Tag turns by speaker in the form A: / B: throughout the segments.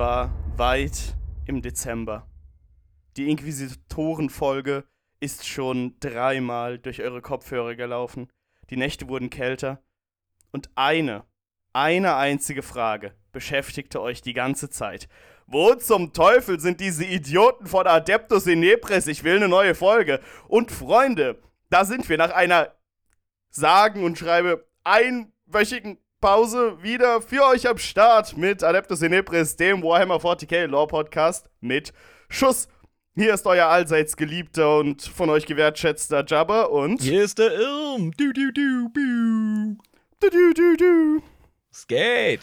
A: War weit im Dezember. Die Inquisitorenfolge ist schon dreimal durch eure Kopfhörer gelaufen. Die Nächte wurden kälter. Und eine, eine einzige Frage beschäftigte euch die ganze Zeit. Wo zum Teufel sind diese Idioten von Adeptus Inepris? Ich will eine neue Folge. Und Freunde, da sind wir nach einer sagen und schreibe einwöchigen Pause wieder für euch am Start mit Adeptus Inepris, dem Warhammer 40k Lore Podcast mit Schuss. Hier ist euer allseits geliebter und von euch gewertschätzter Jabba und.
B: Hier ist der Irm. Du, du, du, bu.
A: Du, du, du, du.
B: Geht.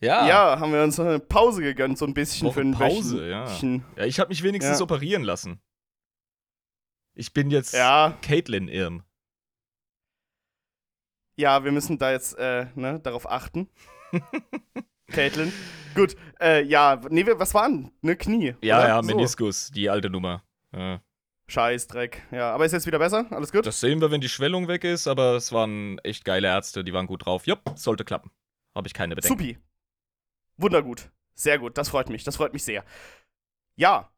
B: Ja.
A: Ja, haben wir uns eine Pause gegönnt, so ein bisschen
B: Woche
A: für ein
B: Pause, ja.
A: Wöchchen.
B: ja ich habe mich wenigstens
A: Ja.
B: operieren lassen. Ich bin jetzt
A: Ja,
B: Caitlin Irm.
A: Ja, wir müssen da jetzt äh, ne, darauf achten. Caitlin. Gut, äh, ja, nee, was waren? Ne, Knie.
B: Ja,
A: oder?
B: ja,
A: So.
B: Meniskus, die alte Nummer. Ja.
A: Scheißdreck. Ja, aber ist jetzt wieder besser? Alles gut?
B: Das sehen wir, wenn die Schwellung weg ist, aber es waren echt geile Ärzte, die waren gut drauf. Jupp, sollte klappen. Habe ich keine Bedenken.
A: Supi. Wundergut. Sehr gut. Das freut mich. Das freut mich sehr. Ja.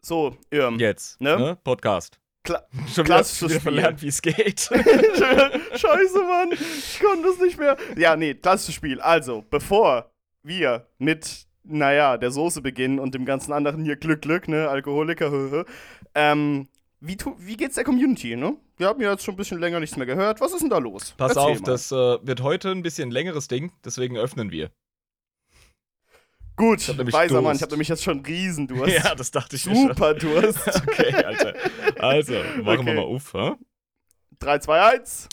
A: So, Irm.
B: Jetzt,
A: Ne?
B: ne? Podcast.
A: Kla
B: Schon
A: klassisches
B: wieder
A: Spiel.
B: verlernt, wie es geht.
A: Scheiße, Mann. Ich konnte es nicht mehr. Ja, nee, klassisches Spiel. Also, bevor wir mit, naja, der Soße beginnen und dem ganzen anderen hier Glück, Glück, ne, Alkoholiker, hö, hö, ähm, wie, wie geht's der Community, ne? Wir haben ja jetzt schon ein bisschen länger nichts mehr gehört. Was ist denn da los?
B: Pass
A: Erzähl
B: auf,
A: mal.
B: das äh, wird heute ein bisschen längeres Ding, deswegen öffnen wir.
A: Gut,
B: Ich hab nämlich
A: weiser Mann,
B: Durst.
A: ich hab nämlich jetzt schon Riesendurst.
B: Ja, das dachte ich mir schon.
A: Super Durst.
B: Okay, Alter. Also, machen wir
A: Okay.
B: mal auf, hä?
A: 3, 2, 1.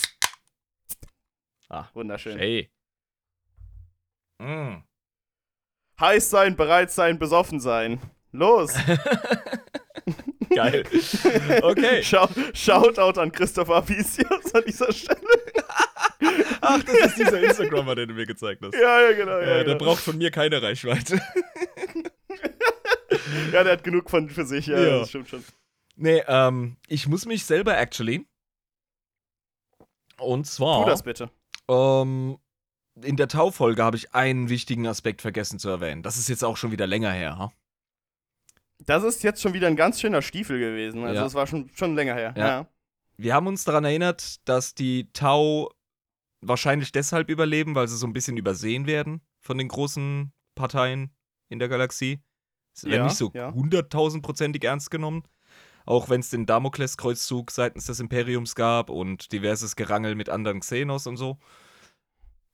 B: Ah,
A: Wunderschön.
B: Hey. Mm.
A: Heiß sein, bereit sein, besoffen sein. Los.
B: Geil. Okay.
A: Shoutout an Christopher Apicius an dieser Stelle.
B: Ach, das ist dieser Instagrammer, den du mir gezeigt hast.
A: Ja, ja, genau. Ja,
B: Äh, der
A: genau.
B: braucht von mir keine Reichweite.
A: ja der hat genug von für sich. Ja,
B: Ja.
A: das stimmt schon.
B: Nee, ähm, ich muss mich selber actually. Und zwar.
A: Tu das bitte.
B: Ähm, in der Taufolge habe ich einen wichtigen Aspekt vergessen zu erwähnen. Das ist jetzt auch schon wieder länger her, ha?
A: Das ist jetzt schon wieder ein ganz schöner Stiefel gewesen. Also,
B: Ja.
A: das war schon, schon länger her.
B: Ja.
A: Ja.
B: Wir haben uns daran erinnert, dass die Tau wahrscheinlich deshalb überleben, weil sie so ein bisschen übersehen werden von den großen Parteien in der Galaxie. Es wird
A: Ja,
B: nicht so
A: ja.
B: hunderttausendprozentig ernst genommen. Auch wenn es den Damoklес-Kreuzzug seitens des Imperiums gab und diverses Gerangel mit anderen Xenos und so.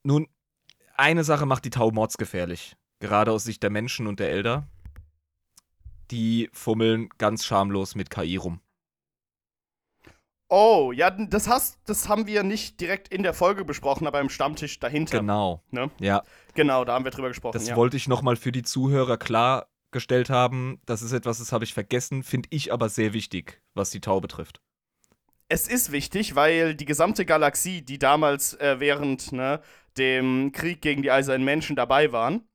B: Nun, eine Sache macht die Tau mordsgefährlich. Gerade aus Sicht der Menschen und der Elder. Die fummeln ganz schamlos mit KI rum.
A: Oh, ja, das, hast, das haben wir nicht direkt in der Folge besprochen, aber im Stammtisch dahinter.
B: Genau.
A: Ne?
B: Ja,
A: Genau, da haben wir drüber gesprochen.
B: Das
A: ja.
B: wollte ich nochmal für die Zuhörer klargestellt haben. Das ist etwas, das habe ich vergessen, finde ich aber sehr wichtig, was die Tau betrifft.
A: Es ist wichtig, weil die gesamte Galaxie, die damals äh, während ne, dem Krieg gegen die eisernen Menschen dabei waren,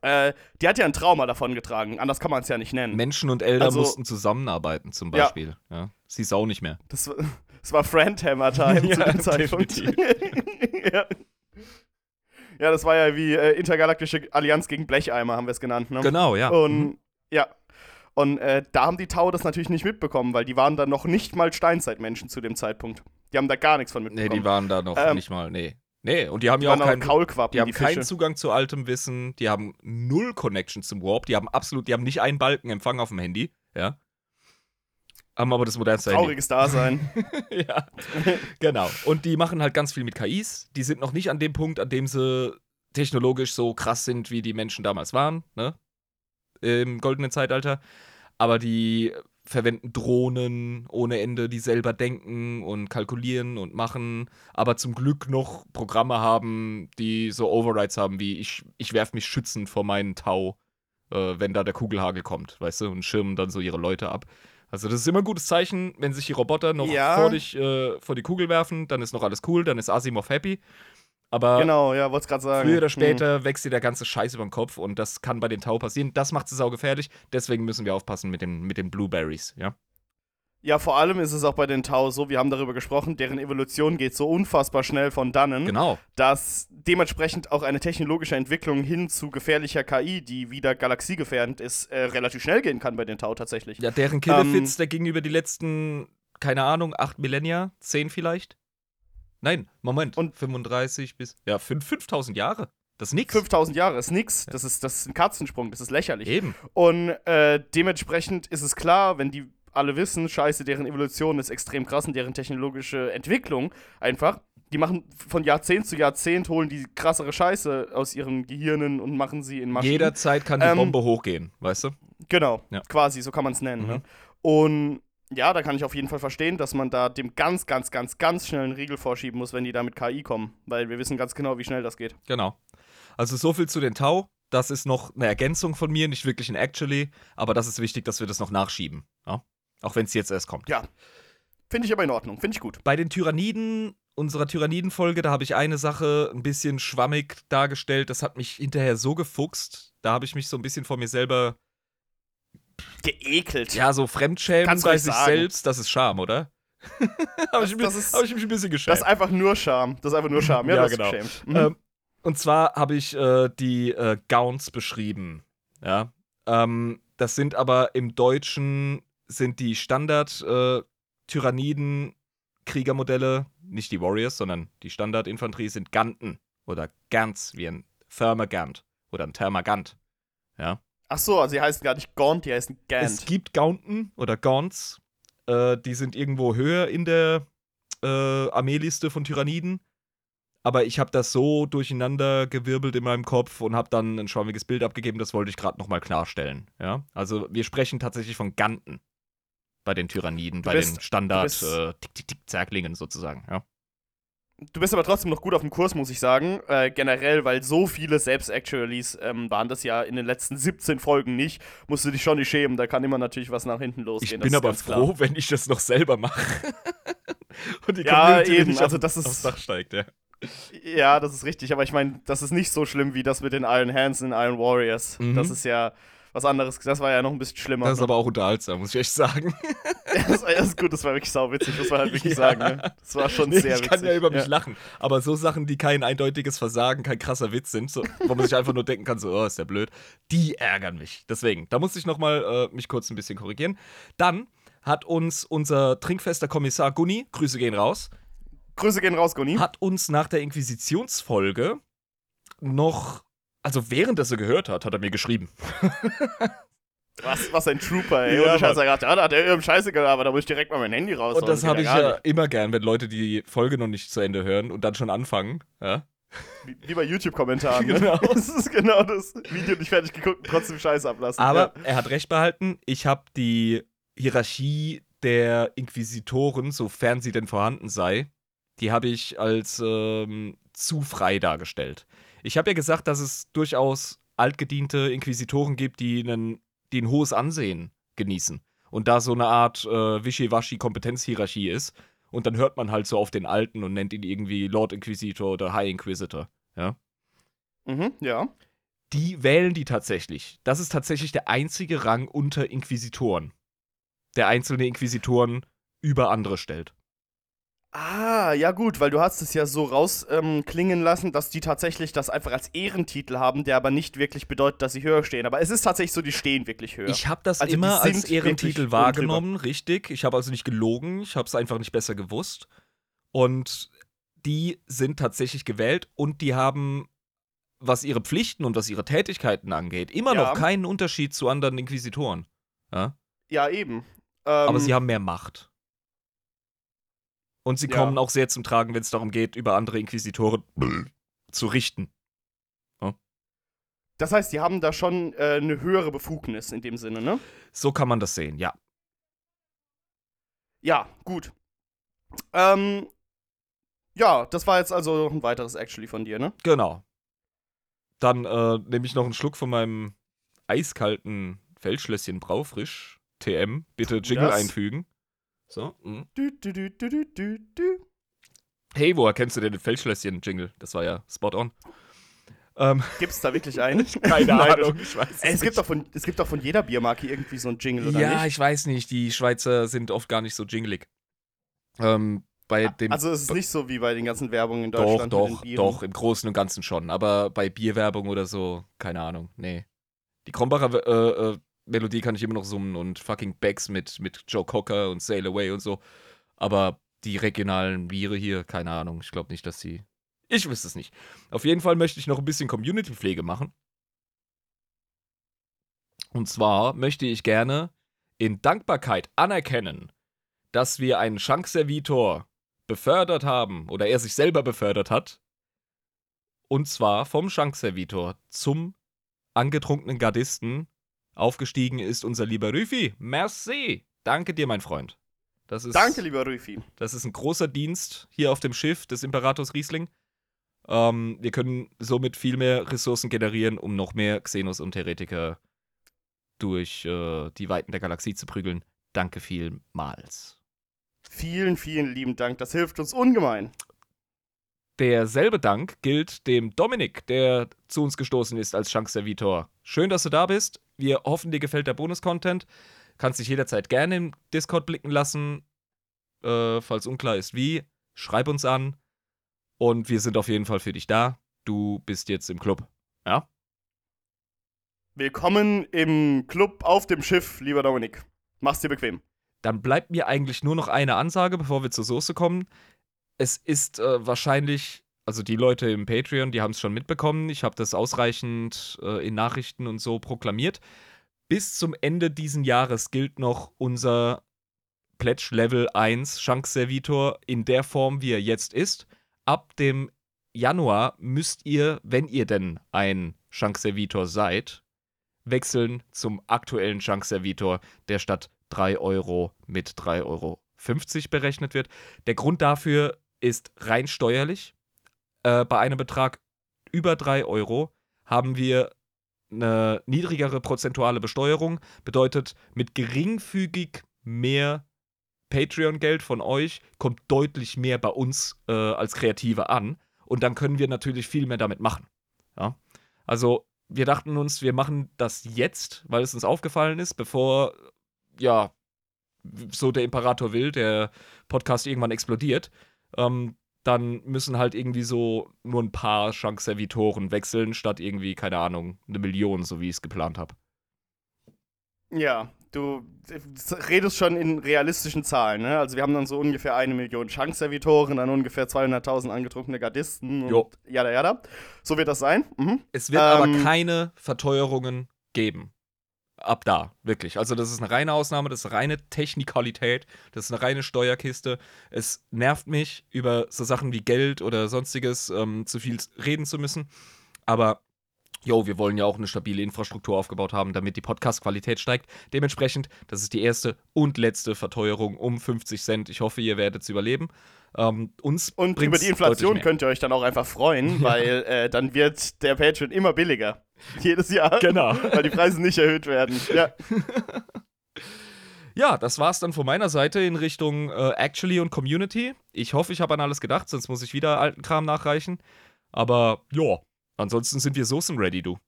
A: äh, die hat ja ein Trauma davon getragen. Anders kann man es ja nicht nennen.
B: Menschen und Elder
A: Also-
B: mussten zusammenarbeiten, zum
A: Ja.
B: Beispiel. Ja. Sie ist auch nicht mehr.
A: Das, war- das war Friendhammer-Time zu
B: Ja,
A: dem Zeitpunkt. ja. ja, das war ja wie äh, Intergalaktische Allianz gegen Blecheimer, haben wir es genannt. Ne?
B: Genau, ja.
A: Und
B: Mhm.
A: ja. Und äh, da haben die Tau das natürlich nicht mitbekommen, weil die waren dann noch nicht mal Steinzeitmenschen zu dem Zeitpunkt. Die haben da gar nichts von
B: Nee,
A: mitbekommen.
B: die waren da noch
A: Ähm,
B: nicht mal. Nee. Nee, und die haben
A: Die
B: ja auch keinen. Die haben
A: die
B: keinen. Zugang zu altem Wissen, die haben null Connection zum Warp, die haben absolut, die haben nicht einen Balken Empfang auf dem Handy, ja. Haben aber das modernste Handy.
A: Trauriges Dasein.
B: ja, genau. Und die machen halt ganz viel mit KIs. Die sind noch nicht an dem Punkt, an dem sie technologisch so krass sind, wie die Menschen damals waren, ne? Im goldenen Zeitalter. Aber die verwenden Drohnen ohne Ende, die selber denken und kalkulieren und machen, aber zum Glück noch Programme haben, die so Overrides haben, wie ich, ich werf mich schützend vor meinen Tau, äh, wenn da der Kugelhagel kommt, weißt du, und schirmen dann so ihre Leute ab. Also das ist immer ein gutes Zeichen, wenn sich die Roboter noch
A: Ja.
B: vor dich, äh, vor die Kugel werfen, dann ist noch alles cool, dann ist Asimov happy. Aber
A: genau, ja, wollte gerade sagen.
B: früher oder
A: Hm.
B: später wächst dir der ganze Scheiß über den Kopf und das kann bei den Tau passieren. Das macht es saugefährlich, deswegen müssen wir aufpassen mit den, mit den Blueberries, ja.
A: Ja, vor allem ist es auch bei den Tau so, wir haben darüber gesprochen, deren Evolution geht so unfassbar schnell von dannen,
B: Genau.
A: dass dementsprechend auch eine technologische Entwicklung hin zu gefährlicher KI, die wieder galaxiegefährdend ist, äh, relativ schnell gehen kann bei den Tau tatsächlich.
B: Ja, deren Killefits, der ging über die letzten, keine Ahnung, acht Millennia, zehn vielleicht? Nein, Moment.
A: Und-
B: 35 bis, ja, fünf- 5000 Jahre. Das ist nix.
A: 5000 Jahre ist nix, das ist, das ist ein Katzensprung, das ist lächerlich.
B: Eben.
A: Und äh, dementsprechend ist es klar, wenn die alle wissen, scheiße, deren Evolution ist extrem krass und deren technologische Entwicklung einfach, die machen von Jahrzehnt zu Jahrzehnt, holen die krassere Scheiße aus ihren Gehirnen und machen sie in Maschinen.
B: Jederzeit kann die
A: Ähm,
B: Bombe hochgehen, weißt du?
A: Genau,
B: Ja.
A: quasi, so kann man es nennen.
B: Mhm.
A: Ne? Und ja, da kann ich auf jeden Fall verstehen, dass man da dem ganz, ganz, ganz, ganz schnell einen Riegel vorschieben muss, wenn die da mit KI kommen. Weil wir wissen ganz genau, wie schnell das geht.
B: Genau. Also so viel zu den Tau. Das ist noch eine Ergänzung von mir, nicht wirklich ein Actually, aber das ist wichtig, dass wir das noch nachschieben. Ja? Auch wenn es jetzt erst kommt.
A: Ja. Finde ich aber in Ordnung, finde ich gut.
B: Bei den Tyranniden, unserer Tyrannidenfolge, da habe ich eine Sache ein bisschen schwammig dargestellt. Das hat mich hinterher so gefuchst. Da habe ich mich so ein bisschen vor mir selber,
A: Geekelt.
B: ja, so fremdschämen
A: Kannst
B: bei sich
A: sagen.
B: selbst. Das ist Scham, oder? habe ich,
A: das
B: hab ich mich ein bisschen
A: Das
B: geschämt.
A: ist einfach nur Scham. Das ist einfach nur Scham. Ja,
B: Ja,
A: das
B: genau.
A: Mhm.
B: Ähm, und zwar habe ich äh, die äh, Gowns beschrieben. Ja. Ähm, das sind aber im Deutschen sind die Standard äh, Kriegermodelle, nicht die Warriors, sondern die Standardinfanterie sind Ganten oder Gants, wie ein Thermagant oder ein Thermagant. Ja.
A: Ach so, also die heißen gar nicht Gaunt, die heißen
B: Es
A: Gant.
B: gibt Gaunten oder Gaunts, äh, die sind irgendwo höher in der äh, Armeeliste von Tyranniden. Aber ich habe das so durcheinander gewirbelt in meinem Kopf und habe dann ein schwammiges Bild abgegeben. Das wollte ich gerade nochmal klarstellen. Ja? Also wir sprechen tatsächlich von Ganten bei den Tyranniden, bei
A: bist-
B: den Standard
A: bist-
B: äh, sozusagen. Ja?
A: Du bist aber trotzdem noch gut auf dem Kurs, muss ich sagen. Äh, generell, weil so viele Selbst-Actualies ähm, waren das ja in den letzten 17 Folgen nicht. Musst du dich schon nicht schämen, da kann immer natürlich was nach hinten losgehen.
B: Ich bin aber
A: ganz
B: froh,
A: klar.
B: wenn ich das noch selber mache. und die
A: Ja,
B: Community
A: eben,
B: nicht
A: also das ist-
B: aufs Dach steigt, ja.
A: Ja, das ist richtig, aber ich meine, das ist nicht so schlimm wie das mit den Iron Hands und Iron Warriors.
B: Mhm.
A: Das ist ja was anderes. Das war ja noch ein bisschen schlimmer.
B: Das ist aber auch unterhaltsam, muss ich echt sagen.
A: das, war, das ist gut, das war wirklich sauwitzig, muss man halt wirklich
B: Ja.
A: sagen. Ne? Das war schon
B: Nee,
A: sehr
B: ich
A: witzig.
B: kann ja über mich lachen. Aber so Sachen, die kein eindeutiges Versagen, kein krasser Witz sind, so, wo man sich einfach nur denken kann, so, oh, ist der blöd, die ärgern mich. Deswegen, da muss ich nochmal äh, mich kurz ein bisschen korrigieren. Dann hat uns unser trinkfester Kommissar Gunni, Grüße gehen raus,
A: Grüße gehen raus, Goni.
B: hat uns nach der Inquisitionsfolge noch, also während er sie gehört hat, hat er mir geschrieben.
A: Was, was ein Trooper, ey.
B: Ja,
A: Und ich
B: Mann.
A: hab gedacht, ja, da hat er irgendeinem Scheiße gelabert, da muss ich direkt mal mein Handy raus.
B: Und das habe ich ja
A: nicht.
B: immer gern, wenn Leute die Folge noch nicht zu Ende hören und dann schon anfangen. Ja?
A: Wie, wie bei YouTube-Kommentaren. Ne?
B: Genau.
A: Das ist genau das Video nicht fertig geguckt und trotzdem Scheiße ablassen.
B: Aber er hat recht behalten. Ich habe die Hierarchie der Inquisitoren, sofern sie denn vorhanden sei, die habe ich als ähm, zu frei dargestellt. Ich habe ja gesagt, dass es durchaus altgediente Inquisitoren gibt, die, einen, die ein hohes Ansehen genießen. Und da so eine Art äh, Wischiwaschi-Kompetenzhierarchie ist. Und dann hört man halt so auf den Alten und nennt ihn irgendwie Lord Inquisitor oder High Inquisitor. Ja.
A: Mhm, ja.
B: die wählen die tatsächlich. Das ist tatsächlich der einzige Rang unter Inquisitoren. Der einzelne Inquisitoren über andere stellt.
A: Ah, ja gut, weil du hast es ja so rausklingen ähm, lassen, dass die tatsächlich das einfach als Ehrentitel haben, der aber nicht wirklich bedeutet, dass sie höher stehen. Aber es ist tatsächlich so, die stehen wirklich höher.
B: Ich habe das
A: Also
B: immer als Ehrentitel wahrgenommen, richtig. Ich habe also nicht gelogen, ich habe es einfach nicht besser gewusst. Und die sind tatsächlich gewählt und die haben, was ihre Pflichten und was ihre Tätigkeiten angeht, immer
A: Ja.
B: noch keinen Unterschied zu anderen Inquisitoren. Ja?
A: ja, eben. Ähm,
B: Aber sie haben mehr Macht. Und sie
A: Ja.
B: kommen auch sehr zum Tragen, wenn es darum geht, über andere Inquisitoren zu richten.
A: Das heißt, die haben da schon äh, eine höhere Befugnis in dem Sinne, ne?
B: So kann man das sehen, ja.
A: Ja, gut. Ähm, ja, das war jetzt also noch ein weiteres Actually von dir, ne?
B: Genau. Dann äh, nehme ich noch einen Schluck von meinem eiskalten Feldschlösschen Braufrisch. TM, bitte Jingle
A: das?
B: einfügen. So. mm.
A: Du, du, du, du, du, du.
B: Hey, woher kennst du denn den Feldschlösschen-Jingle? Das war ja spot on. Ähm,
A: Gibt es da wirklich einen?
B: keine Ahnung, ich weiß
A: Ey, es, gibt doch von, es gibt doch von jeder Biermarke irgendwie so einen Jingle, oder
B: Ja,
A: nicht?
B: ich weiß nicht. Die Schweizer sind oft gar nicht so jinglig. Ähm, bei dem
A: Also es ist nicht so wie bei den ganzen Werbungen in
B: doch,
A: Deutschland.
B: doch,
A: Bieren.
B: doch, im Großen und Ganzen schon. Aber bei Bierwerbung oder so, keine Ahnung, nee. Die Krombacher äh, äh, Melodie kann ich immer noch summen und fucking Becks mit, mit Joe Cocker und Sail Away und so. Aber die regionalen Biere hier, keine Ahnung. Ich glaube nicht, dass sie. Ich wüsste es nicht. Auf jeden Fall möchte ich noch ein bisschen Community-Pflege machen. Und zwar möchte ich gerne in Dankbarkeit anerkennen, dass wir einen Schankservitor befördert haben oder er sich selber befördert hat. Und zwar vom Schankservitor zum angetrunkenen Gardisten aufgestiegen ist unser lieber Rüfi. Merci. Danke dir, mein Freund. Das ist,
A: Danke, lieber Rüfi.
B: das ist ein großer Dienst hier auf dem Schiff des Imperators Riesling. Ähm, wir können somit viel mehr Ressourcen generieren, um noch mehr Xenos und Heretiker durch äh, die Weiten der Galaxie zu prügeln. Danke vielmals.
A: Vielen, vielen lieben Dank. Das hilft uns ungemein.
B: Derselbe Dank gilt dem Dominik, der zu uns gestoßen ist als Schankservitor. Schön, dass du da bist. Wir hoffen, dir gefällt der Bonus-Content. Kannst dich jederzeit gerne im Discord blicken lassen. Äh, falls unklar ist wie, schreib uns an. Und wir sind auf jeden Fall für dich da. Du bist jetzt im Club. Ja?
A: Willkommen im Club auf dem Schiff, lieber Dominik. Mach's dir bequem.
B: Dann bleibt mir eigentlich nur noch eine Ansage, bevor wir zur Soße kommen. Es ist äh, wahrscheinlich, also die Leute im Patreon, die haben es schon mitbekommen. Ich habe das ausreichend äh, in Nachrichten und so proklamiert. Bis zum Ende diesen Jahres gilt noch unser Pledge Level 1 Schankservitor in der Form, wie er jetzt ist. Ab dem Januar müsst ihr, wenn ihr denn ein Schankservitor seid, wechseln zum aktuellen Schankservitor, der statt 3 Euro mit 3,50 Euro berechnet wird. Der Grund dafür ist rein steuerlich. Äh, bei einem Betrag über 3 Euro haben wir eine niedrigere prozentuale Besteuerung. Bedeutet, mit geringfügig mehr Patreon-Geld von euch kommt deutlich mehr bei uns äh, als Kreative an. Und dann können wir natürlich viel mehr damit machen. Ja? Also, wir dachten uns, wir machen das jetzt, weil es uns aufgefallen ist, bevor, ja, so der Imperator will, der Podcast irgendwann explodiert. Ähm, dann müssen halt irgendwie so nur ein paar Schankservitoren wechseln, statt irgendwie, keine Ahnung, eine Million, so wie ich es geplant habe.
A: Ja, du redest schon in realistischen Zahlen, ne? Also wir haben dann so ungefähr eine Million Schankservitoren, dann ungefähr 200.000 angetrunkene Gardisten und
B: Jo.
A: jada jada. So wird das sein. Mhm.
B: Es wird
A: Ähm,
B: aber keine Verteuerungen geben. Ab da, wirklich. Also, das ist eine reine Ausnahme, das ist reine Technikalität, das ist eine reine Steuerkiste. Es nervt mich, über so Sachen wie Geld oder sonstiges ähm, zu viel reden zu müssen. Aber, jo, wir wollen ja auch eine stabile Infrastruktur aufgebaut haben, damit die Podcast-Qualität steigt. Dementsprechend, das ist die erste und letzte Verteuerung um 50 Cent. Ich hoffe, ihr werdet es überleben. Ähm, uns
A: Und über die Inflation könnt ihr euch dann auch einfach freuen,
B: Ja.
A: weil äh, dann wird der Patreon immer billiger. Jedes Jahr.
B: Genau.
A: Weil die Preise nicht erhöht werden. Ja.
B: Ja, das war's dann von meiner Seite in Richtung äh, Actually und Community. Ich hoffe, ich habe an alles gedacht, sonst muss ich wieder alten Kram nachreichen. Aber ja, ansonsten sind wir Soßen-ready, du.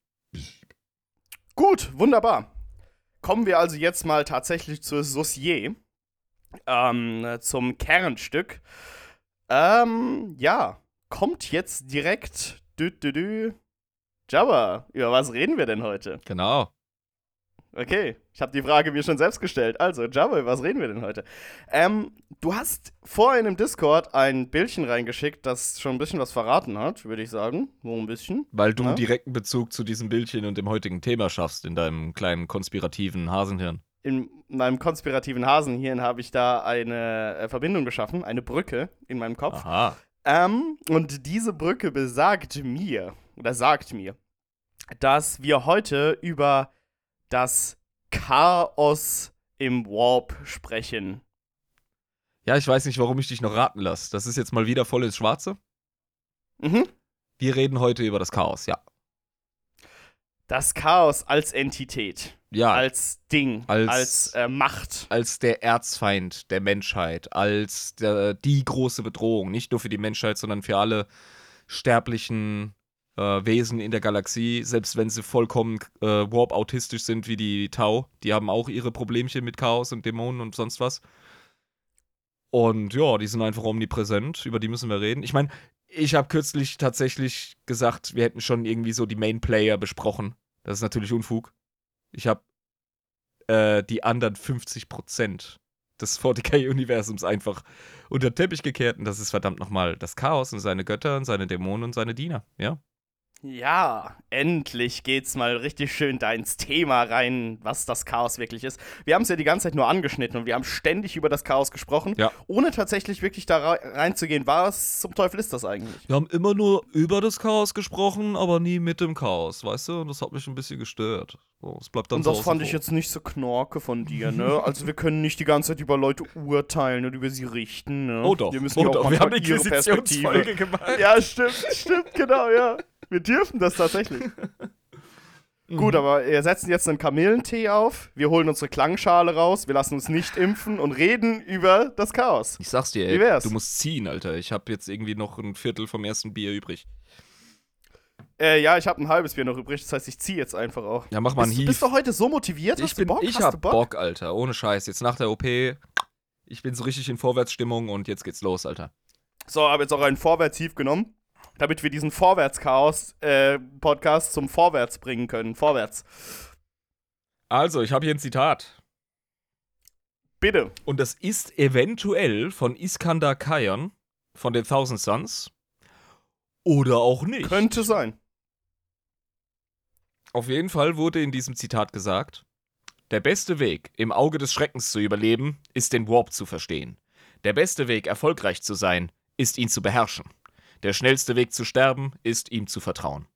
A: Gut, wunderbar. Kommen wir also jetzt mal tatsächlich zur Saucier. Ähm, zum Kernstück. Ähm, ja, kommt jetzt direkt. Dü, dü, dü. Jabba, über was reden wir denn heute?
B: Genau.
A: Okay, ich habe die Frage mir schon selbst gestellt. Also, Jabba, über was reden wir denn heute? Ähm, du hast vorhin im Discord ein Bildchen reingeschickt, das schon ein bisschen was verraten hat, würde ich sagen. Nur ein bisschen.
B: Weil du
A: Ja.
B: direkten Bezug zu diesem Bildchen und dem heutigen Thema schaffst in deinem kleinen konspirativen Hasenhirn.
A: in meinem konspirativen Hasenhirn habe ich da eine äh, Verbindung geschaffen, eine Brücke in meinem Kopf.
B: Aha.
A: Ähm, und diese Brücke besagt mir, oder sagt mir, dass wir heute über das Chaos im Warp sprechen.
B: Ja, ich weiß nicht, warum ich dich noch raten lasse. Das ist jetzt mal wieder voll ins Schwarze.
A: Mhm.
B: Wir reden heute über das Chaos, ja.
A: Das Chaos als Entität,
B: Ja,
A: als Ding,
B: Als-
A: als, äh, Macht.
B: als der Erzfeind der Menschheit, als der, die große Bedrohung, nicht nur für die Menschheit, sondern für alle sterblichen äh, Wesen in der Galaxie, selbst wenn sie vollkommen äh, Warp-autistisch sind wie die Tau. Die haben auch ihre Problemchen mit Chaos und Dämonen und sonst was. Und ja, die sind einfach omnipräsent, über die müssen wir reden. Ich meine, ich habe kürzlich tatsächlich gesagt, wir hätten schon irgendwie so die Main-Player besprochen. Das ist natürlich Unfug. Ich habe äh, die anderen 50% des 40k-Universums einfach unter den Teppich gekehrt. Und das ist verdammt nochmal das Chaos und seine Götter und seine Dämonen und seine Diener. Ja.
A: Ja, endlich geht's mal richtig schön da ins Thema rein, was das Chaos wirklich ist. Wir haben es ja die ganze Zeit nur angeschnitten und wir haben ständig über das Chaos gesprochen,
B: Ja.
A: ohne tatsächlich wirklich da reinzugehen. Was zum Teufel ist das eigentlich?
B: Wir haben immer nur über das Chaos gesprochen, aber nie mit dem Chaos, weißt du? Und das hat mich ein bisschen gestört. So, es bleibt dann
A: Und das fand ich jetzt nicht so knorke von dir, ne? Also wir können nicht die ganze Zeit über Leute urteilen und über sie richten, ne?
B: Oh doch,
A: Wir müssen
B: oh
A: ja auch
B: doch. Wir haben eine. Inquisitionsfolge gemacht.
A: Ja, stimmt, stimmt, genau, ja. Wir dürfen das tatsächlich.
B: Mhm.
A: Gut, aber wir setzen jetzt einen Kamillentee auf, wir holen unsere Klangschale raus, wir lassen uns nicht impfen und reden über das Chaos.
B: Ich sag's dir,
A: Wie
B: ey,
A: wär's?
B: du musst ziehen, Alter. Ich habe jetzt irgendwie noch ein Viertel vom ersten Bier übrig.
A: Äh, ja, ich habe ein halbes Bier noch übrig, das heißt, ich ziehe jetzt einfach auch.
B: Ja, mach mal einen
A: Bist,
B: Heave.
A: bist du heute so motiviert?
B: ich
A: Hast
B: bin,
A: du Bock?
B: ich hab
A: du
B: Bock? Alter. Ohne Scheiß. Jetzt nach der OP, ich bin so richtig in Vorwärtsstimmung und jetzt geht's los, Alter.
A: So, habe jetzt auch einen Vorwärts-Hief genommen, damit wir diesen Vorwärts-Chaos-Podcast zum Vorwärts bringen können. Vorwärts.
B: Also, ich habe hier ein Zitat.
A: Bitte.
B: Und das ist eventuell von Iskandar Kayan von den Thousand Suns. Oder auch nicht.
A: Könnte sein.
B: Auf jeden Fall wurde in diesem Zitat gesagt: Der beste Weg, im Auge des Schreckens zu überleben, ist den Warp zu verstehen. Der beste Weg, erfolgreich zu sein, ist ihn zu beherrschen. Der schnellste Weg zu sterben, ist ihm zu vertrauen.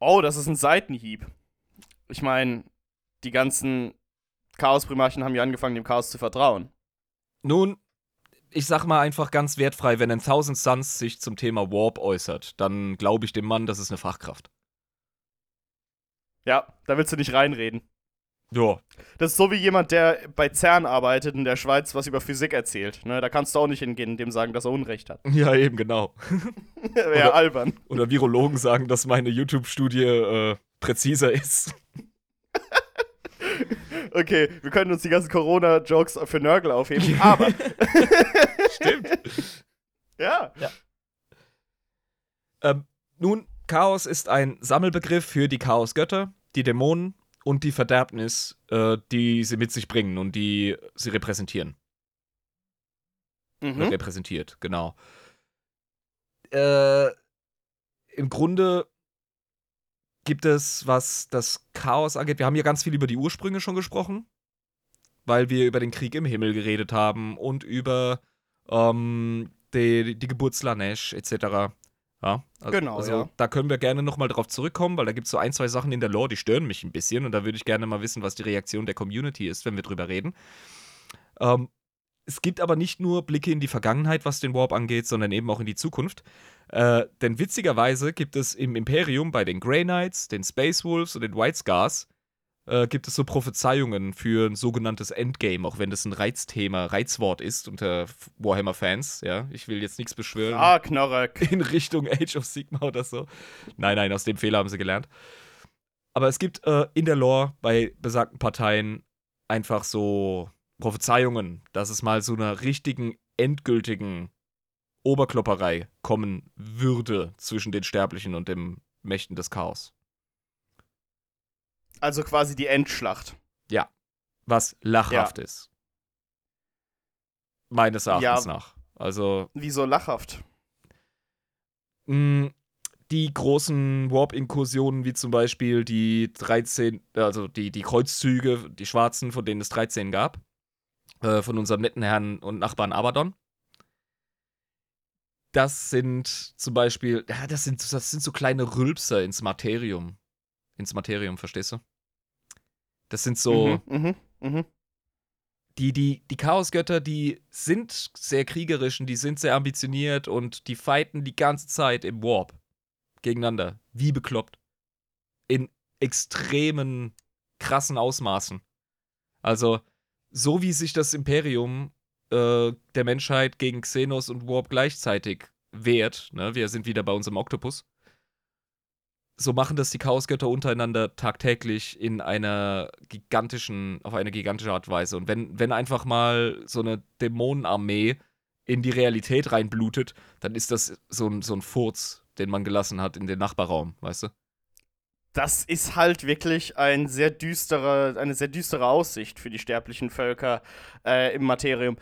A: Oh, das ist ein Seitenhieb. Ich meine, die ganzen Chaos-Primarchen haben ja angefangen, dem Chaos zu vertrauen.
B: Nun, ich sag mal einfach ganz wertfrei, wenn ein Thousand Suns sich zum Thema Warp äußert, dann glaube ich dem Mann, das ist eine Fachkraft.
A: Ja, da willst du nicht reinreden.
B: Ja.
A: Das ist so wie jemand, der bei CERN arbeitet in der Schweiz, was über Physik erzählt. Ne, da kannst du auch nicht hingehen und dem sagen, dass er Unrecht hat.
B: Ja, eben, genau.
A: Wäre
B: Oder-
A: albern.
B: Oder Virologen sagen, dass meine YouTube-Studie äh, präziser ist.
A: Okay, wir können uns die ganzen Corona-Jokes für Nörgel aufheben, aber
B: Stimmt.
A: ja.
B: Ähm, nun, Chaos ist ein Sammelbegriff für die Chaosgötter, die Dämonen und die Verderbnis, äh, die sie mit sich bringen und die sie repräsentieren.
A: Mhm.
B: repräsentiert, genau. Äh, Im Grunde gibt es, was das Chaos angeht, wir haben ja ganz viel über die Ursprünge schon gesprochen, weil wir über den Krieg im Himmel geredet haben und über ähm, die, die Geburt Slanesh etc. Ja, also,
A: Genau,
B: also
A: ja.
B: da können wir gerne nochmal drauf zurückkommen, weil da gibt es so ein, zwei Sachen in der Lore, die stören mich ein bisschen und da würde ich gerne mal wissen, was die Reaktion der Community ist, wenn wir drüber reden. Ähm, es gibt aber nicht nur Blicke in die Vergangenheit, was den Warp angeht, sondern eben auch in die Zukunft. Äh, denn witzigerweise gibt es im Imperium bei den Grey Knights, den Space Wolves und den White Scars äh, gibt es so Prophezeiungen für ein sogenanntes Endgame, auch wenn das ein Reizthema, Reizwort ist unter Warhammer-Fans. Ja, ich will jetzt nichts beschwören
A: Ah, Knorrek.
B: in Richtung Age of Sigma oder so. Nein, nein, aus dem Fehler haben sie gelernt. Aber es gibt äh, in der Lore bei besagten Parteien einfach so Prophezeiungen, dass es mal zu einer richtigen, endgültigen Oberklopperei kommen würde zwischen den Sterblichen und den Mächten des Chaos.
A: Also quasi die Endschlacht.
B: Was lachhaft ist. Meines Erachtens
A: Ja.
B: nach. Also,
A: Wieso lachhaft?
B: mh, die großen Warp-Inkursionen, wie zum Beispiel die 13, also die, die Kreuzzüge, die schwarzen, von denen es 13 gab, äh, von unserem netten Herrn und Nachbarn Abaddon. Das sind zum Beispiel, ja, das sind, das sind so kleine Rülpser ins Materium. Ins Materium, verstehst du? Das sind so,
A: Mhm, mhm, mhm.
B: die, die, die Chaosgötter, die sind sehr kriegerisch und die sind sehr ambitioniert und die fighten die ganze Zeit im Warp gegeneinander. Wie bekloppt. In extremen, krassen Ausmaßen. Also, so wie sich das Imperium äh, der Menschheit gegen Xenos und Warp gleichzeitig wehrt, ne, wir sind wieder bei unserem Oktopus, so machen das die Chaosgötter untereinander tagtäglich in einer gigantischen, auf eine gigantische Art und Weise. Und wenn, wenn einfach mal so eine Dämonenarmee in die Realität reinblutet, dann ist das so ein, so ein Furz, den man gelassen hat in den Nachbarraum, weißt du?
A: Das ist halt wirklich ein sehr düstere, eine sehr düstere Aussicht für die sterblichen Völker äh, im Materium.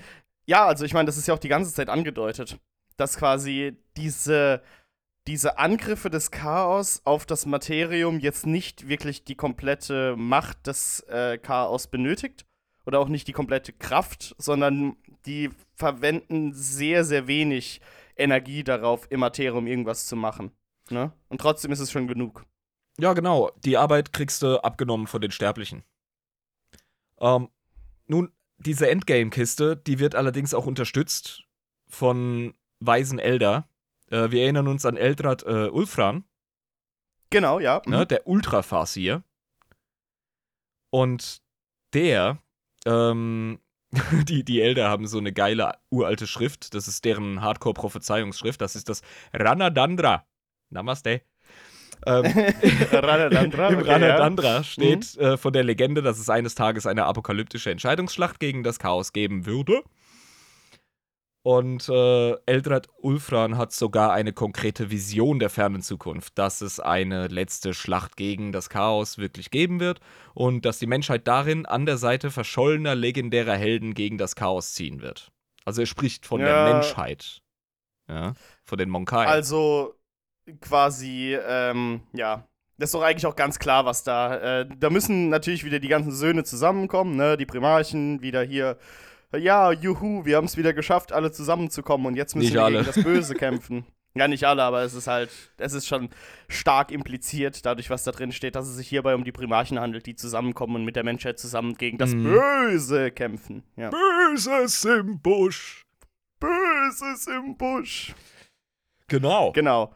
A: Ja, also ich meine, das ist ja auch die ganze Zeit angedeutet, dass quasi diese diese Angriffe des Chaos auf das Materium jetzt nicht wirklich die komplette Macht des äh, Chaos benötigt oder auch nicht die komplette Kraft, sondern die verwenden sehr, sehr wenig Energie darauf, im Materium irgendwas zu machen. Ne? Und trotzdem ist es schon genug.
B: Ja, genau. Die Arbeit kriegst du abgenommen von den Sterblichen. Ähm, nun, diese Endgame-Kiste, die wird allerdings auch unterstützt von weisen Elder, äh, wir erinnern uns an Eldrad äh, Ulfran.
A: Genau, ja.
B: Ne, mhm. der Ultrafasir. Und der, ähm, die, die Elder haben so eine geile uralte Schrift. Das ist deren Hardcore-Prophezeiungsschrift. Das ist das Ranadandra. Namaste. ähm, Ranadandra, Im okay, Ranadandra ja. steht mhm. äh, von der Legende, dass es eines Tages eine apokalyptische Entscheidungsschlacht gegen das Chaos geben würde. Und äh, Eldrad Ulfran hat sogar eine konkrete Vision der fernen Zukunft, dass es eine letzte Schlacht gegen das Chaos wirklich geben wird und dass die Menschheit darin an der Seite verschollener legendärer Helden gegen das Chaos ziehen wird. Also er spricht von ja. der Menschheit. Ja, von den Monkai.
A: Also quasi, ähm, ja, das ist doch eigentlich auch ganz klar, was da. Äh, da müssen natürlich wieder die ganzen Söhne zusammenkommen, ne? Die Primarchen wieder hier ja, juhu, wir haben es wieder geschafft, alle zusammenzukommen und jetzt müssen nicht wir alle. gegen das Böse kämpfen. Ja, nicht alle, aber es ist halt, es ist schon stark impliziert, dadurch, was da drin steht, dass es sich hierbei um die Primarchen handelt, die zusammenkommen und mit der Menschheit zusammen gegen das mhm. Böse kämpfen. Ja.
B: Böses im Busch.
A: Böses im Busch.
B: Genau.
A: Genau.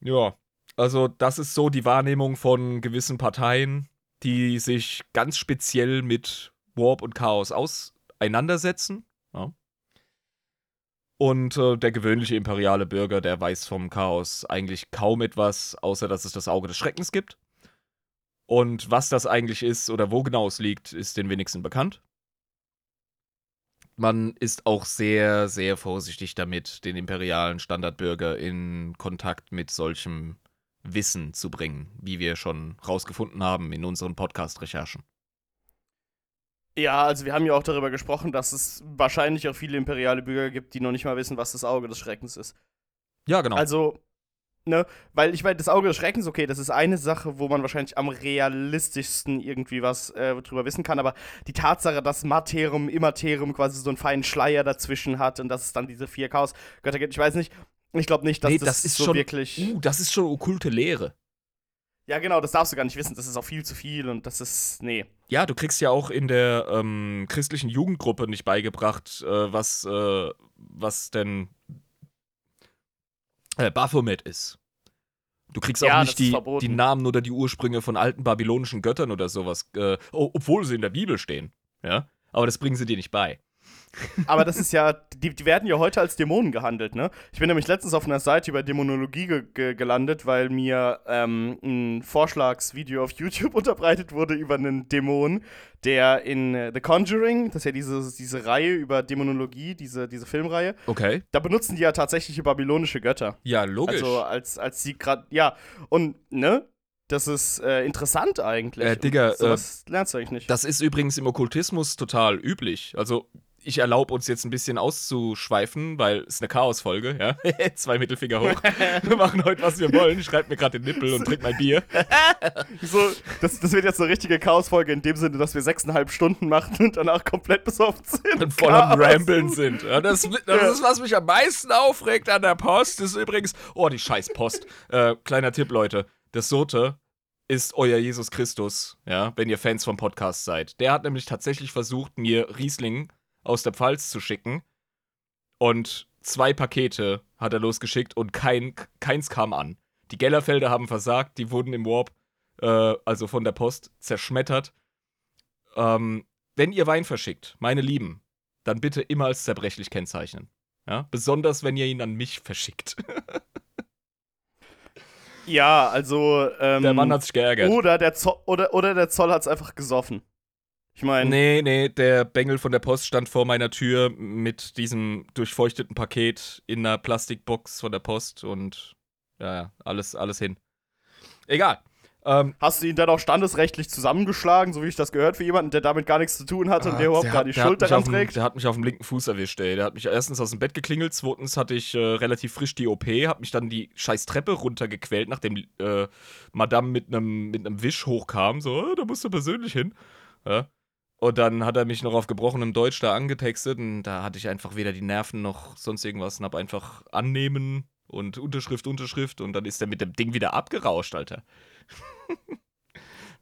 B: Ja, also das ist so die Wahrnehmung von gewissen Parteien, die sich ganz speziell mit Warp und Chaos aus auseinandersetzen. Ja. Und äh, der gewöhnliche imperiale Bürger, der weiß vom Chaos eigentlich kaum etwas, außer dass es das Auge des Schreckens gibt. Und was das eigentlich ist oder wo genau es liegt, ist den wenigsten bekannt. Man ist auch sehr, sehr vorsichtig damit, den imperialen Standardbürger in Kontakt mit solchem Wissen zu bringen, wie wir schon rausgefunden haben in unseren Podcast-Recherchen.
A: Ja, also wir haben ja auch darüber gesprochen, dass es wahrscheinlich auch viele imperiale Bürger gibt, die noch nicht mal wissen, was das Auge des Schreckens ist.
B: Ja, genau.
A: Also, ne, weil ich meine, das Auge des Schreckens, okay, das ist eine Sache, wo man wahrscheinlich am realistischsten irgendwie was äh, drüber wissen kann, aber die Tatsache, dass Materum, Immaterium quasi so einen feinen Schleier dazwischen hat und dass es dann diese vier Chaos-Götter gibt, ich weiß nicht, ich glaube nicht, dass nee, das, das so
B: schon,
A: wirklich.
B: Uh, das ist schon okkulte Lehre.
A: Ja, genau, das darfst du gar nicht wissen. Das ist auch viel zu viel und das ist. Nee.
B: Ja, du kriegst ja auch in der ähm, christlichen Jugendgruppe nicht beigebracht, äh, was, äh, was denn äh, Baphomet ist. Du kriegst auch ja, nicht die, die, Namen oder die Ursprünge von alten babylonischen Göttern oder sowas, äh, obwohl sie in der Bibel stehen. Ja, aber das bringen sie dir nicht bei.
A: Aber das ist ja, die, die, werden ja heute als Dämonen gehandelt, ne? Ich bin nämlich letztens auf einer Seite über Dämonologie ge ge gelandet, weil mir ähm, ein Vorschlagsvideo auf YouTube unterbreitet wurde über einen Dämon, der in äh, The Conjuring, das ist ja diese, diese Reihe über Dämonologie, diese, diese Filmreihe.
B: Okay.
A: Da benutzen die ja tatsächlich babylonische Götter.
B: Ja, logisch.
A: Also als, als sie gerade, ja, und, ne? Das ist äh, interessant eigentlich.
B: Äh, Digga,
A: so was äh, lernst du eigentlich nicht.
B: Das ist übrigens im Okkultismus total üblich. Also ich erlaube uns jetzt ein bisschen auszuschweifen, weil es eine Chaos-Folge, ja. Zwei Mittelfinger hoch. wir machen heute, was wir wollen. Schreibt mir gerade den Nippel und trinkt mein Bier.
A: so, das, das wird jetzt eine richtige Chaos-Folge in dem Sinne, dass wir sechseinhalb Stunden machen und danach komplett besoffen sind.
B: Und voll am Rambeln sind. Ja, das, das ist, was mich am meisten aufregt an der Post. Das ist übrigens, oh, die scheiß Post. Äh, kleiner Tipp, Leute. Das Sote ist euer Jesus Christus, ja, wenn ihr Fans vom Podcast seid. Der hat nämlich tatsächlich versucht, mir Riesling aus der Pfalz zu schicken. Und zwei Pakete hat er losgeschickt und kein, keins kam an. Die Gellerfelder haben versagt, die wurden im Warp, äh, also von der Post, zerschmettert. Ähm, wenn ihr Wein verschickt, meine Lieben, dann bitte immer als zerbrechlich kennzeichnen. Ja? Besonders, wenn ihr ihn an mich verschickt.
A: Ja, also. Ähm,
B: Der Mann hat sich geärgert.
A: Oder der Zoll, oder, oder der Zoll hat's einfach gesoffen. Ich meine.
B: Nee, nee, der Bengel von der Post stand vor meiner Tür mit diesem durchfeuchteten Paket in einer Plastikbox von der Post und ja, alles, alles hin. Egal. Ähm,
A: Hast du ihn dann auch standesrechtlich zusammengeschlagen, so wie ich das gehört, für jemanden, der damit gar nichts zu tun hatte und der überhaupt
B: Ah,
A: gar
B: hat-
A: die
B: hat
A: Schuld
B: mich
A: daran trägt?
B: Der hat mich auf dem linken Fuß erwischt, ey. Der hat mich erstens aus dem Bett geklingelt, zweitens hatte ich äh, relativ frisch die OP, hab mich dann die scheiß Treppe runtergequält, nachdem äh, Madame mit einem mit Wisch hochkam, so, äh, da musst du persönlich hin. Ja. Und dann hat er mich noch auf gebrochenem Deutsch da angetextet und da hatte ich einfach weder die Nerven noch sonst irgendwas und hab einfach annehmen und Unterschrift, Unterschrift und dann ist er mit dem Ding wieder abgerauscht, Alter.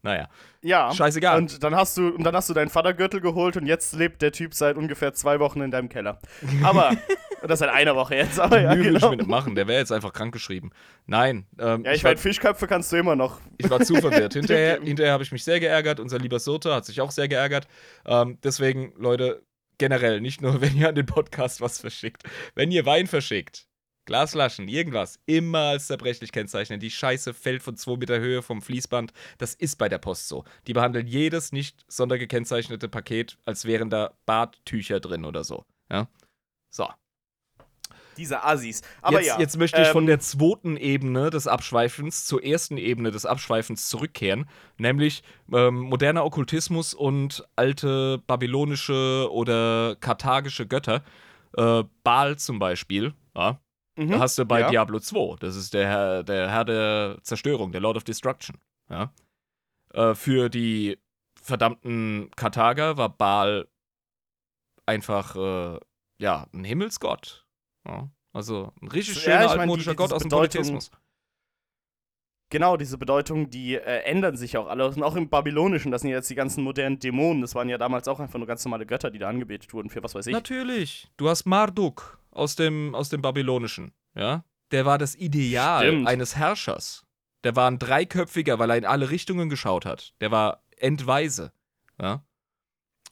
B: naja,
A: Ja.
B: scheißegal.
A: Und dann hast du, und dann hast du deinen Vatergürtel geholt und jetzt lebt der Typ seit ungefähr zwei Wochen in deinem Keller. Aber, das seit einer Woche jetzt, aber ja,
B: ich
A: genau.
B: nicht machen, der wäre jetzt einfach krankgeschrieben. Nein, ähm,
A: Ja, ich
B: war,
A: meine, Fischköpfe kannst du immer noch.
B: ich war zu verwirrt. Hinterher, hinterher habe ich mich sehr geärgert. Unser lieber Sote hat sich auch sehr geärgert. Ähm, deswegen, Leute, generell, nicht nur, wenn ihr an den Podcast was verschickt. Wenn ihr Wein verschickt, Glasflaschen, irgendwas, immer als zerbrechlich kennzeichnen. Die Scheiße fällt von 2 Meter Höhe vom Fließband. Das ist bei der Post so. Die behandeln jedes nicht sondergekennzeichnete Paket, als wären da Badtücher drin oder so. Ja? So.
A: Diese Assis. Aber
B: jetzt,
A: ja.
B: jetzt möchte ich von
A: ähm,
B: der zweiten Ebene des Abschweifens zur ersten Ebene des Abschweifens zurückkehren, nämlich ähm, moderner Okkultismus und alte babylonische oder karthagische Götter. Äh, Baal zum Beispiel, ja,
A: mhm,
B: da hast du bei
A: ja.
B: Diablo 2, das ist der Herr, der Herr der Zerstörung, der Lord of Destruction. Ja. Äh, für die verdammten Karthager war Baal einfach, äh, ja, ein Himmelsgott. Ja. Also ein richtig
A: Ja,
B: schöner
A: ich mein, die-
B: altmodischer
A: die-
B: Gott aus dem
A: Bedeutung-
B: Politismus.
A: Genau, diese Bedeutungen, die äh, ändern sich auch alle. Und auch im Babylonischen, das sind ja jetzt die ganzen modernen Dämonen. Das waren ja damals auch einfach nur ganz normale Götter, die da angebetet wurden, für was weiß ich.
B: Natürlich. Du hast Marduk aus dem, aus dem Babylonischen. Ja. Der war das Ideal
A: Stimmt.
B: eines Herrschers. Der war ein dreiköpfiger, weil er in alle Richtungen geschaut hat. Der war endweise. Ja.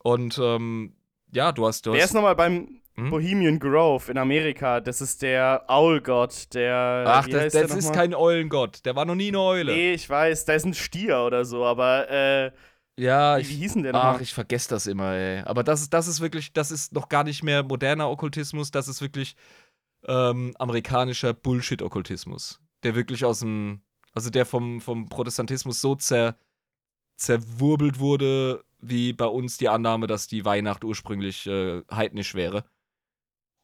B: Und ähm, ja, du hast. Du
A: Wer
B: hast
A: ist nochmal beim
B: Hm?
A: Bohemian Grove in Amerika? Das ist der Owl-Gott, der.
B: Ach, das,
A: der
B: das ist kein Eulengott. Der war noch nie eine Eule.
A: Nee, ich weiß, da ist ein Stier oder so, aber äh,
B: Ja,
A: wie, wie
B: ich,
A: hieß denn der
B: ach,
A: nochmal?
B: ich vergesse das immer, ey. Aber das ist, das ist wirklich, das ist noch gar nicht mehr moderner Okkultismus, das ist wirklich ähm, amerikanischer Bullshit-Okkultismus. Der wirklich aus dem, also der vom, vom Protestantismus so zer, zerwurbelt wurde, wie bei uns die Annahme, dass die Weihnacht ursprünglich äh, heidnisch wäre.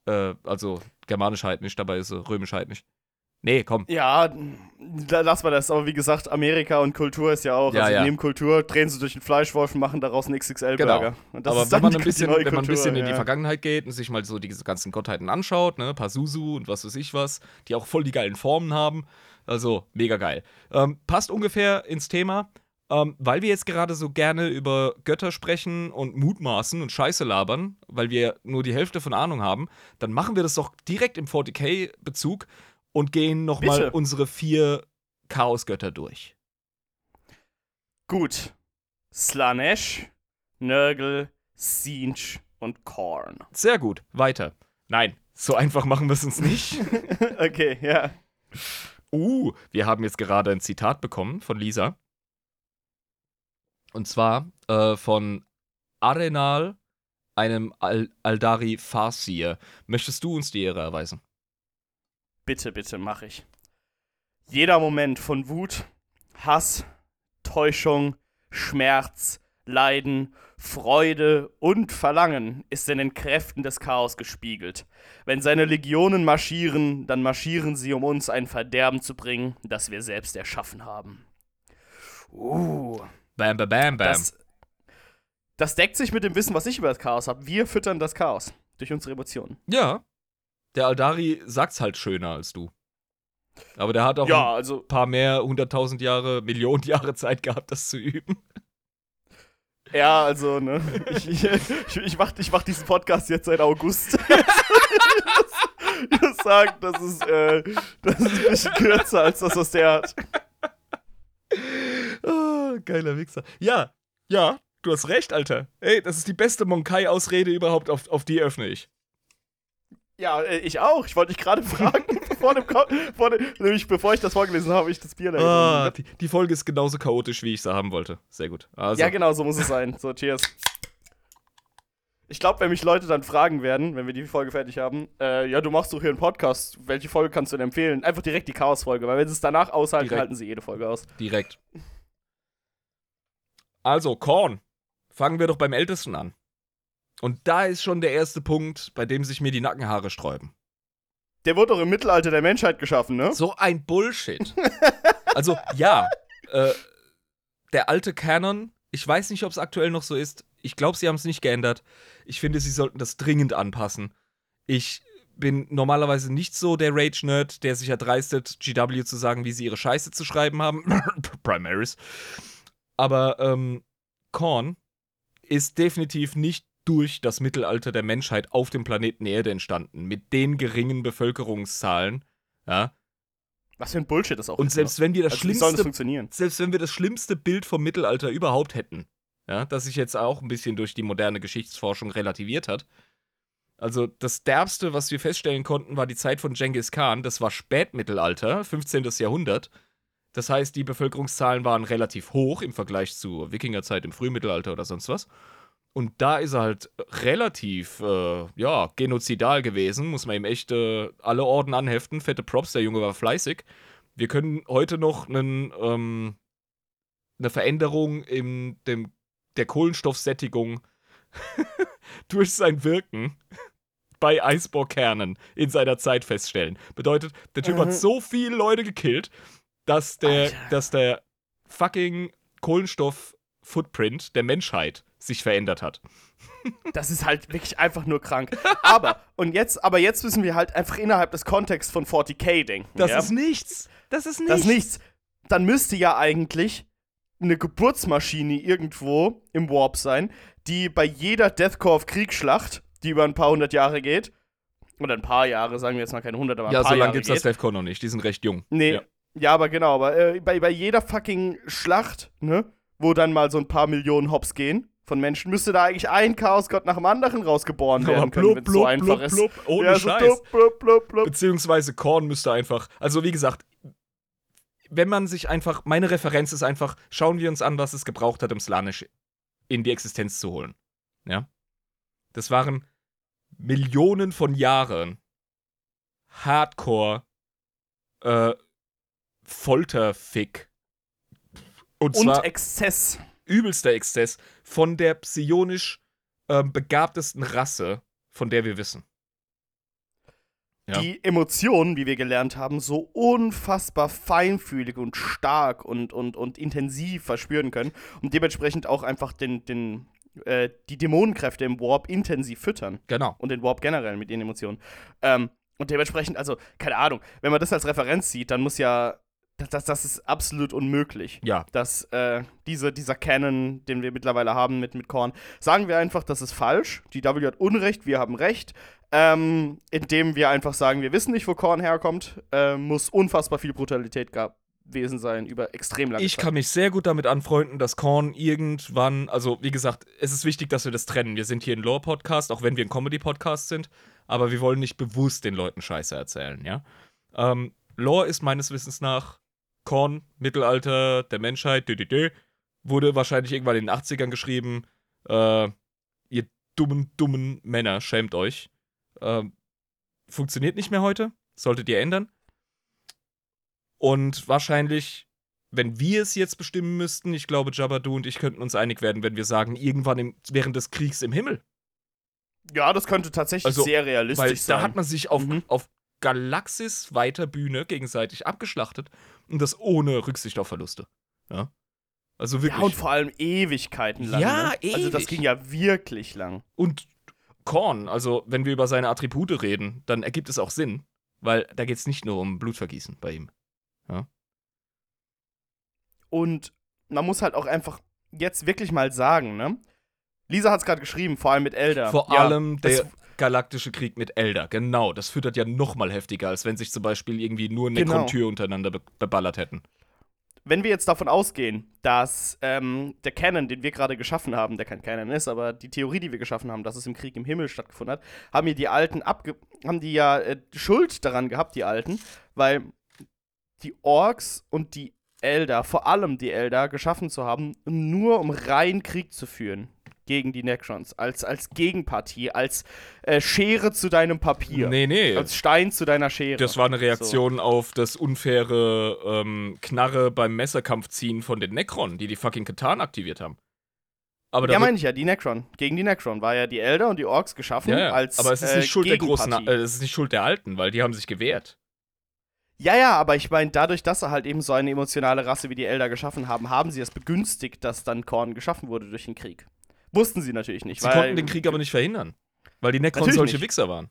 B: Äh, also germanisch heidnisch, dabei ist sie römisch heidnisch. Nee, komm.
A: Ja, da lass mal das. Aber wie gesagt, Amerika und Kultur ist ja auch.
B: Ja,
A: also
B: ja.
A: neben Kultur drehen sie durch den Fleischwolf und machen daraus einen XXL-Burger. Und das
B: Aber
A: ist
B: wenn man ein bisschen, wenn man ein bisschen in die
A: ja.
B: Vergangenheit geht und sich mal so diese ganzen Gottheiten anschaut, ne, Pazuzu und was weiß ich was, die auch voll die geilen Formen haben. Also, mega geil. Ähm, passt ungefähr ins Thema, ähm, weil wir jetzt gerade so gerne über Götter sprechen und mutmaßen und Scheiße labern, weil wir nur die Hälfte von Ahnung haben, dann machen wir das doch direkt im 40k-Bezug und gehen nochmal unsere vier Chaosgötter durch.
A: Gut. Slanesh, Nurgle, Sinch und Korn.
B: Sehr gut, weiter. Nein, so einfach machen wir es uns nicht.
A: okay, ja.
B: Uh, wir haben jetzt gerade ein Zitat bekommen von Lisa. Und zwar äh, von Arenal, einem Al Aldari Farsier. Möchtest du uns die Ehre erweisen?
A: Bitte, bitte, mach ich. Jeder Moment von Wut, Hass, Täuschung, Schmerz, Leiden, Freude und Verlangen ist in den Kräften des Chaos gespiegelt. Wenn seine Legionen marschieren, dann marschieren sie, um uns ein Verderben zu bringen, das wir selbst erschaffen haben. Uh,
B: Bam, bam, bam, bam.
A: das, das deckt sich mit dem Wissen, was ich über das Chaos habe. Wir füttern das Chaos durch unsere Emotionen.
B: ja, der Aldari sagt's halt schöner als du. Aber der hat auch
A: Ja,
B: ein
A: also
B: paar mehr hunderttausend Jahre, Millionen Jahre Zeit gehabt, das zu üben.
A: Ja, also, ne? Ich, ich, ich, ich, mach, ich mach diesen Podcast jetzt seit August. ich muss sagen, das ist, äh, das ist ein bisschen kürzer als das, was der hat.
B: Ah, geiler Wichser. Ja, ja, du hast recht, Alter. Ey, das ist die beste Monkai-Ausrede überhaupt, auf, auf die öffne ich.
A: Ja, äh, ich auch. Ich wollte dich gerade fragen, vor dem, vor dem, nämlich bevor ich das vorgelesen habe, ich das Bier da
B: Ah, die, die Folge ist genauso chaotisch, wie ich sie haben wollte. Sehr gut. Also,
A: Ja, genau, so muss es sein. So, cheers. Ich glaube, wenn mich Leute dann fragen werden, wenn wir die Folge fertig haben, äh, ja, du machst doch hier einen Podcast, welche Folge kannst du denn empfehlen? Einfach direkt die Chaos-Folge, weil wenn sie es danach aushalten,
B: Direkt.
A: halten sie jede Folge aus.
B: direkt. Also, Korn. Fangen wir doch beim Ältesten an. Und da ist schon der erste Punkt, bei dem sich mir die Nackenhaare sträuben.
A: Der wurde doch im Mittelalter der Menschheit geschaffen, ne?
B: So ein Bullshit. also, ja, äh, der alte Canon, ich weiß nicht, ob es aktuell noch so ist. Ich glaube, sie haben es nicht geändert. Ich finde, sie sollten das dringend anpassen. Ich bin normalerweise nicht so der Rage-Nerd, der sich erdreistet, GW zu sagen, wie sie ihre Scheiße zu schreiben haben. Primaries. Aber ähm, Korn ist definitiv nicht durch das Mittelalter der Menschheit auf dem Planeten Erde entstanden. Mit den geringen Bevölkerungszahlen. Ja.
A: Was für ein Bullshit das auch
B: Und
A: ist,
B: selbst
A: ne?
B: wenn wir das
A: also,
B: schlimmste
A: funktionieren?
B: selbst wenn wir das schlimmste Bild vom Mittelalter überhaupt hätten, ja, das sich jetzt auch ein bisschen durch die moderne Geschichtsforschung relativiert hat. Also das derbste, was wir feststellen konnten, war die Zeit von Genghis Khan. Das war Spätmittelalter, 15. Jahrhundert. Das heißt, die Bevölkerungszahlen waren relativ hoch im Vergleich zur Wikingerzeit im Frühmittelalter oder sonst was. Und da ist er halt relativ, äh, ja, genozidal gewesen. Muss man ihm echt äh, alle Orden anheften. Fette Props, der Junge war fleißig. Wir können heute noch einen, ähm, eine Veränderung in dem, der Kohlenstoffsättigung durch sein Wirken bei Eisbohrkernen in seiner Zeit feststellen. Bedeutet, der Typ
A: Mhm.
B: hat so viele Leute gekillt, dass der,
A: Alter.
B: dass der fucking Kohlenstoff-Footprint der Menschheit sich verändert hat.
A: Das ist halt wirklich einfach nur krank. Aber, und jetzt, aber jetzt müssen wir halt einfach innerhalb des Kontexts von 40k denken.
B: Das
A: ja?
B: ist nichts. Das ist nichts.
A: Das ist nichts. Dann müsste ja eigentlich eine Geburtsmaschine irgendwo im Warp sein, die bei jeder Deathcore of Kriegsschlacht, die über ein paar hundert Jahre geht, oder ein paar Jahre, sagen wir jetzt mal keine hundert, aber ein
B: Ja,
A: paar
B: so lange gibt's
A: geht.
B: das Defcon noch nicht. Die sind recht jung.
A: Nee,
B: Ja.
A: ja, aber genau, aber äh, bei, bei jeder fucking Schlacht, ne, wo dann mal so ein paar Millionen Hops gehen von Menschen, müsste da eigentlich ein Chaosgott nach dem anderen rausgeboren werden können, wenn es so einfach ist.
B: ohne
A: ja, so
B: Scheiß.
A: blub, blub, blub, blub.
B: Beziehungsweise Korn müsste einfach, also wie gesagt, wenn man sich einfach, meine Referenz ist einfach, schauen wir uns an, was es gebraucht hat, um Slanisch in die Existenz zu holen. Ja. Das waren Millionen von Jahren Hardcore äh, Folterfick. Und
A: Und Exzess.
B: Übelster Exzess von der psionisch ähm, begabtesten Rasse, von der wir wissen. Ja.
A: die Emotionen, wie wir gelernt haben, so unfassbar feinfühlig und stark und, und, und intensiv verspüren können und dementsprechend auch einfach den, den, äh, die Dämonenkräfte im Warp intensiv füttern
B: Genau.
A: und den Warp generell mit ihren Emotionen. Ähm, und dementsprechend, also, keine Ahnung, wenn man das als Referenz sieht, dann muss ja, das, das, ist absolut unmöglich.
B: Ja,
A: Dass äh, diese, dieser Canon, den wir mittlerweile haben mit, mit Korn, sagen wir einfach, das ist falsch. Die W hat Unrecht, wir haben Recht. Ähm, indem wir einfach sagen, wir wissen nicht, wo Korn herkommt, äh, muss unfassbar viel Brutalität gewesen sein über extrem lange
B: Ich
A: Zeit.
B: kann mich sehr gut damit anfreunden, dass Korn irgendwann, also wie gesagt, es ist wichtig, dass wir das trennen. Wir sind hier ein Lore-Podcast, auch wenn wir ein Comedy-Podcast sind, aber wir wollen nicht bewusst den Leuten Scheiße erzählen, ja. Ähm, Lore ist meines Wissens nach Korn, Mittelalter der Menschheit, dü, wurde wahrscheinlich irgendwann in den 80ern geschrieben. Äh, ihr dummen, dummen Männer, schämt euch. Ähm, funktioniert nicht mehr heute, solltet ihr ändern. Und wahrscheinlich, wenn wir es jetzt bestimmen müssten, ich glaube, Jabba, du und ich könnten uns einig werden, wenn wir sagen, irgendwann im, während des Kriegs im Himmel.
A: Ja, das könnte tatsächlich
B: Also,
A: sehr realistisch
B: Weil
A: sein.
B: da hat man sich auf,
A: Mhm.
B: auf Galaxis weiter Bühne gegenseitig abgeschlachtet und das ohne Rücksicht auf Verluste. Ja. Also wirklich.
A: ja, und vor allem Ewigkeiten lang.
B: Ja,
A: ne? Also das
B: ewig.
A: ging ja wirklich lang.
B: Und Korn, also wenn wir über seine Attribute reden, dann ergibt es auch Sinn, weil da geht es nicht nur um Blutvergießen bei ihm.
A: Und man muss halt auch einfach jetzt wirklich mal sagen, ne? Lisa hat es gerade geschrieben, vor allem mit Elder.
B: Vor
A: Ja,
B: allem
A: das-
B: der galaktische Krieg mit Elder, genau. Das füttert ja noch mal heftiger, als wenn sich zum Beispiel irgendwie nur
A: Genau.
B: Nekrontyr untereinander be beballert hätten.
A: wenn wir jetzt davon ausgehen, dass ähm, der Canon, den wir gerade geschaffen haben, der kein Canon ist, aber die Theorie, die wir geschaffen haben, dass es im Krieg im Himmel stattgefunden hat, haben ja die Alten abge haben die ja äh, Schuld daran gehabt, die Alten, weil die Orks und die Elder, vor allem die Elder, geschaffen zu haben, nur um rein Krieg zu führen gegen die Necrons, als, als Gegenpartie, als äh, Schere zu deinem Papier.
B: Nee, nee.
A: Als Stein zu deiner Schere.
B: Das war eine Reaktion so. auf das unfaire ähm, Knarre beim Messerkampf ziehen von den Necron, die die fucking Katan aktiviert haben.
A: Aber ja, meine ich ja, die Necron. Gegen die Necron war ja die Elder und die Orks geschaffen
B: ja, ja.
A: als
B: Aber es ist nicht
A: äh,
B: Schuld der großen, äh, es ist nicht Schuld der Alten, weil die haben sich gewehrt.
A: Ja, ja, aber ich meine, dadurch, dass sie halt eben so eine emotionale Rasse wie die Elder geschaffen haben, haben sie es begünstigt, dass dann Korn geschaffen wurde durch den Krieg. Wussten sie natürlich nicht.
B: Sie konnten den Krieg aber nicht verhindern, weil die Necron solche nicht. Wichser waren.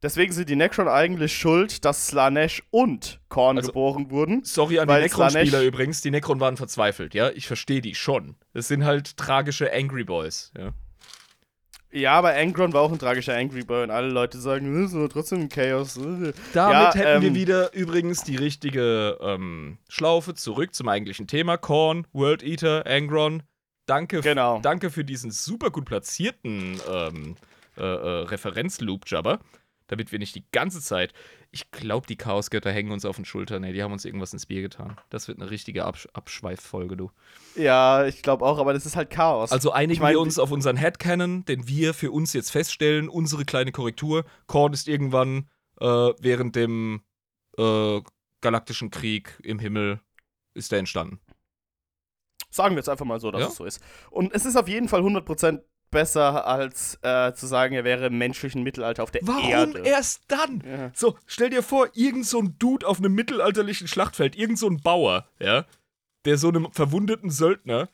A: Deswegen sind die Necron eigentlich schuld, dass Slanesh und Korn also, geboren wurden.
B: Sorry an die Necron-Spieler übrigens, die Necron waren verzweifelt, ja? Ich verstehe die schon. Es sind halt tragische Angry Boys, ja.
A: Ja, aber Angron war auch ein tragischer Angry Boy und alle Leute sagen, das ist trotzdem ein Chaos.
B: Damit ja, hätten ähm, wir wieder übrigens die richtige ähm, Schlaufe zurück zum eigentlichen Thema. Korn, World Eater, Angron. Danke,
A: genau.
B: danke für diesen super gut platzierten ähm, äh, äh, Referenzloop, Jabber. Damit wir nicht die ganze Zeit ich glaube, die Chaosgötter hängen uns auf den Schultern. Ey, die haben uns irgendwas ins Bier getan. Das wird eine richtige Absch Abschweiffolge, du.
A: Ja, ich glaube auch, aber das ist halt Chaos.
B: Also einigen ich mein, wir uns auf unseren Headcanon, den wir für uns jetzt feststellen, unsere kleine Korrektur. Korn ist irgendwann äh, während dem äh, Galaktischen Krieg im Himmel ist er entstanden.
A: Sagen wir jetzt einfach mal so, dass ja? es so ist. Und es ist auf jeden Fall 100% besser, als äh, zu sagen, er wäre im menschlichen Mittelalter auf der
B: Warum
A: Erde.
B: Warum erst dann? Ja. So, stell dir vor, irgend so ein Dude auf einem mittelalterlichen Schlachtfeld, irgend so ein Bauer, ja, der so einem verwundeten Söldner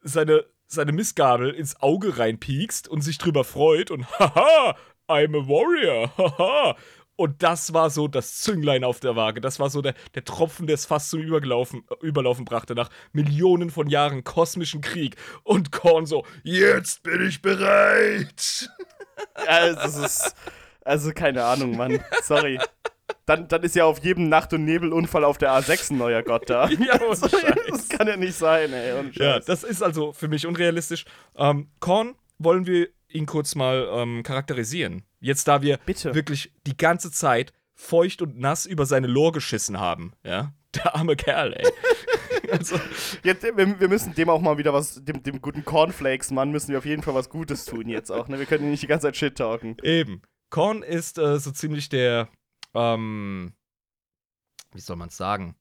B: seine, seine Missgabel ins Auge reinpiekst und sich drüber freut und haha, I'm a warrior, haha. Und das war so das Zünglein auf der Waage. Das war so der, der Tropfen, der es fast zum Überlaufen, Überlaufen brachte nach Millionen von Jahren kosmischen Krieg. Und Korn so, jetzt bin ich bereit.
A: Das ist, also keine Ahnung, Mann. Sorry. Dann, dann ist ja auf jedem Nacht- und Nebelunfall auf der A6 ein neuer Gott da. Ja, das, das kann ja nicht sein, ey.
B: Ja, das ist also für mich unrealistisch. Ähm, Korn wollen wir ihn kurz mal ähm, charakterisieren. Jetzt, da wir
A: Bitte.
B: wirklich die ganze Zeit feucht und nass über seine Lore geschissen haben, ja. Der arme Kerl, ey.
A: also, jetzt, wir, wir, müssen dem auch mal wieder was, dem, dem guten Cornflakes-Mann müssen wir auf jeden Fall was Gutes tun jetzt auch, ne? Wir können ihn nicht die ganze Zeit shit talken.
B: Eben. Korn ist äh, so ziemlich der, ähm, wie soll man es sagen?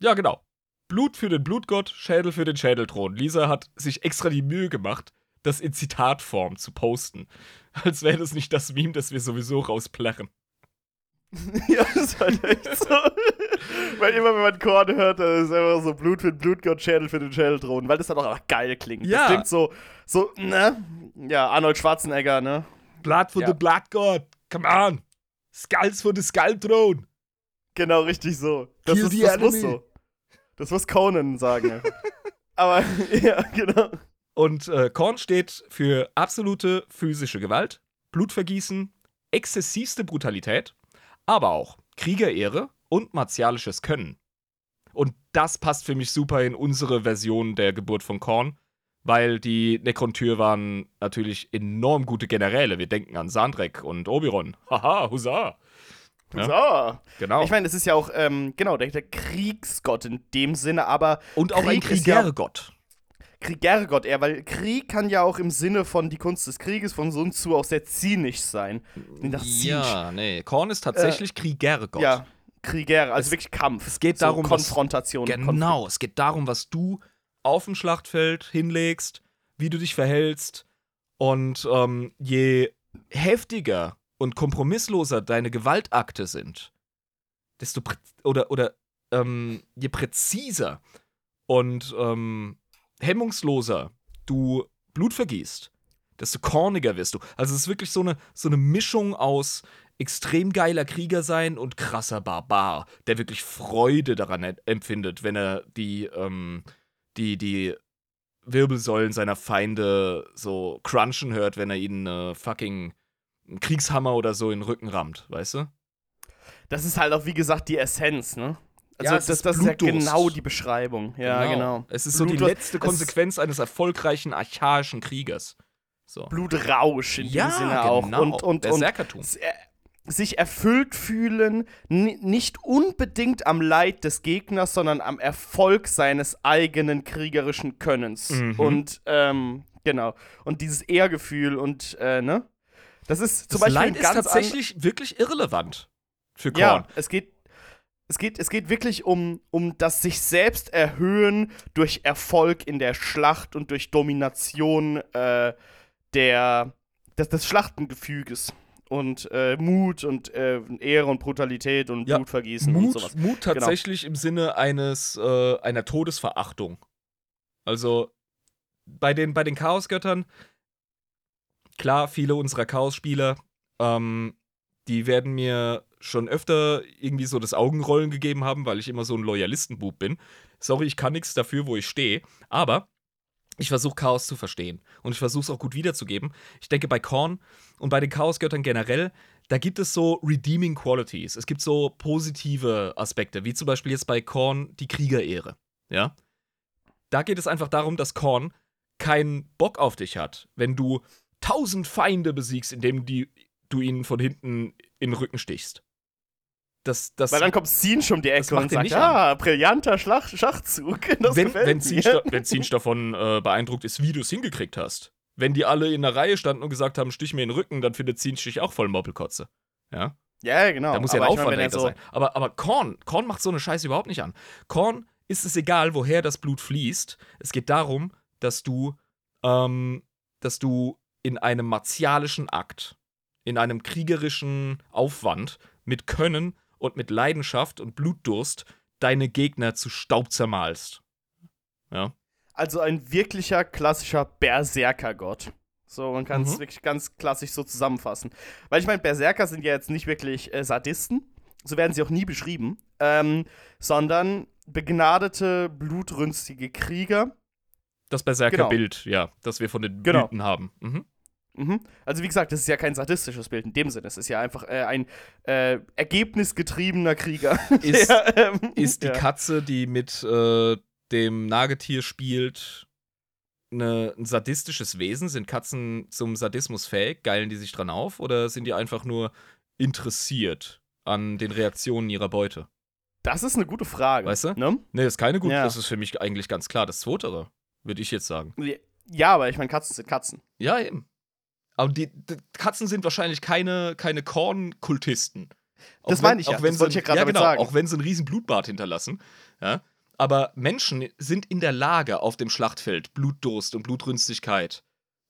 B: Ja, genau. Blut für den Blutgott, Schädel für den Schädelthron. Lisa hat sich extra die Mühe gemacht, das in Zitatform zu posten. Als wäre das nicht das Meme, das wir sowieso rausplärren.
A: ja, das ist halt echt so. weil immer, wenn man Korn hört, dann ist einfach so Blut für den Blutgott, Schädel für den Schädeldrohnen, weil das halt auch einfach geil klingt. Ja. Das klingt so, so, ne? Ja, Arnold Schwarzenegger, ne?
B: Blood for ja. the Blood God, come on. Skulls for the Skull Throne.
A: Genau, richtig so. Das, ist, das muss so. Das muss Conan sagen. Aber, ja, genau.
B: Und äh, Korn steht für absolute physische Gewalt, Blutvergießen, exzessivste Brutalität, aber auch Kriegerehre und martialisches Können. Und das passt für mich super in unsere Version der Geburt von Korn, weil die Nekrontyr waren natürlich enorm gute Generäle. Wir denken an Sandrek und Oberon. Haha, Hussar.
A: Ja? So. Genau. Ich meine, es ist ja auch, ähm, genau, der, der, Kriegsgott in dem Sinne, aber.
B: Und auch Krieg ein Kriegergott.
A: Kriegergott eher, weil Krieg kann ja auch im Sinne von die Kunst des Krieges von Sun Tzu auch sehr zynisch sein.
B: ja, nee. Korn ist tatsächlich äh, Kriegergott.
A: Ja, Krieger, also es, wirklich Kampf.
B: Es geht so darum,
A: Konfrontation.
B: Was, genau, Konflikt. es geht darum, was du auf dem Schlachtfeld hinlegst, wie du dich verhältst. Und ähm, je heftiger und kompromissloser deine Gewaltakte sind, desto oder oder ähm, je präziser und ähm, hemmungsloser du Blut vergießt, desto korniger wirst du. Also es ist wirklich so eine, so eine Mischung aus extrem geiler Krieger sein und krasser Barbar, der wirklich Freude daran empfindet, wenn er die, ähm, die, die Wirbelsäulen seiner Feinde so crunchen hört, wenn er ihnen äh, fucking einen Kriegshammer oder so in den Rücken rammt, weißt du?
A: Das ist halt auch, wie gesagt, die Essenz, ne? Also
B: Ja,
A: das,
B: ist
A: das ist ja genau die Beschreibung. Ja, genau.
B: Es ist so die letzte Konsequenz eines erfolgreichen archaischen Kriegers. So.
A: Blutrausch in
B: ja,
A: dem Sinne
B: genau.
A: auch. Und, und, und äh, sich erfüllt fühlen, ni- nicht unbedingt am Leid des Gegners, sondern am Erfolg seines eigenen kriegerischen Könnens.
B: Mhm.
A: Und ähm, genau. Und dieses Ehrgefühl und äh, ne? Das ist zum
B: Das
A: Beispiel
B: Leid ist tatsächlich wirklich irrelevant für Korn.
A: Ja, es geht, es geht, es geht wirklich um, um das sich selbst erhöhen durch Erfolg in der Schlacht und durch Domination äh, der, des, des Schlachtengefüges. Und äh, Mut und äh, Ehre und Brutalität und
B: Ja,
A: Blutvergießen und
B: Mut,
A: sowas.
B: Mut tatsächlich im Sinne eines äh, einer Todesverachtung. Also bei den, bei den Chaosgöttern, klar, viele unserer Chaos-Spieler, ähm, die werden mir schon öfter irgendwie so das Augenrollen gegeben haben, weil ich immer so ein Loyalistenbub bin. Sorry, ich kann nichts dafür, wo ich stehe, aber ich versuche Chaos zu verstehen und ich versuche es auch gut wiederzugeben. Ich denke, bei Korn und bei den Chaosgöttern generell, da gibt es so redeeming qualities. Es gibt so positive Aspekte, wie zum Beispiel jetzt bei Korn die Kriegerehre. Ja? Da geht es einfach darum, dass Korn keinen Bock auf dich hat, wenn du tausend Feinde besiegst, indem die, du ihnen von hinten in den Rücken stichst. Das, das,
A: Weil dann kommt Zinsch um die Ecke und sagt,
B: nicht
A: ah, brillanter Schlach Schachzug. Das
B: wenn, wenn. Zinsch wenn Zinsch davon äh, beeindruckt ist, wie du es hingekriegt hast. Wenn die alle in der Reihe standen und gesagt haben, stich mir in den Rücken, dann findet Zinsch dich auch voll Moppelkotze. Ja?
A: Ja, genau.
B: Da muss ja ein Aufwand dahinter
A: so,
B: sein. Aber, aber Korn, Korn macht so eine Scheiße überhaupt nicht an. Korn ist es egal, woher das Blut fließt. Es geht darum, dass du, ähm, dass du in einem martialischen Akt, in einem kriegerischen Aufwand mit Können und mit Leidenschaft und Blutdurst deine Gegner zu Staub zermalst. Ja.
A: Also ein wirklicher klassischer Berserkergott. So, man kann es
B: Mhm.
A: wirklich ganz klassisch so zusammenfassen. Weil ich meine, Berserker sind ja jetzt nicht wirklich äh, Sadisten, so werden sie auch nie beschrieben, ähm, sondern begnadete, blutrünstige Krieger.
B: Das Berserker-Bild, ja, das wir von den
A: Genau.
B: Blüten haben. Mhm.
A: Mhm. Also wie gesagt, das ist ja kein sadistisches Bild in dem Sinne. Es ist ja einfach äh, ein äh, ergebnisgetriebener Krieger.
B: Ist-
A: Der, ähm,
B: Ist die
A: ja.
B: Katze, die mit äh, dem Nagetier spielt, eine, ein sadistisches Wesen? Sind Katzen zum Sadismus fähig? Geilen die sich dran auf? Oder sind die einfach nur interessiert an den Reaktionen ihrer Beute?
A: Das ist eine gute Frage.
B: Weißt du?
A: Ne?
B: Nee, das ist keine gute.
A: Ja.
B: Das ist für mich eigentlich ganz klar das Zweite, würde ich jetzt sagen.
A: Ja, aber ich meine, Katzen sind Katzen.
B: Ja, eben. Aber die, die Katzen sind wahrscheinlich keine, keine Kornkultisten.
A: Das
B: wenn-
A: meine ich ja,
B: Auch wenn
A: das
B: sie,
A: ich ja gerade
B: ja, genau,
A: sagen.
B: Auch wenn sie einen riesen Blutbad hinterlassen. Ja. Aber Menschen sind in der Lage, auf dem Schlachtfeld Blutdurst und Blutrünstigkeit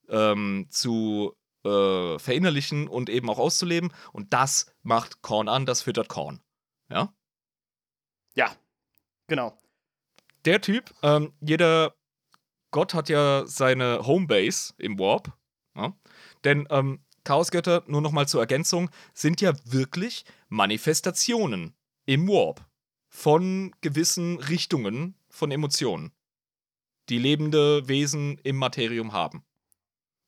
B: ähm, zu äh, verinnerlichen und eben auch auszuleben. Und das macht Korn an, das füttert Korn. Ja.
A: Genau.
B: der Typ, ähm, jeder Gott hat ja seine Homebase im Warp. Ja? Denn ähm, Chaosgötter, nur nochmal zur Ergänzung, sind ja wirklich Manifestationen im Warp von gewissen Richtungen von Emotionen, die lebende Wesen im Materium haben.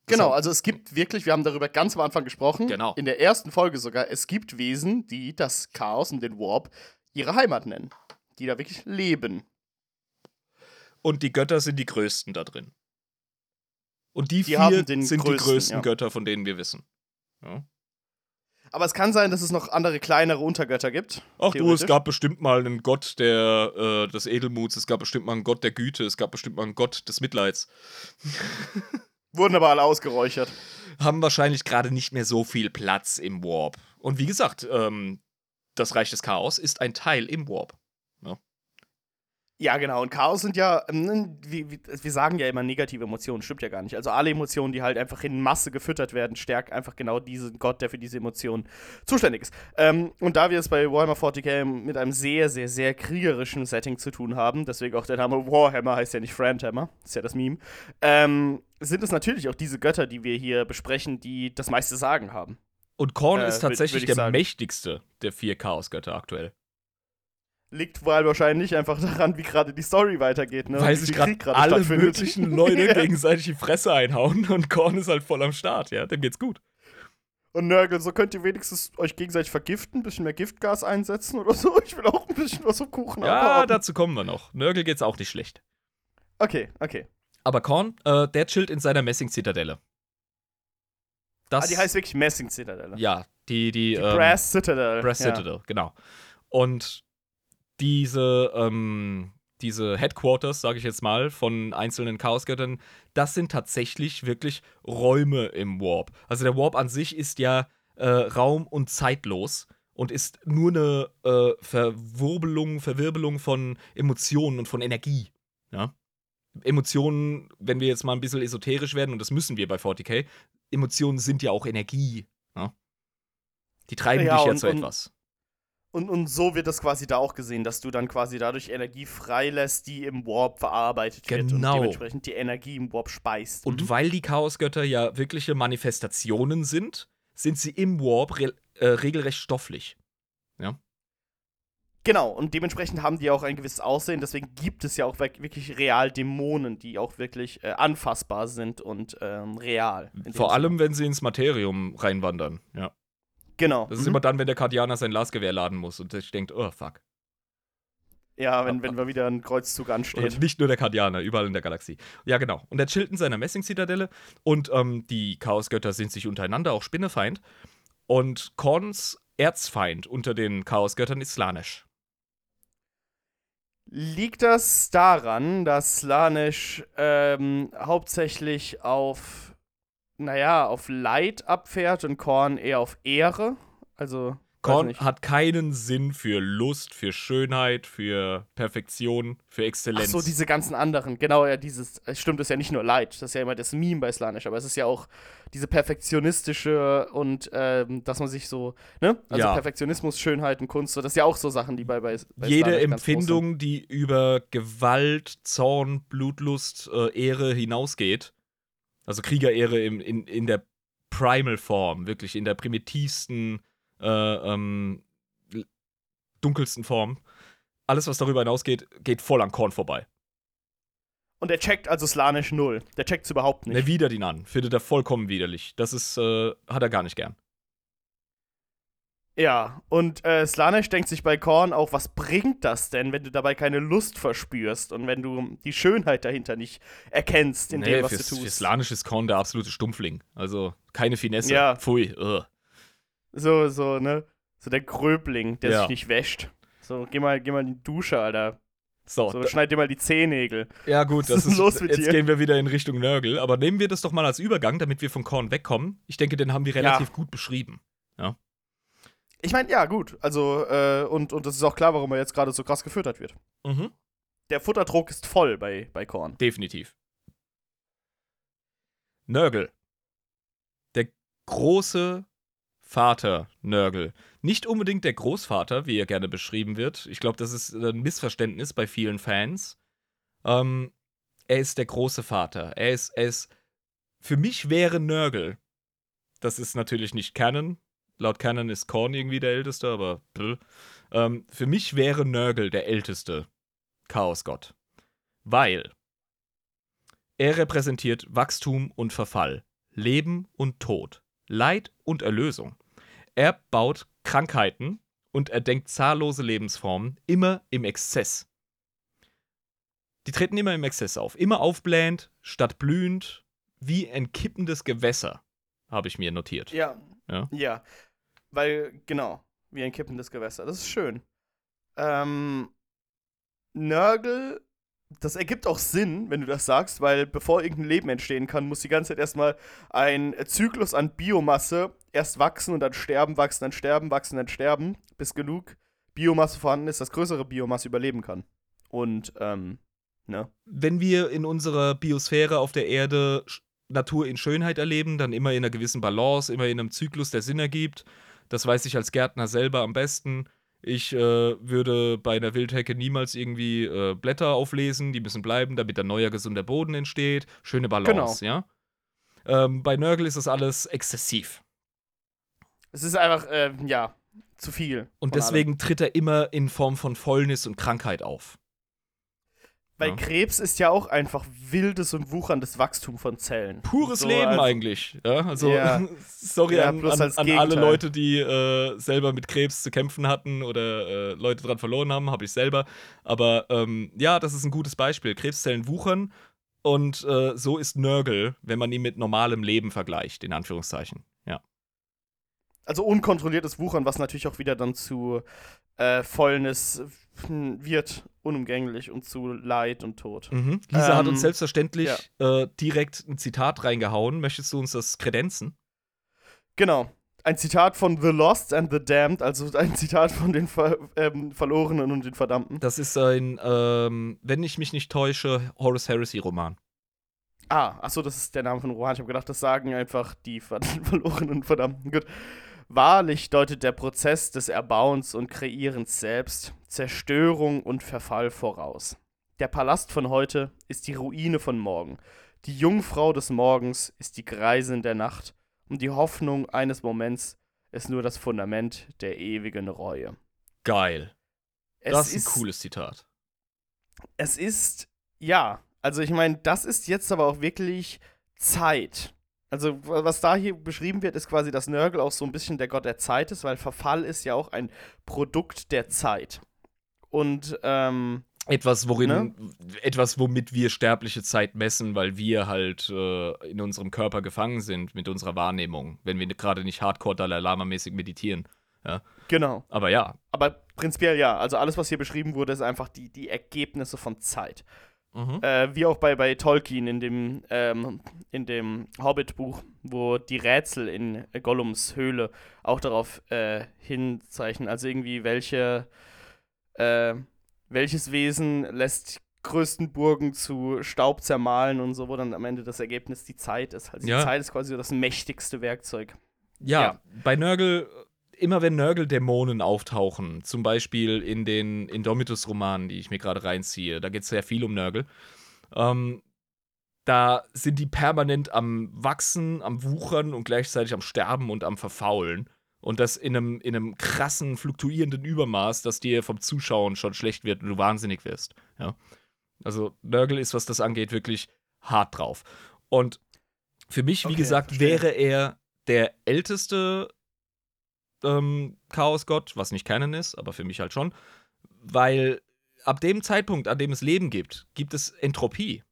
A: Genau,
B: So.
A: also es gibt wirklich, wir haben darüber ganz am Anfang gesprochen,
B: Genau.
A: in der ersten Folge sogar, es gibt Wesen, die das Chaos und den Warp ihre Heimat nennen. Die da wirklich leben.
B: Und die Götter sind die größten da drin. Und die,
A: Die
B: vier sind die
A: größten,
B: größten
A: ja.
B: Götter, von denen wir wissen. Ja.
A: Aber es kann sein, dass es noch andere kleinere Untergötter gibt.
B: Ach du, es gab bestimmt mal einen Gott der, äh, des Edelmuts, es gab bestimmt mal einen Gott der Güte, es gab bestimmt mal einen Gott des Mitleids.
A: Wurden aber alle ausgeräuchert.
B: Haben wahrscheinlich gerade nicht mehr so viel Platz im Warp. Und wie gesagt, ähm, das Reich des Chaos ist ein Teil im Warp.
A: Ja, genau. Und Chaos sind ja, ähm, wie, wir sagen ja immer negative Emotionen, stimmt ja gar nicht. Also alle Emotionen, die halt einfach in Masse gefüttert werden, stärkt einfach genau diesen Gott, der für diese Emotionen zuständig ist. Ähm, und da wir es bei Warhammer 40k mit einem sehr, sehr, sehr kriegerischen Setting zu tun haben, deswegen auch der Name Warhammer heißt ja nicht Friendhammer, ist ja das Meme, ähm, sind es natürlich auch diese Götter, die wir hier besprechen, die das meiste Sagen haben.
B: Und Korn
A: Äh,
B: ist tatsächlich der
A: sagen.
B: mächtigste der vier Chaosgötter aktuell.
A: Liegt wohl wahrscheinlich einfach daran, wie gerade die Story weitergeht, ne?
B: Weil sich gerade alle möglichen Leute
A: Ja.
B: gegenseitig die Fresse einhauen und Korn ist halt voll am Start, ja, dem geht's gut.
A: Und Nörgel, so könnt ihr wenigstens euch gegenseitig vergiften, ein bisschen mehr Giftgas einsetzen oder so. Ich will auch ein bisschen was vom Kuchen
B: Ja,
A: haben.
B: dazu kommen wir noch. Nörgel geht's auch nicht schlecht.
A: Okay, okay.
B: Aber Korn, äh, der chillt in seiner Messing-Zitadelle. Das,
A: ah, die heißt wirklich Messing-Zitadelle.
B: Ja, die, die,
A: Die
B: ähm,
A: Brass Citadel.
B: Brass
A: ja.
B: Citadel, genau. Und diese, ähm, diese Headquarters, sage ich jetzt mal, von einzelnen Chaosgöttern, das sind tatsächlich wirklich Räume im Warp. Also der Warp an sich ist ja äh, raum- und zeitlos und ist nur eine äh, Verwurbelung, Verwirbelung von Emotionen und von Energie. Ja? Emotionen, wenn wir jetzt mal ein bisschen esoterisch werden, und das müssen wir bei 40k, Emotionen sind ja auch Energie. Ja? Die treiben
A: Ja,
B: dich ja
A: und-
B: zu etwas.
A: Und, und so wird das quasi da auch gesehen, dass du dann quasi dadurch Energie freilässt, die im Warp verarbeitet wird und
B: Genau.
A: dementsprechend die Energie im Warp speist.
B: Und
A: Mhm.
B: weil die Chaosgötter ja wirkliche Manifestationen sind, sind sie im Warp re äh, regelrecht stofflich.
A: Genau, und dementsprechend haben die auch ein gewisses Aussehen, deswegen gibt es ja auch wirk- wirklich real Dämonen, die auch wirklich äh, anfassbar sind und ähm, real.
B: Vor
A: Sinne.
B: allem, wenn sie ins Materium reinwandern. Ja.
A: Genau.
B: Das ist
A: mhm.
B: immer dann, wenn der Kardianer sein Lasgewehr laden muss und sich denkt, oh fuck.
A: Ja, wenn, wenn mal wieder ein Kreuzzug ansteht.
B: nicht nur der Kardianer, überall in der Galaxie. Ja, genau. Und er chillt in seiner Messing-Zitadelle und ähm, die Chaosgötter sind sich untereinander auch Spinnefeind. Und Korns Erzfeind unter den Chaosgöttern ist Slanesh.
A: Liegt das daran, dass Slanish ähm, hauptsächlich auf, naja, auf Leid abfährt und Korn eher auf Ehre? Also,
B: Korn hat keinen Sinn für Lust, für Schönheit, für Perfektion, für
A: Ach
B: Exzellenz.
A: so, diese ganzen anderen. Genau, ja, dieses, es stimmt, das ist ja nicht nur Leid, das ist ja immer das Meme bei Slanish, aber es ist ja auch diese perfektionistische und, ähm, dass man sich so, ne? Also
B: Ja.
A: Perfektionismus, Schönheit und Kunst, so, das ist ja auch so Sachen, die bei, bei, bei
B: Jede
A: sind.
B: Empfindung, die über Gewalt, Zorn, Blutlust, äh, Ehre hinausgeht, also Kriegerehre im, in, in der Primal-Form, wirklich in der primitivsten, äh, ähm, dunkelsten Form, alles, was darüber hinausgeht, geht voll an Korn vorbei.
A: Und er checkt also Slanish null. Der checkt es überhaupt nicht.
B: Er widert ihn an, findet er vollkommen widerlich. Das ist, äh, hat er gar nicht gern.
A: Ja, und äh, Slanesh denkt sich bei Korn auch, was bringt das denn, wenn du dabei keine Lust verspürst und wenn du die Schönheit dahinter nicht erkennst in dem, was du tust.
B: für Slanisch ist Korn der absolute Stumpfling. Also keine Finesse.
A: Ja.
B: Pfui. ugh.
A: So, so, ne? So der Gröbling, der
B: Ja.
A: sich nicht wäscht. So, geh mal, geh mal in die Dusche, Alter.
B: So,
A: So, schneid dir mal die Zehennägel.
B: Ja, gut, das
A: ist los mit
B: jetzt
A: dir?
B: gehen wir wieder in Richtung Nörgel. Aber nehmen wir das doch mal als Übergang, damit wir von Korn wegkommen. Ich denke, den haben wir relativ gut beschrieben.
A: Ich meine, ja, gut. Also, äh, und, und das ist auch klar, warum er jetzt gerade so krass gefüttert wird.
B: Mhm.
A: Der Futterdruck ist voll bei, bei Korn.
B: Definitiv. Nörgel. Der große Vater Nörgel. Nicht unbedingt der Großvater, wie er gerne beschrieben wird. Ich glaube, das ist ein Missverständnis bei vielen Fans. Ähm, er ist der große Vater. Er ist, er ist. Für mich wäre Nörgel. Das ist natürlich nicht Canon. Laut Canon ist Korn irgendwie der Älteste, aber. Ähm, für mich wäre Nörgel der älteste Chaosgott. Weil er repräsentiert Wachstum und Verfall, Leben und Tod, Leid und Erlösung. Er baut Krankheiten und er denkt zahllose Lebensformen immer im Exzess. Die treten immer im Exzess auf, immer aufblähend, statt blühend, wie ein kippendes Gewässer, habe ich mir notiert.
A: Ja.
B: Ja.
A: Ja. Weil, genau, wie ein kippendes Gewässer. Das ist schön. Ähm, Nörgel, das ergibt auch Sinn, wenn du das sagst, weil bevor irgendein Leben entstehen kann, muss die ganze Zeit erstmal ein Zyklus an Biomasse erst wachsen und dann sterben, wachsen, dann sterben, wachsen, dann sterben, bis genug Biomasse vorhanden ist, dass größere Biomasse überleben kann. Und, ähm, ne?
B: wenn wir in unserer Biosphäre auf der Erde Natur in Schönheit erleben, dann immer in einer gewissen Balance, immer in einem Zyklus, der Sinn ergibt. Das weiß ich als Gärtner selber am besten. Ich äh, würde bei einer Wildhecke niemals irgendwie äh, Blätter auflesen, die müssen bleiben, damit ein neuer gesunder Boden entsteht. Schöne Balance, ja. Ähm, bei Nörgel ist das alles exzessiv.
A: Es ist einfach, äh, ja, zu viel.
B: Und deswegen tritt er immer in Form von Fäulnis und Krankheit auf.
A: Bei
B: Ja.
A: Krebs ist ja auch einfach wildes und wucherndes Wachstum von Zellen.
B: Pures
A: So,
B: Leben
A: also-
B: eigentlich. Ja, also
A: Ja.
B: sorry
A: Ja,
B: an, an,
A: als
B: an alle. Leute, die äh, selber mit Krebs zu kämpfen hatten oder äh, Leute dran verloren haben, habe ich selber. Aber ähm, ja, das ist ein gutes Beispiel. Krebszellen wuchern und äh, so ist Nörgel, wenn man ihn mit normalem Leben vergleicht, in Anführungszeichen. Ja.
A: Also unkontrolliertes Wuchern, was natürlich auch wieder dann zu äh, Fäulnis hm, wird, unumgänglich und zu Leid und Tod.
B: Mhm. Lisa hat
A: Ähm,
B: uns selbstverständlich äh, direkt ein Zitat reingehauen. Möchtest du uns das kredenzen?
A: Genau. Ein Zitat von The Lost and the Damned, also ein Zitat von den Ver ähm, Verlorenen und den Verdammten.
B: Das ist ein, ähm, wenn ich mich nicht täusche, Horus Heresy-Roman.
A: Ah, achso, das ist der Name von Rohan. Ich habe gedacht, das sagen einfach die Ver Verlorenen und Verdammten. Gut. Wahrlich deutet der Prozess des Erbauens und Kreierens selbst Zerstörung und Verfall voraus. Der Palast von heute ist die Ruine von morgen. Die Jungfrau des Morgens ist die Greisin der Nacht und die Hoffnung eines Moments ist nur das Fundament der ewigen Reue.
B: Geil.
A: Es
B: das ist
A: ist
B: ein cooles Zitat.
A: es ist, ja, also ich meine, das ist jetzt aber auch wirklich Zeit. Also, wa- was da hier beschrieben wird, ist quasi, dass Nörgel auch so ein bisschen der Gott der Zeit ist, weil Verfall ist ja auch ein Produkt der Zeit. Und, ähm,
B: Etwas, worin,
A: Ne?
B: etwas, womit wir sterbliche Zeit messen, weil wir halt äh, in unserem Körper gefangen sind mit unserer Wahrnehmung, wenn wir gerade nicht hardcore Dalai Lama-mäßig meditieren.
A: genau.
B: Aber ja.
A: Aber prinzipiell ja, also alles, was hier beschrieben wurde, ist einfach die, die Ergebnisse von Zeit.
B: Mhm.
A: Äh, wie auch bei, bei Tolkien in dem, ähm, in dem Hobbit-Buch, wo die Rätsel in Gollums Höhle auch darauf äh, hinzeichnen. Also irgendwie, welche, äh, welches Wesen lässt größten Burgen zu Staub zermahlen und so, wo dann am Ende das Ergebnis die Zeit ist. Also
B: Ja.
A: die Zeit ist quasi das mächtigste Werkzeug.
B: Ja,
A: Ja.
B: bei Nörgel, immer wenn Nörgel-Dämonen auftauchen, zum Beispiel in den Indomitus-Romanen, die ich mir gerade reinziehe, da geht es sehr viel um Nörgel, ähm, da sind die permanent am Wachsen, am Wuchern und gleichzeitig am Sterben und am Verfaulen. Und das in einem, in einem krassen, fluktuierenden Übermaß, dass dir vom Zuschauen schon schlecht wird und du wahnsinnig wirst. Ja? Also Nörgel ist, was das angeht, wirklich hart drauf. Und für mich, wie
A: Okay,
B: gesagt,
A: verstehe.
B: wäre er der älteste ähm, Chaosgott, was nicht Canon ist, aber für mich halt schon, weil ab dem Zeitpunkt, an dem es Leben gibt, gibt es Entropie.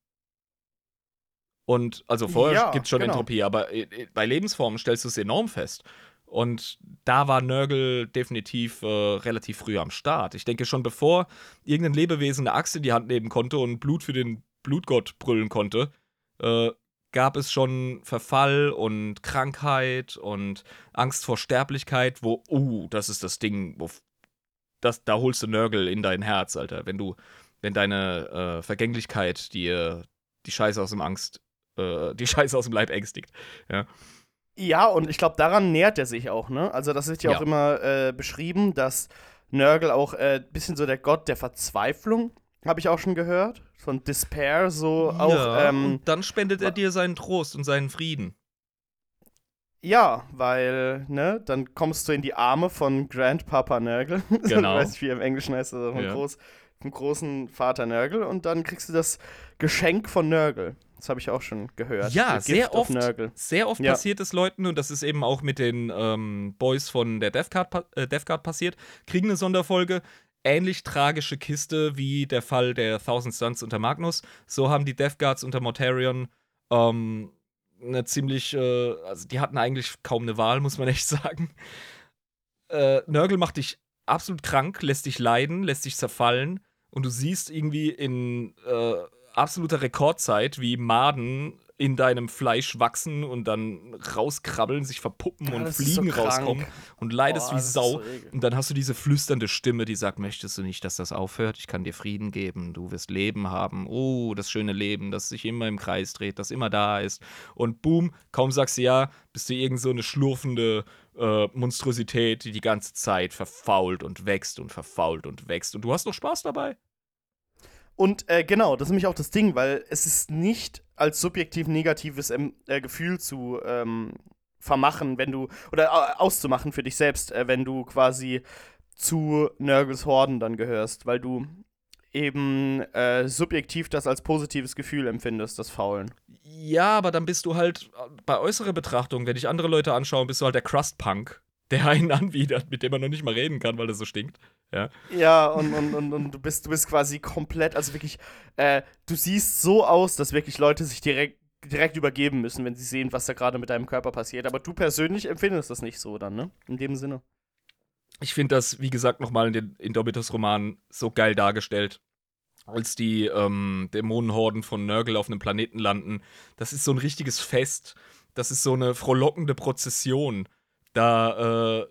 B: Und also vorher
A: Ja,
B: gibt es schon
A: genau.
B: Entropie, aber äh, bei Lebensformen stellst du es enorm fest. Und da war Nörgel definitiv äh, relativ früh am Start. Ich denke schon, bevor irgendein Lebewesen eine Axt in die Hand nehmen konnte und Blut für den Blutgott brüllen konnte, äh, gab es schon Verfall und Krankheit und Angst vor Sterblichkeit, wo, uh, das ist das Ding, wo das, da holst du Nörgel in dein Herz, Alter. Wenn du, wenn deine äh, Vergänglichkeit dir die Scheiße aus dem Angst, äh, die Scheiße aus dem Leib ängstigt.
A: Ja, und ich glaube, daran nähert er sich auch, ne? Also, das wird ja,
B: Ja.
A: auch immer äh, beschrieben, dass Nörgel auch ein äh, bisschen so der Gott der Verzweiflung, habe ich auch schon gehört. Von Despair, so auch.
B: ja,
A: Ähm,
B: und dann spendet er dir seinen Trost und seinen Frieden.
A: ja, weil, ne, dann kommst du in die Arme von Grandpapa Nörgel.
B: Genau.
A: ich weiß nicht, wie er im Englischen heißt, also vom,
B: Ja.
A: Groß, vom großen Vater Nörgel. Und dann kriegst du das Geschenk von Nörgel. Das habe ich auch schon gehört.
B: Ja, sehr oft.
A: Nörgel.
B: Sehr oft
A: Ja.
B: passiert es Leuten, und das ist eben auch mit den ähm, Boys von der Death pa äh, Death Guard passiert, kriegen eine Sonderfolge. Ähnlich tragische Kiste wie der Fall der Thousand Suns unter Magnus. So haben die Death Guards unter Mortarion ähm, eine ziemlich, äh, also die hatten eigentlich kaum eine Wahl, muss man echt sagen. Äh, Nörgel macht dich absolut krank, lässt dich leiden, lässt dich zerfallen und du siehst irgendwie in äh, absoluter Rekordzeit, wie Maden in deinem Fleisch wachsen und dann rauskrabbeln, sich verpuppen
A: Ja,
B: und
A: so
B: Fliegen
A: krank.
B: rauskommen und leidest
A: Boah,
B: wie Sau.
A: so
B: und dann hast du diese flüsternde Stimme, die sagt, möchtest du nicht, dass das aufhört? Ich kann dir Frieden geben, du wirst Leben haben. Oh, das schöne Leben, das sich immer im Kreis dreht, das immer da ist. Und boom, kaum sagst du ja, bist du irgend so eine schlurfende äh, Monstrosität, die die ganze Zeit verfault und wächst und verfault und wächst. Und du hast noch Spaß dabei.
A: Und äh, genau, das ist nämlich auch das Ding, weil es ist nicht als subjektiv negatives äh, Gefühl zu ähm, vermachen, wenn du, oder äh, auszumachen für dich selbst, äh, wenn du quasi zu Nörgels Horden dann gehörst, weil du eben äh, subjektiv das als positives Gefühl empfindest, das Faulen.
B: Ja, aber dann bist du halt bei äußerer Betrachtung, wenn ich andere Leute anschaue, bist du halt der Crust-Punk, der einen anwidert, mit dem man noch nicht mal reden kann, weil er so stinkt. Ja,
A: ja und, und, und, und du, bist, du bist quasi komplett, also wirklich, äh, du siehst so aus, dass wirklich Leute sich direkt direkt übergeben müssen, wenn sie sehen, was da gerade mit deinem Körper passiert. Aber du persönlich empfindest das nicht so dann, ne? In dem Sinne.
B: Ich finde das, wie gesagt, nochmal in den Indomitus-Romanen so geil dargestellt. Als die ähm, Dämonenhorden von Nurgle auf einem Planeten landen. Das ist so ein richtiges Fest. Das ist so eine frohlockende Prozession. Da äh,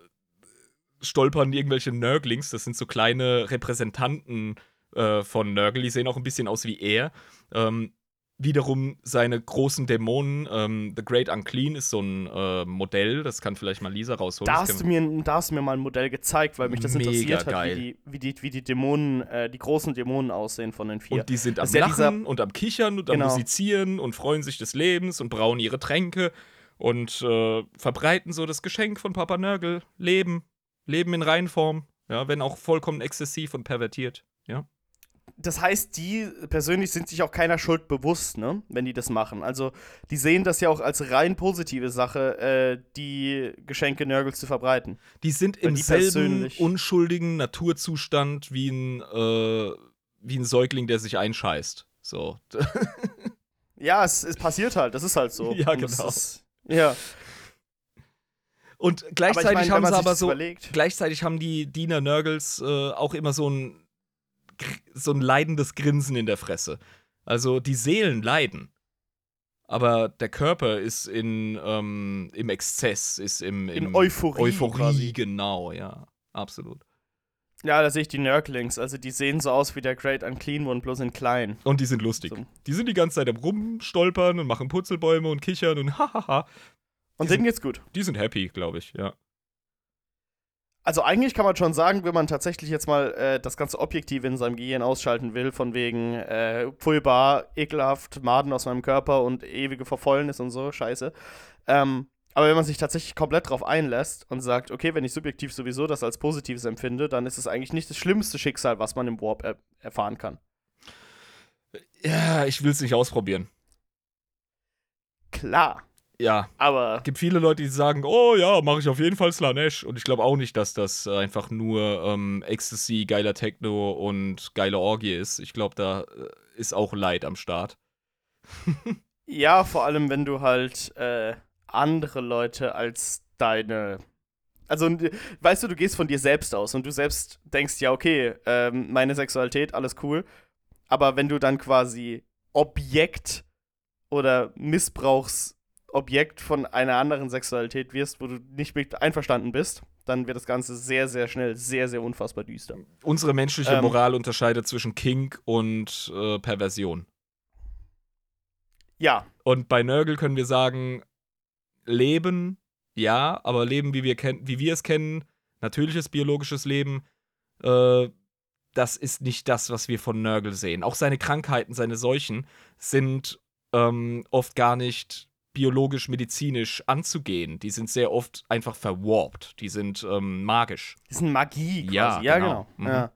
B: stolpern irgendwelche Nurglings. Das sind so kleine Repräsentanten äh, von Nurgle. Die sehen auch ein bisschen aus wie er. Ähm, wiederum seine großen Dämonen. Ähm, The Great Unclean ist so ein äh, Modell, das kann vielleicht mal Lisa rausholen.
A: Da hast, du mir, da hast du mir mal ein Modell gezeigt, weil mich das interessiert hat, wie die, wie, die, wie die Dämonen, äh, die großen Dämonen aussehen von den vier.
B: Und die sind am ja Lachen und am Kichern und genau. am Musizieren und freuen sich des Lebens und brauen ihre Tränke und äh, verbreiten so das Geschenk von Papa Nörgel. Leben. Leben in Reinform. Ja, wenn auch vollkommen exzessiv und pervertiert. Ja
A: das heißt, die persönlich sind sich auch keiner Schuld bewusst, ne, wenn die das machen. Also, die sehen das ja auch als rein positive Sache, äh, die Geschenke Nörgels zu verbreiten.
B: Die sind im die selben unschuldigen Naturzustand wie ein, äh, wie ein Säugling, der sich einscheißt. So.
A: ja, es, es passiert halt, das ist halt so.
B: Ja, genau. Ist,
A: ja.
B: Und gleichzeitig ich mein, haben sie aber so, überlegt. gleichzeitig haben die Diener Nörgels äh, auch immer so ein so ein leidendes Grinsen in der Fresse. Also die Seelen leiden. Aber der Körper ist in, ähm, im Exzess, ist im, im
A: in Euphorie.
B: Euphorie, genau, ja. Absolut.
A: Ja, da sehe ich die Nurglings. Also die sehen so aus wie der Great Unclean One, bloß in klein.
B: Und die sind lustig. So. Die sind die ganze Zeit am Rumstolpern und machen Putzelbäume und kichern und hahaha.
A: Und denen geht's gut.
B: Die sind happy, glaube ich, ja.
A: Also eigentlich kann man schon sagen, wenn man tatsächlich jetzt mal äh, das ganze Objektiv in seinem Gehirn ausschalten will, von wegen äh, pulbar, ekelhaft, Maden aus meinem Körper und ewige Verfäulnis und so, scheiße. Ähm, aber wenn man sich tatsächlich komplett drauf einlässt und sagt, okay, wenn ich subjektiv sowieso das als Positives empfinde, dann ist es eigentlich nicht das schlimmste Schicksal, was man im Warp er erfahren kann.
B: Ja, ich will es nicht ausprobieren.
A: Klar
B: ja.
A: Aber.
B: Es gibt viele Leute, die sagen, oh ja, mache ich auf jeden Fall Slanesh. Und ich glaube auch nicht, dass das einfach nur ähm, Ecstasy, geiler Techno und geile Orgie ist. Ich glaube, da äh, ist auch Leid am Start.
A: ja, vor allem, wenn du halt äh, andere Leute als deine. Also, weißt du, du gehst von dir selbst aus und du selbst denkst, ja, okay, ähm, meine Sexualität, alles cool. Aber wenn du dann quasi Objekt oder Missbrauchs Objekt von einer anderen Sexualität wirst, wo du nicht mit einverstanden bist, dann wird das Ganze sehr, sehr schnell sehr, sehr unfassbar düster.
B: Unsere menschliche ähm, Moral unterscheidet zwischen Kink und äh, Perversion.
A: Ja.
B: Und bei Nörgel können wir sagen, Leben, ja, aber Leben, wie wir, wie wir es kennen, natürliches biologisches Leben, äh, das ist nicht das, was wir von Nörgel sehen. Auch seine Krankheiten, seine Seuchen sind ähm, oft gar nicht biologisch-medizinisch anzugehen. Die sind sehr oft einfach verwarpt. Die sind ähm, magisch.
A: Die sind Magie
B: quasi. Ja, ja genau.
A: genau. Mhm. Ja.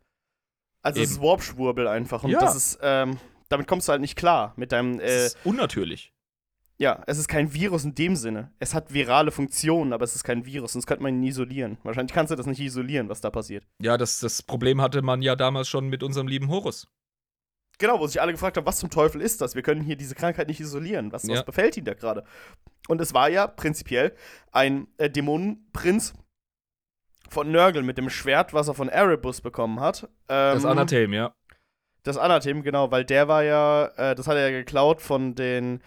A: Also es ist Warp-Schwurbel einfach. Und ja. das ist, ähm, damit kommst du halt nicht klar mit deinem. Äh, das
B: ist unnatürlich.
A: Ja, es ist kein Virus in dem Sinne. Es hat virale Funktionen, aber es ist kein Virus, sonst könnte man ihn isolieren. Wahrscheinlich kannst du das nicht isolieren, was da passiert.
B: Ja, das, das Problem hatte man ja damals schon mit unserem lieben Horus.
A: Genau, wo sich alle gefragt haben, was zum Teufel ist das? Wir können hier diese Krankheit nicht isolieren. Was, ja. was befällt ihn da gerade? Und es war ja prinzipiell ein äh, Dämonenprinz von Nörgel mit dem Schwert, was er von Erebus bekommen hat.
B: Ähm, das Anathem, ja.
A: Das Anathem, genau, weil der war ja, äh, das hat er ja geklaut von den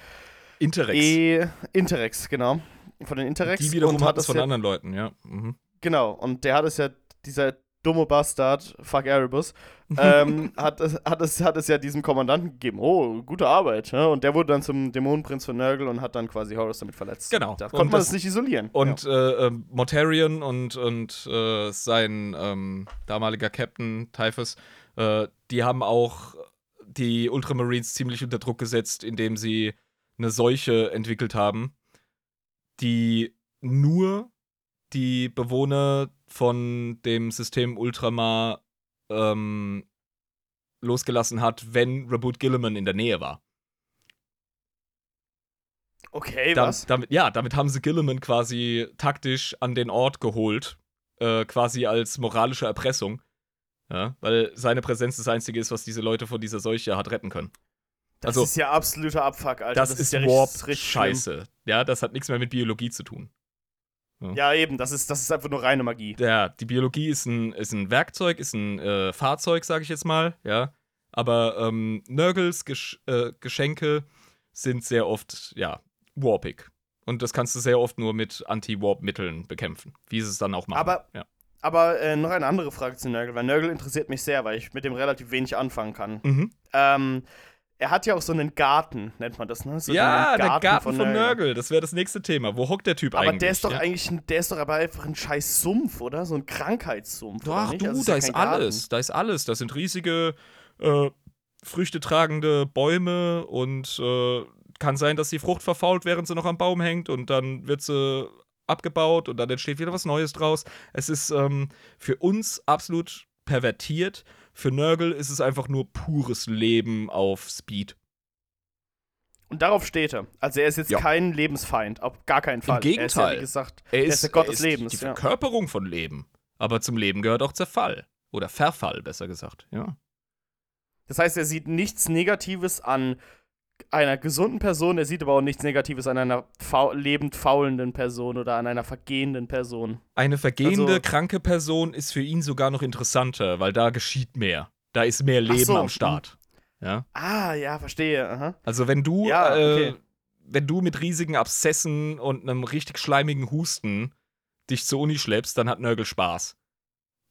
B: Interrex.
A: E Interrex, genau. Von den Interrex.
B: Die wiederum und hat es von ja, anderen Leuten, ja. Mhm.
A: Genau, und der hat es ja, dieser dumme Bastard, fuck Erebus, ähm, hat, es, hat, es, hat es ja diesem Kommandanten gegeben. Oh, gute Arbeit. Ja? Und der wurde dann zum Dämonenprinz von Nurgle und hat dann quasi Horus damit verletzt.
B: Genau.
A: Da konnte man es nicht isolieren.
B: Und ja. äh, ähm, Mortarion und, und äh, sein ähm, damaliger Captain Typhus, äh, die haben auch die Ultramarines ziemlich unter Druck gesetzt, indem sie eine Seuche entwickelt haben, die nur die Bewohner von dem System Ultramar ähm, losgelassen hat, wenn Reboot Gilliman in der Nähe war.
A: Okay,
B: Da-
A: was?
B: Damit, ja, damit haben sie Gilliman quasi taktisch an den Ort geholt, äh, quasi als moralische Erpressung. Ja, weil seine Präsenz das Einzige ist, was diese Leute vor dieser Seuche hat retten können.
A: Das
B: also-
A: ist ja absoluter Abfuck, Alter.
B: Das, ist
A: ja
B: Warp
A: richtig, richtig schlimm.
B: Scheiße. Ja, das hat nichts mehr mit Biologie zu tun.
A: Ja, eben, das ist, das ist einfach nur reine Magie.
B: Ja, die Biologie ist ein, ist ein Werkzeug, ist ein äh, Fahrzeug, sage ich jetzt mal, ja. Aber ähm, Nurgles Gesch äh, Geschenke sind sehr oft, ja, warpig. Und das kannst du sehr oft nur mit Anti-Warp-Mitteln bekämpfen, wie sie es dann auch machen.
A: Aber-
B: ja.
A: Aber äh, noch eine andere Frage zu Nurgle, weil Nurgle interessiert mich sehr, weil ich mit dem relativ wenig anfangen kann.
B: Mhm.
A: Ähm, er hat ja auch so einen Garten, nennt man das, ne? So
B: ja,
A: einen
B: der Garten von, Nurgle, das wäre das nächste Thema. Wo hockt der Typ
A: Aber
B: eigentlich?
A: der ist doch
B: ja?
A: eigentlich, ein, der ist doch aber einfach ein scheiß Sumpf, oder? So ein Krankheitssumpf.
B: Ach du,
A: Also
B: da
A: ja
B: ist
A: kein Garten.
B: alles. Da ist alles. Da sind riesige, äh, früchtetragende Bäume und äh, kann sein, dass die Frucht verfault, während sie noch am Baum hängt und dann wird sie abgebaut und dann entsteht wieder was Neues draus. Es ist ähm, für uns absolut pervertiert. Für Nurgle ist es einfach nur pures Leben auf Speed.
A: Und darauf steht er. Also er ist jetzt
B: Ja.
A: kein Lebensfeind, auf gar keinen Fall. Er ist ja,
B: Gegenteil.
A: wie gesagt,
B: Er
A: ist der Gott des Lebens,
B: die
A: ja.
B: Verkörperung von Leben. Aber zum Leben gehört auch Zerfall. Oder Verfall, besser gesagt. Ja.
A: das heißt, er sieht nichts Negatives an einer gesunden Person, er sieht aber auch nichts Negatives an einer fau lebend faulenden Person oder an einer vergehenden Person.
B: Eine vergehende,
A: Also-
B: kranke Person ist für ihn sogar noch interessanter, weil da geschieht mehr. Da ist mehr Leben
A: so,
B: am Start. Ja.
A: Ah, ja, verstehe. Aha.
B: Also wenn du,
A: Ja,
B: äh,
A: okay.
B: wenn du mit riesigen Abszessen und einem richtig schleimigen Husten dich zur Uni schleppst, dann hat Nörgel Spaß.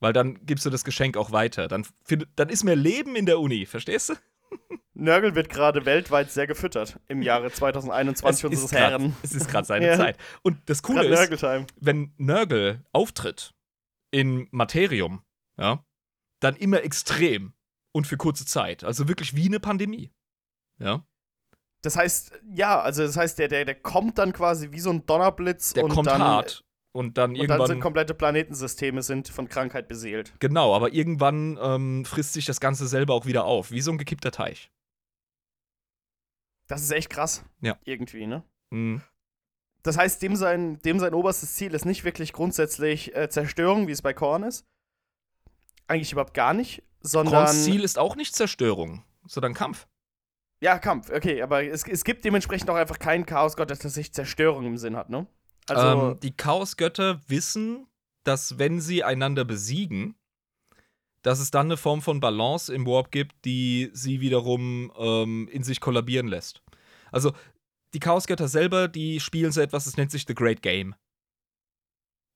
B: Weil dann gibst du das Geschenk auch weiter. Dann, find, dann ist mehr Leben in der Uni, verstehst du?
A: Nörgel wird gerade weltweit sehr gefüttert im Jahre 2021 unseres
B: grad,
A: Herren.
B: es ist gerade seine
A: Ja.
B: Zeit. Und das Coole
A: Gerade
B: ist,
A: Nörgeltime.
B: wenn Nörgel auftritt in Materium, ja, dann immer extrem und für kurze Zeit. Also wirklich wie eine Pandemie. Ja.
A: Das heißt, ja, also das heißt, der, der, der kommt dann quasi wie so ein Donnerblitz
B: Der
A: und
B: kommt
A: dann,
B: hart und dann
A: und
B: irgendwann.
A: dann sind komplette Planetensysteme sind von Krankheit beseelt.
B: genau, aber irgendwann ähm, frisst sich das Ganze selber auch wieder auf, wie so ein gekippter Teich.
A: Das ist echt krass.
B: Ja.
A: Irgendwie, ne?
B: Mhm.
A: Das heißt, dem sein, dem sein oberstes Ziel ist nicht wirklich grundsätzlich äh, Zerstörung, wie es bei Korn ist. Eigentlich überhaupt gar nicht, sondern.
B: Korns Ziel ist auch nicht Zerstörung, sondern Kampf.
A: Ja, Kampf, okay, aber es, es gibt dementsprechend auch einfach keinen Chaosgott, der tatsächlich Zerstörung im Sinn hat, ne? Also,
B: ähm, die Chaosgötter wissen, dass wenn sie einander besiegen, dass es dann eine Form von Balance im Warp gibt, die sie wiederum ähm, in sich kollabieren lässt. Also die Chaosgötter selber, die spielen so etwas, das nennt sich The Great Game.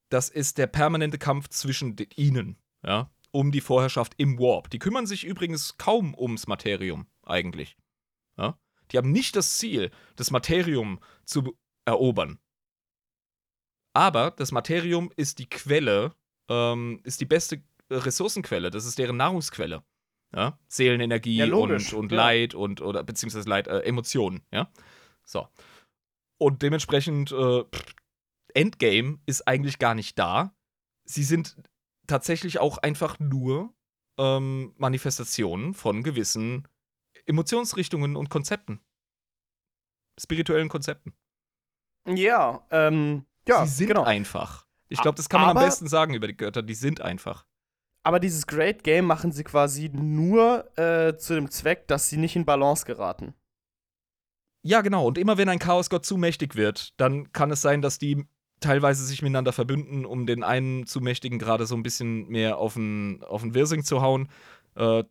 B: Das ist der permanente Kampf zwischen ihnen, ja, um die Vorherrschaft im Warp. Die kümmern sich übrigens kaum ums Materium, eigentlich. Ja? Die haben nicht das Ziel, das Materium zu erobern. Aber das Materium ist die Quelle, ähm, ist die beste Ressourcenquelle, das ist deren Nahrungsquelle. Ja? Seelenenergie
A: Ja,
B: und, und
A: ja.
B: Leid und oder beziehungsweise Leid, äh, Emotionen, ja. So. Und dementsprechend, äh, Endgame ist eigentlich gar nicht da. Sie sind tatsächlich auch einfach nur ähm, Manifestationen von gewissen Emotionsrichtungen und Konzepten. Spirituellen Konzepten.
A: ja, ähm, ja,
B: Sie sind
A: genau.
B: einfach. Ich glaube, das kann man am
A: Aber-
B: besten sagen über die Götter. Die sind einfach.
A: Aber dieses Great Game machen sie quasi nur äh, zu dem Zweck, dass sie nicht in Balance geraten.
B: Ja, genau. Und immer wenn ein Chaosgott zu mächtig wird, dann kann es sein, dass die teilweise sich miteinander verbünden, um den einen zu mächtigen gerade so ein bisschen mehr auf den, auf den Wirsing zu hauen. Äh,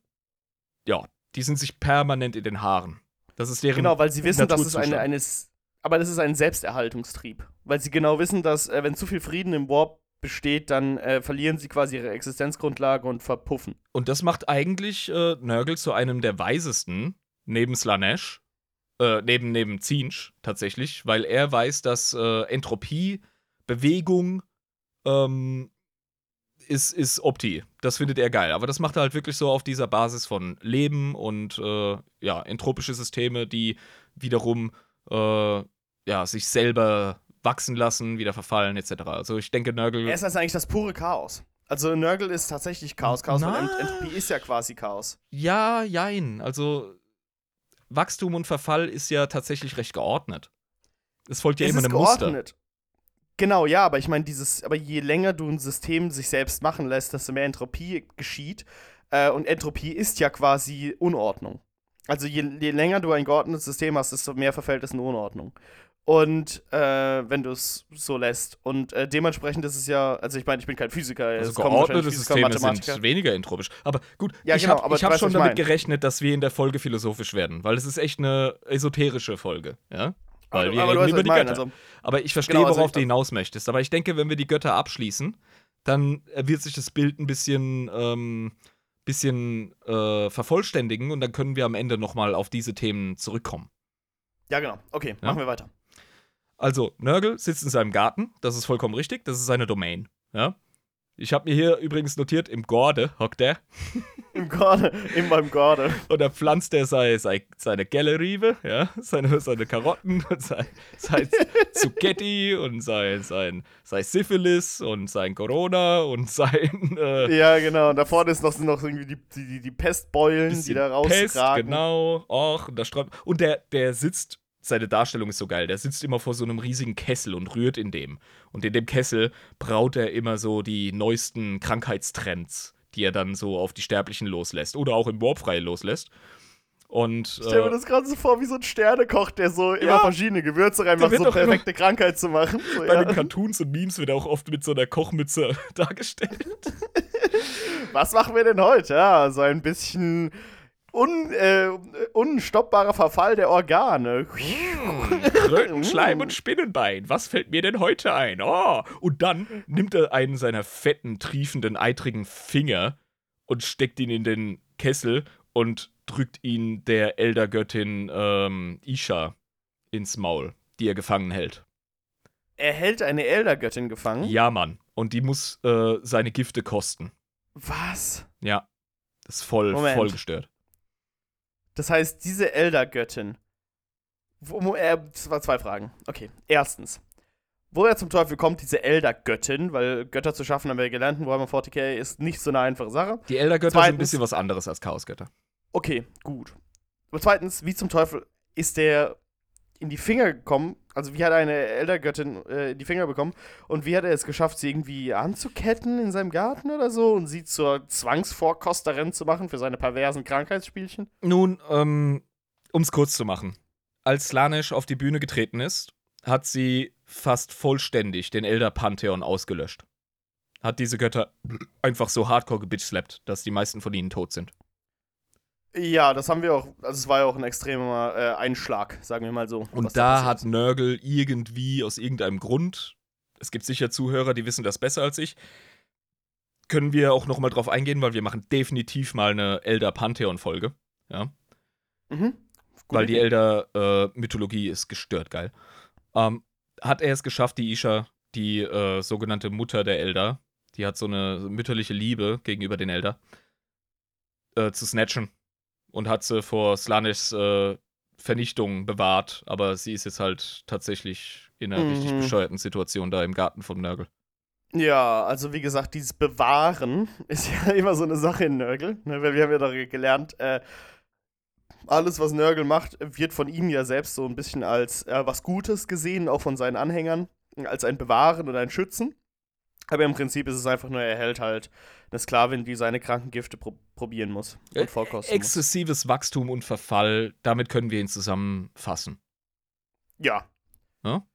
B: ja, die sind sich permanent in den Haaren. Das ist deren.
A: Genau, weil sie wissen, dass es eine, eines. Aber das ist ein Selbsterhaltungstrieb. Weil sie genau wissen, dass, äh, wenn zu viel Frieden im Warp besteht, dann äh, verlieren sie quasi ihre Existenzgrundlage und verpuffen.
B: Und das macht eigentlich äh, Nurgle zu einem der weisesten, neben Slanesh, äh, neben, neben Zinch tatsächlich, weil er weiß, dass äh, Entropie, Bewegung ähm, ist, ist Opti. Das findet er geil. Aber das macht er halt wirklich so auf dieser Basis von Leben und äh, ja, entropische Systeme, die wiederum äh, ja, sich selber wachsen lassen, wieder verfallen, etc. Also ich denke, Nurgle.
A: Er ist also eigentlich das pure Chaos. Also Nörgel ist tatsächlich Chaos. Chaos,
B: Na.
A: Ent- Entropie ist ja quasi Chaos.
B: Ja, jein. Also Wachstum und Verfall ist ja tatsächlich recht geordnet. Es folgt ja
A: es
B: immer
A: ist
B: einem Muster.
A: geordnet. Genau, ja, aber ich meine, dieses, aber je länger du ein System sich selbst machen lässt, desto mehr Entropie geschieht. Äh, und Entropie ist ja quasi Unordnung. Also je, je länger du ein geordnetes System hast, desto mehr verfällt es in Unordnung. Und äh, wenn du es so lässt. Und äh, dementsprechend ist es ja, also ich meine, ich bin kein Physiker.
B: Also
A: es
B: geordnete
A: Physiker
B: Systeme sind weniger entropisch. Aber gut,
A: Ja,
B: ich
A: genau,
B: habe
A: aber
B: hab schon damit
A: mein.
B: gerechnet, dass wir in der Folge philosophisch werden, weil es ist echt eine esoterische Folge, ja? Weil wir
A: aber
B: reden über die. Götter.
A: Also,
B: Aber ich verstehe,
A: Genau, also
B: worauf
A: ich-
B: du hinaus möchtest. Aber ich denke, wenn wir die Götter abschließen, dann äh, wird sich das Bild ein bisschen, ähm, bisschen äh, vervollständigen und dann können wir am Ende nochmal auf diese Themen zurückkommen.
A: ja, genau. Okay,
B: Ja?
A: machen wir weiter.
B: Also, Nörgel sitzt in seinem Garten, das ist vollkommen richtig, das ist seine Domain. Ja? Ich habe mir hier übrigens notiert, im Gorde hockt er
A: Im Gorde, in meinem Gorde.
B: und da pflanzt er sei, sei, seine Gelleriebe, ja, seine, seine Karotten und sein, sein Zucchetti und sein, sein, sein Syphilis und sein Corona und sein äh,
A: Ja, genau. Und da vorne ist noch, sind noch irgendwie die, die, die, Pestbeulen, die da rausragen.
B: Pest, genau, och, und da sträubt. Und der, der sitzt, seine Darstellung ist so geil, der sitzt immer vor so einem riesigen Kessel und rührt in dem. Und in dem Kessel braut er immer so die neuesten Krankheitstrends, die er dann so auf die Sterblichen loslässt. Oder auch im Warpfrei loslässt. Und
A: Ich stell mir
B: äh,
A: das gerade so vor, wie so ein Sternekoch, der so
B: Ja.
A: immer verschiedene Gewürze reinmacht, so perfekte Krankheit zu machen. So,
B: bei
A: ja.
B: den Cartoons und Memes wird er auch oft mit so einer Kochmütze dargestellt.
A: Was machen wir denn heute? Ja, so ein bisschen un, äh, unstoppbarer Verfall der Organe.
B: Kröten, Schleim und Spinnenbein. Was fällt mir denn heute ein? Oh. Und dann nimmt er einen seiner fetten, triefenden, eitrigen Finger und steckt ihn in den Kessel und drückt ihn der Eldergöttin ähm, Isha ins Maul, die er gefangen hält.
A: Er hält eine Eldergöttin gefangen.
B: Ja, Mann. Und die muss äh, seine Gifte kosten.
A: Was?
B: Ja. Das ist voll,
A: Moment.
B: voll gestört.
A: Das heißt, diese Eldergöttin. Äh, das waren zwei Fragen. Okay. Erstens. Woher zum Teufel kommt diese Eldergöttin? Weil Götter zu schaffen, haben wir ja gelernt, in Warhammer 40k ist nicht so eine einfache Sache.
B: Die Eldergötter sind ein bisschen was anderes als Chaosgötter.
A: Okay, gut. Aber zweitens, wie zum Teufel ist der in die Finger gekommen? Also, wie hat eine Eldergöttin äh, die Finger bekommen? Und wie hat er es geschafft, sie irgendwie anzuketten in seinem Garten oder so und sie zur Zwangsvorkosterin zu machen für seine perversen Krankheitsspielchen?
B: Nun, ähm, um es kurz zu machen. Als Slanisch auf die Bühne getreten ist, hat sie fast vollständig den Elder Pantheon ausgelöscht. Hat diese Götter einfach so hardcore gebitchslappt, dass die meisten von ihnen tot sind.
A: Ja, das haben wir auch. Also, es war ja auch ein extremer äh, Einschlag, sagen wir mal so.
B: Und da hat
A: ist.
B: Nörgel irgendwie aus irgendeinem Grund, es gibt sicher Zuhörer, die wissen das besser als ich, können wir auch noch mal drauf eingehen, weil wir machen definitiv mal eine Elder Pantheon-Folge. Ja.
A: Mhm. Gute
B: weil die
A: Idee.
B: Elder-Mythologie ist gestört geil. Ähm, hat er es geschafft, die Isha, die äh, sogenannte Mutter der Elder, die hat so eine mütterliche Liebe gegenüber den Elder, äh, zu snatchen und hat sie vor Slanischs äh, Vernichtung bewahrt, aber sie ist jetzt halt tatsächlich in einer richtig
A: Mhm.
B: bescheuerten Situation da im Garten vom Nörgel.
A: Ja, also wie gesagt, dieses Bewahren ist ja immer so eine Sache in Nörgel, ne, weil wir haben ja da gelernt, äh, alles, was Nörgel macht, wird von ihm ja selbst so ein bisschen als äh, was Gutes gesehen, auch von seinen Anhängern, als ein Bewahren oder ein Schützen. Aber im Prinzip ist es einfach nur, er hält halt eine Sklavin, die seine kranken Gifte pro probieren muss
B: Äh,
A: und vorkosten muss.
B: Exzessives Wachstum und Verfall, damit können wir ihn zusammenfassen.
A: Ja.
B: Ja?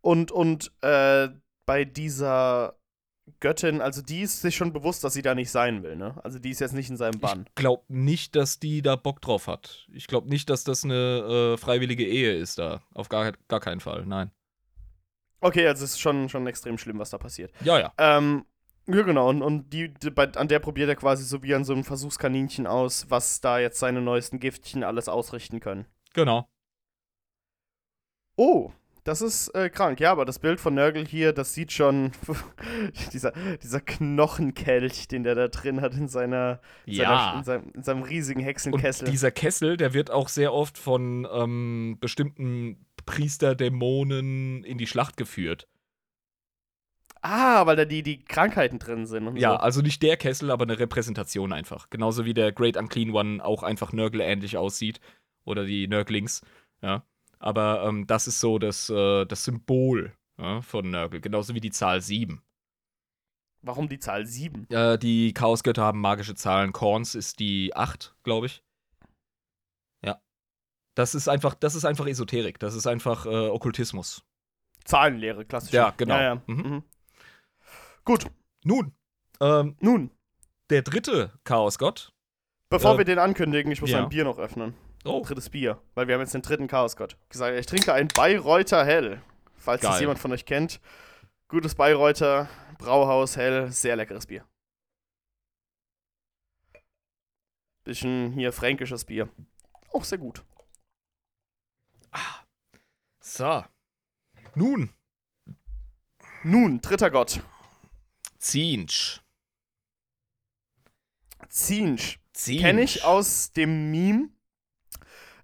A: Und, und äh, bei dieser Göttin, also die ist sich schon bewusst, dass sie da nicht sein will, ne? Also die ist jetzt nicht in seinem Bann.
B: Ich glaube nicht, dass die da Bock drauf hat. Ich glaube nicht, dass das eine äh, freiwillige Ehe ist da. Auf gar, gar keinen Fall, nein.
A: Okay, also es ist schon, schon extrem schlimm, was da passiert.
B: Ja, ja.
A: Ähm, ja, genau, und, und die, die, bei, an der probiert er quasi so wie an so einem Versuchskaninchen aus, was da jetzt seine neuesten Giftchen alles ausrichten können.
B: Genau.
A: Oh, das ist äh, krank, ja, aber das Bild von Nörgel hier, das sieht schon. dieser, dieser Knochenkelch, den der da drin hat in seiner. Seiner, in, seinem, in seinem riesigen
B: Und
A: Hexenkessel.
B: dieser Kessel, der wird auch sehr oft von ähm, bestimmten Priesterdämonen in die Schlacht geführt.
A: Ah, weil da die, die Krankheiten drin sind und
B: Ja,
A: so.
B: also nicht der Kessel, aber eine Repräsentation einfach. Genauso wie der Great Unclean One auch einfach Nörgel-ähnlich aussieht. Oder die Nörglings. Ja. Aber ähm, das ist so das, äh, das Symbol ja, von Nörgel. Genauso wie die Zahl 7.
A: Warum die Zahl 7?
B: Äh, die Chaosgötter haben magische Zahlen. Korns ist die 8, glaube ich. Ja. Das ist einfach, das ist einfach Esoterik. Das ist einfach äh, Okkultismus.
A: Zahlenlehre, klassisch.
B: Ja, genau.
A: Ja, ja.
B: Mhm.
A: Mhm. Gut,
B: Nun, ähm,
A: nun,
B: der dritte Chaosgott.
A: bevor
B: Äh,
A: wir den ankündigen, ich muss
B: ja.
A: ein Bier noch öffnen.
B: Oh,
A: Drittes Bier, weil wir haben jetzt den dritten Chaosgott. Gesagt, ich trinke ein Bayreuther Hell. Falls das
B: Geil.
A: jemand von euch kennt. Gutes Bayreuther Brauhaus Hell, sehr leckeres Bier. Bisschen hier fränkisches Bier. Auch sehr gut.
B: so. Nun,
A: Nun, dritter Gott.
B: Zinsch.
A: Zinsch.
B: Zinsch.
A: Kenne ich aus dem Meme,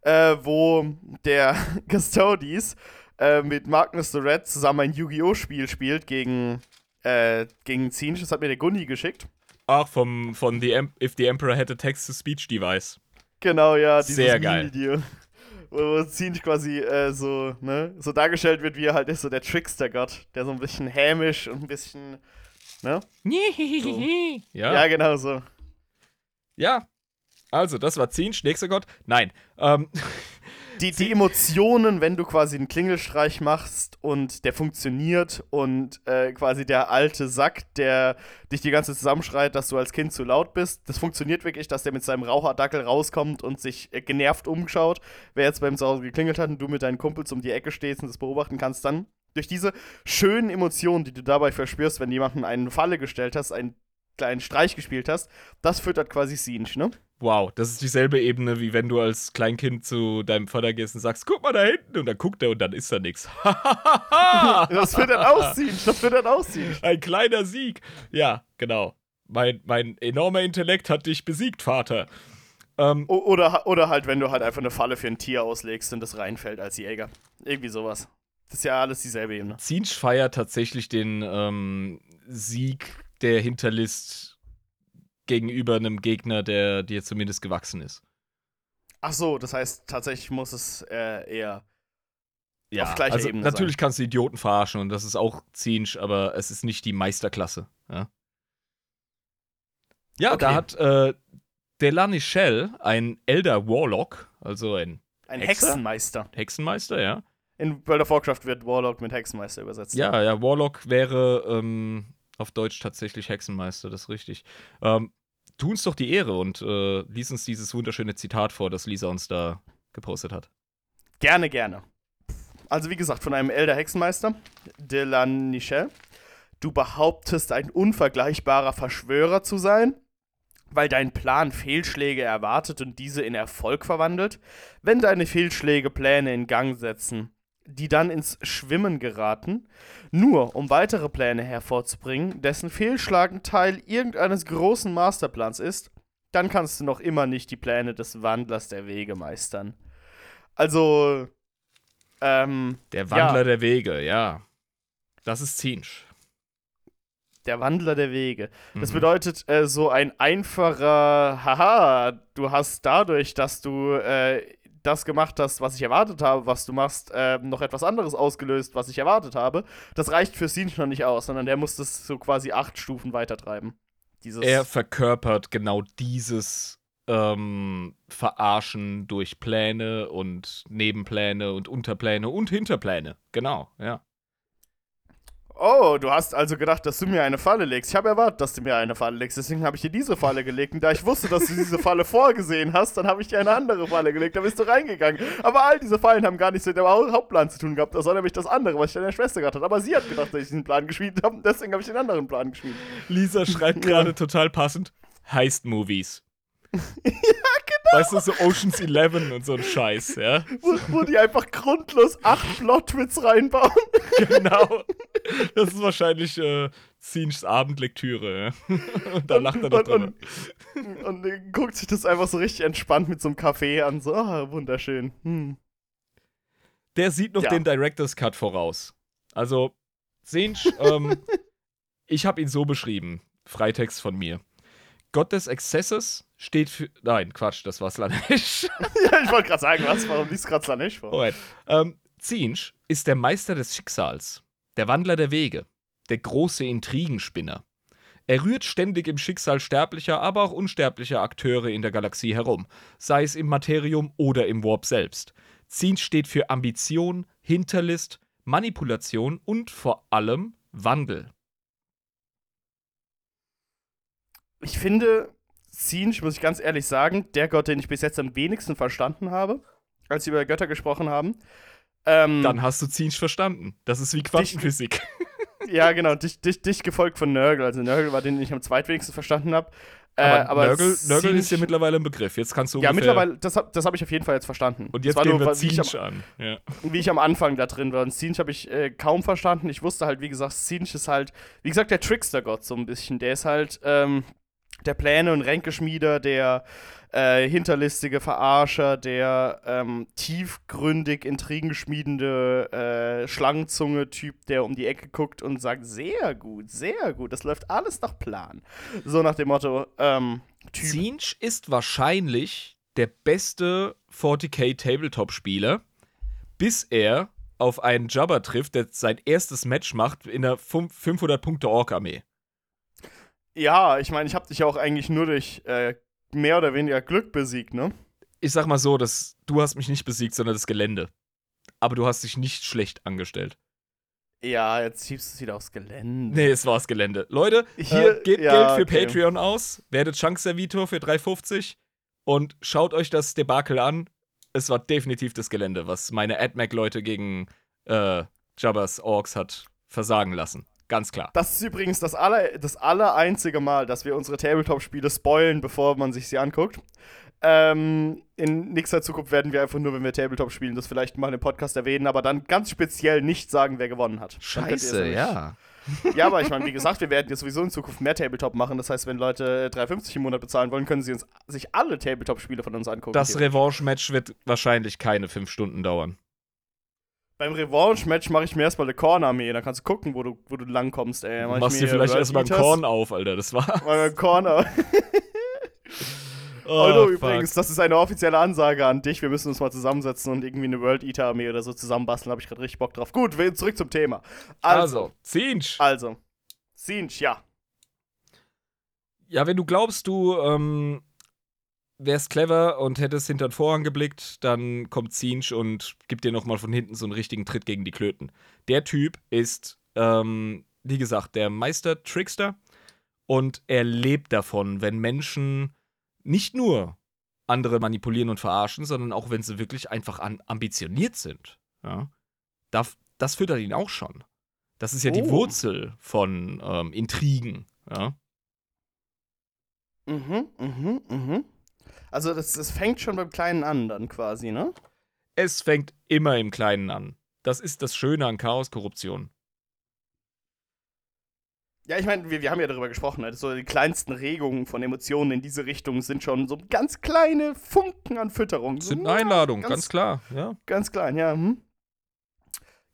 A: äh, wo der Custodes äh, mit Magnus the Red zusammen ein Yu-Gi-Oh! Spiel spielt gegen, äh, gegen Zinch. Das hat mir der Gunni geschickt.
B: Ach, vom, von the Em If the Emperor Had a Text-to-Speech Device.
A: Genau, ja, dieses
B: Sehr geil.
A: Wo, wo Zinch quasi äh, so, ne, so dargestellt wird, wie er halt ist, so der Trickster-Gott, der so ein bisschen hämisch und ein bisschen, ne?
B: ja.
A: Ja, genau so.
B: Ja. Also, das war Zinsch, nächster Gott. Nein. Ähm,
A: Die, die Emotionen, wenn du quasi einen Klingelstreich machst und der funktioniert und äh, quasi der alte Sack, der dich die ganze Zeit zusammenschreit, dass du als Kind zu laut bist, das funktioniert wirklich, dass der mit seinem Raucherdackel rauskommt und sich äh, genervt umschaut, wer jetzt beim Zuhause geklingelt hat und du mit deinen Kumpels um die Ecke stehst und das beobachten kannst, dann durch diese schönen Emotionen, die du dabei verspürst, wenn jemanden eine Falle gestellt hast, einen kleinen Streich gespielt hast, das füttert quasi Sinch, ne?
B: wow, das ist dieselbe Ebene, wie wenn du als Kleinkind zu deinem Vater gehst und sagst, guck mal da hinten. Und dann guckt er und dann ist da nichts.
A: Das füttert auch Sinch, das füttert auch Sinch.
B: Ein kleiner Sieg. Ja, genau. Mein, mein enormer Intellekt hat dich besiegt, Vater. Ähm,
A: Oder, oder halt, wenn du halt einfach eine Falle für ein Tier auslegst und das reinfällt als Jäger. Irgendwie sowas. Das ist ja alles dieselbe Ebene.
B: Zinsch feiert tatsächlich den ähm, Sieg der Hinterlist gegenüber einem Gegner, der dir zumindest gewachsen ist.
A: Ach so, das heißt, tatsächlich muss es äh, eher.
B: Ja,
A: Auf gleicher
B: also
A: Ebene
B: natürlich kannst du Idioten verarschen und das ist auch Zinsch, aber es ist nicht die Meisterklasse. Ja, ja da
A: Okay.
B: hat äh, Delanichel, ein Elder Warlock, also ein
A: Ein
B: Hexer?
A: Hexenmeister.
B: Hexenmeister, ja.
A: In World of Warcraft wird Warlock mit Hexenmeister übersetzt.
B: Ja, ja, Warlock wäre ähm, auf Deutsch tatsächlich Hexenmeister, das ist richtig. Ähm, tu uns doch die Ehre und äh, lies uns dieses wunderschöne Zitat vor, das Lisa uns da gepostet hat.
A: Gerne, gerne. Also, wie gesagt, von einem Elder Hexenmeister, de la Nichelle. Du behauptest, ein unvergleichbarer Verschwörer zu sein, weil dein Plan Fehlschläge erwartet und diese in Erfolg verwandelt. Wenn deine Fehlschläge Pläne in Gang setzen, die dann ins Schwimmen geraten, nur um weitere Pläne hervorzubringen, dessen Fehlschlagen Teil irgendeines großen Masterplans ist, dann kannst du noch immer nicht die Pläne des Wandlers der Wege meistern. Also, ähm,
B: Der Wandler
A: Ja.
B: der Wege, ja. Das ist Zinsch.
A: der Wandler der Wege. Das
B: Mhm.
A: bedeutet, äh, so ein einfacher, haha, du hast dadurch, dass du äh, das gemacht hast, was ich erwartet habe, was du machst, äh, noch etwas anderes ausgelöst, was ich erwartet habe. Das reicht für Sinch noch nicht aus, sondern der muss das so quasi acht Stufen weitertreiben. Dieses
B: Er verkörpert genau dieses ähm, Verarschen durch Pläne und Nebenpläne und Unterpläne und Hinterpläne. Genau, ja.
A: Oh, du hast also gedacht, dass du mir eine Falle legst. Ich habe erwartet, dass du mir eine Falle legst. Deswegen habe ich dir diese Falle gelegt. Und da ich wusste, dass du diese Falle vorgesehen hast, dann habe ich dir eine andere Falle gelegt. Da bist du reingegangen. Aber all diese Fallen haben gar nichts mit dem Hau- Hauptplan zu tun gehabt. Das war nämlich das andere, was ich deiner Schwester gehabt habe. Aber sie hat gedacht, dass ich diesen Plan geschmiedet habe. Deswegen habe ich den anderen Plan geschmiedet.
B: Lisa schreibt gerade total passend: Heist-Movies. Ja, genau. Weißt du, so Oceans 11 und so ein Scheiß, ja?
A: Wo, wo die einfach grundlos acht Plot-Twits reinbauen.
B: genau. Das ist wahrscheinlich äh, Zinchs Abendlektüre? Und da lacht er noch
A: und,
B: drüber.
A: und, und, äh, guckt sich das einfach so richtig entspannt mit so einem Kaffee an. So, ah, wunderschön. Hm.
B: Der sieht noch
A: Ja.
B: den Director's Cut voraus. Also, Zinch ähm, Ich habe ihn so beschrieben. Freitext von mir. Gott des Exzesses steht für. Nein, Quatsch, das war Slanesh.
A: ja, ich wollte gerade sagen, was, warum liest gerade Slanesh vor?
B: Alright. Ähm, Zinsch ist der Meister des Schicksals, der Wandler der Wege, der große Intrigenspinner. Er rührt ständig im Schicksal sterblicher, aber auch unsterblicher Akteure in der Galaxie herum, sei es im Materium oder im Warp selbst. Zinsch steht für Ambition, Hinterlist, Manipulation und vor allem Wandel.
A: Ich finde, Zinch, muss ich ganz ehrlich sagen, der Gott, den ich bis jetzt am wenigsten verstanden habe, als wir über Götter gesprochen haben. Ähm,
B: Dann hast du Zinch verstanden. Das ist wie Quantenphysik.
A: ja, genau, dich, dich, dich gefolgt von Nörgel. Also Nörgel war den, den ich am zweitwenigsten verstanden habe.
B: Äh, aber, aber Nörgel, Nörgel ist ja mittlerweile ein Begriff. Jetzt kannst du
A: Ja, mittlerweile, das, das habe ich auf jeden Fall jetzt verstanden.
B: Und jetzt gehen
A: nur,
B: wir Zinch an. Ja.
A: wie ich am Anfang da drin war. Und Zinch habe ich äh, kaum verstanden. Ich wusste halt, wie gesagt, Zinch ist halt, wie gesagt, der Trickster-Gott so ein bisschen. Der ist halt ähm, der Pläne- und Ränkeschmieder, der äh, hinterlistige Verarscher, der ähm, tiefgründig intrigenschmiedende äh, Schlangenzunge-Typ, der um die Ecke guckt und sagt, sehr gut, sehr gut, das läuft alles nach Plan. So nach dem Motto, ähm,
B: Typ. Zinch ist wahrscheinlich der beste 40k Tabletop-Spieler, bis er auf einen Jabba trifft, der sein erstes Match macht in einer 500-Punkte-Ork-Armee.
A: Ja, ich meine, ich habe dich ja auch eigentlich nur durch äh, mehr oder weniger Glück besiegt, ne?
B: Ich sag mal so, dass du hast mich nicht besiegt, sondern das Gelände. Aber du hast dich nicht schlecht angestellt.
A: Ja, jetzt schiebst du es wieder aufs Gelände.
B: Nee, es war das Gelände. Leute, hier äh, gebt ja, Geld für okay. Patreon aus, werdet Chunk-Servitor für 3,50 und schaut euch das Debakel an. Es war definitiv das Gelände, was meine AdMac-Leute gegen äh, Jabbas Orks hat versagen lassen. Ganz klar.
A: Das ist übrigens das, aller, das aller einzige Mal, dass wir unsere Tabletop-Spiele spoilen, bevor man sich sie anguckt. Ähm, in nächster Zukunft werden wir einfach nur, wenn wir Tabletop spielen, das vielleicht mal im Podcast erwähnen, aber dann ganz speziell nicht sagen, wer gewonnen hat.
B: Scheiße, ja.
A: ja, aber ich meine, wie gesagt, wir werden jetzt sowieso in Zukunft mehr Tabletop machen. Das heißt, wenn Leute 3,50 im Monat bezahlen wollen, können sie uns, sich alle Tabletop-Spiele von uns angucken.
B: Das Revanche-Match wird wahrscheinlich keine fünf Stunden dauern.
A: Beim Revanche-Match mache ich mir erstmal eine Korn-Armee. Dann kannst du gucken, wo du, wo du langkommst, ey.
B: Mach Machst dir vielleicht erstmal einen Korn auf, Alter. Das war.
A: Mal einen Korn auf. oh, Alter, übrigens, das ist eine offizielle Ansage an dich. Wir müssen uns mal zusammensetzen und irgendwie eine World Eater Armee oder so zusammenbasteln. Habe ich gerade richtig Bock drauf. Gut, zurück zum Thema.
B: Also, also Zinch.
A: Also, Zinch, ja.
B: Ja, wenn du glaubst, du ähm, wärst clever und hättest hinter den Vorhang geblickt, dann kommt Zinch und gibt dir nochmal von hinten so einen richtigen Tritt gegen die Klöten. Der Typ ist, ähm, wie gesagt, der Meister-Trickster und er lebt davon, wenn Menschen nicht nur andere manipulieren und verarschen, sondern auch wenn sie wirklich einfach ambitioniert sind. Ja? Das, das füttert ihn auch schon. Das ist ja oh. die Wurzel von ähm, Intrigen. Ja?
A: Mhm, mhm, mhm. Also das, das fängt schon beim Kleinen an dann quasi, ne?
B: Es fängt immer im Kleinen an. Das ist das Schöne an Chaos-Korruption.
A: Ja, ich meine, wir, wir haben ja darüber gesprochen, also so die kleinsten Regungen von Emotionen in diese Richtung sind schon so ganz kleine Funken an Fütterung.
B: Sind eine Einladung, ganz, ganz, klar, ja.
A: Ganz klein, ja. Hm.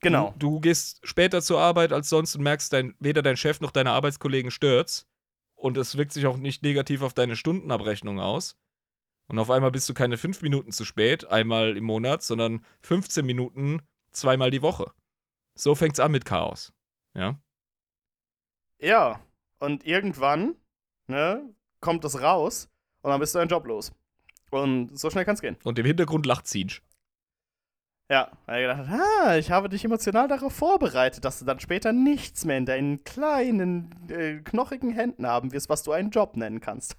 A: Genau.
B: Du, du, gehst später zur Arbeit als sonst und merkst, dein, weder dein Chef noch deine Arbeitskollegen stört's. Und es wirkt sich auch nicht negativ auf deine Stundenabrechnung aus. Und auf einmal bist du keine fünf Minuten zu spät, einmal im Monat, sondern 15 Minuten zweimal die Woche. So fängt's an mit Chaos. Ja.
A: Ja. Und irgendwann, ne, kommt das raus und dann bist du deinen Job los. Und so schnell kann's gehen.
B: Und im Hintergrund lacht Siege.
A: Ja, weil er gedacht hat, ah, ich habe dich emotional darauf vorbereitet, dass du dann später nichts mehr in deinen kleinen, äh, knochigen Händen haben wirst, was du einen Job nennen kannst.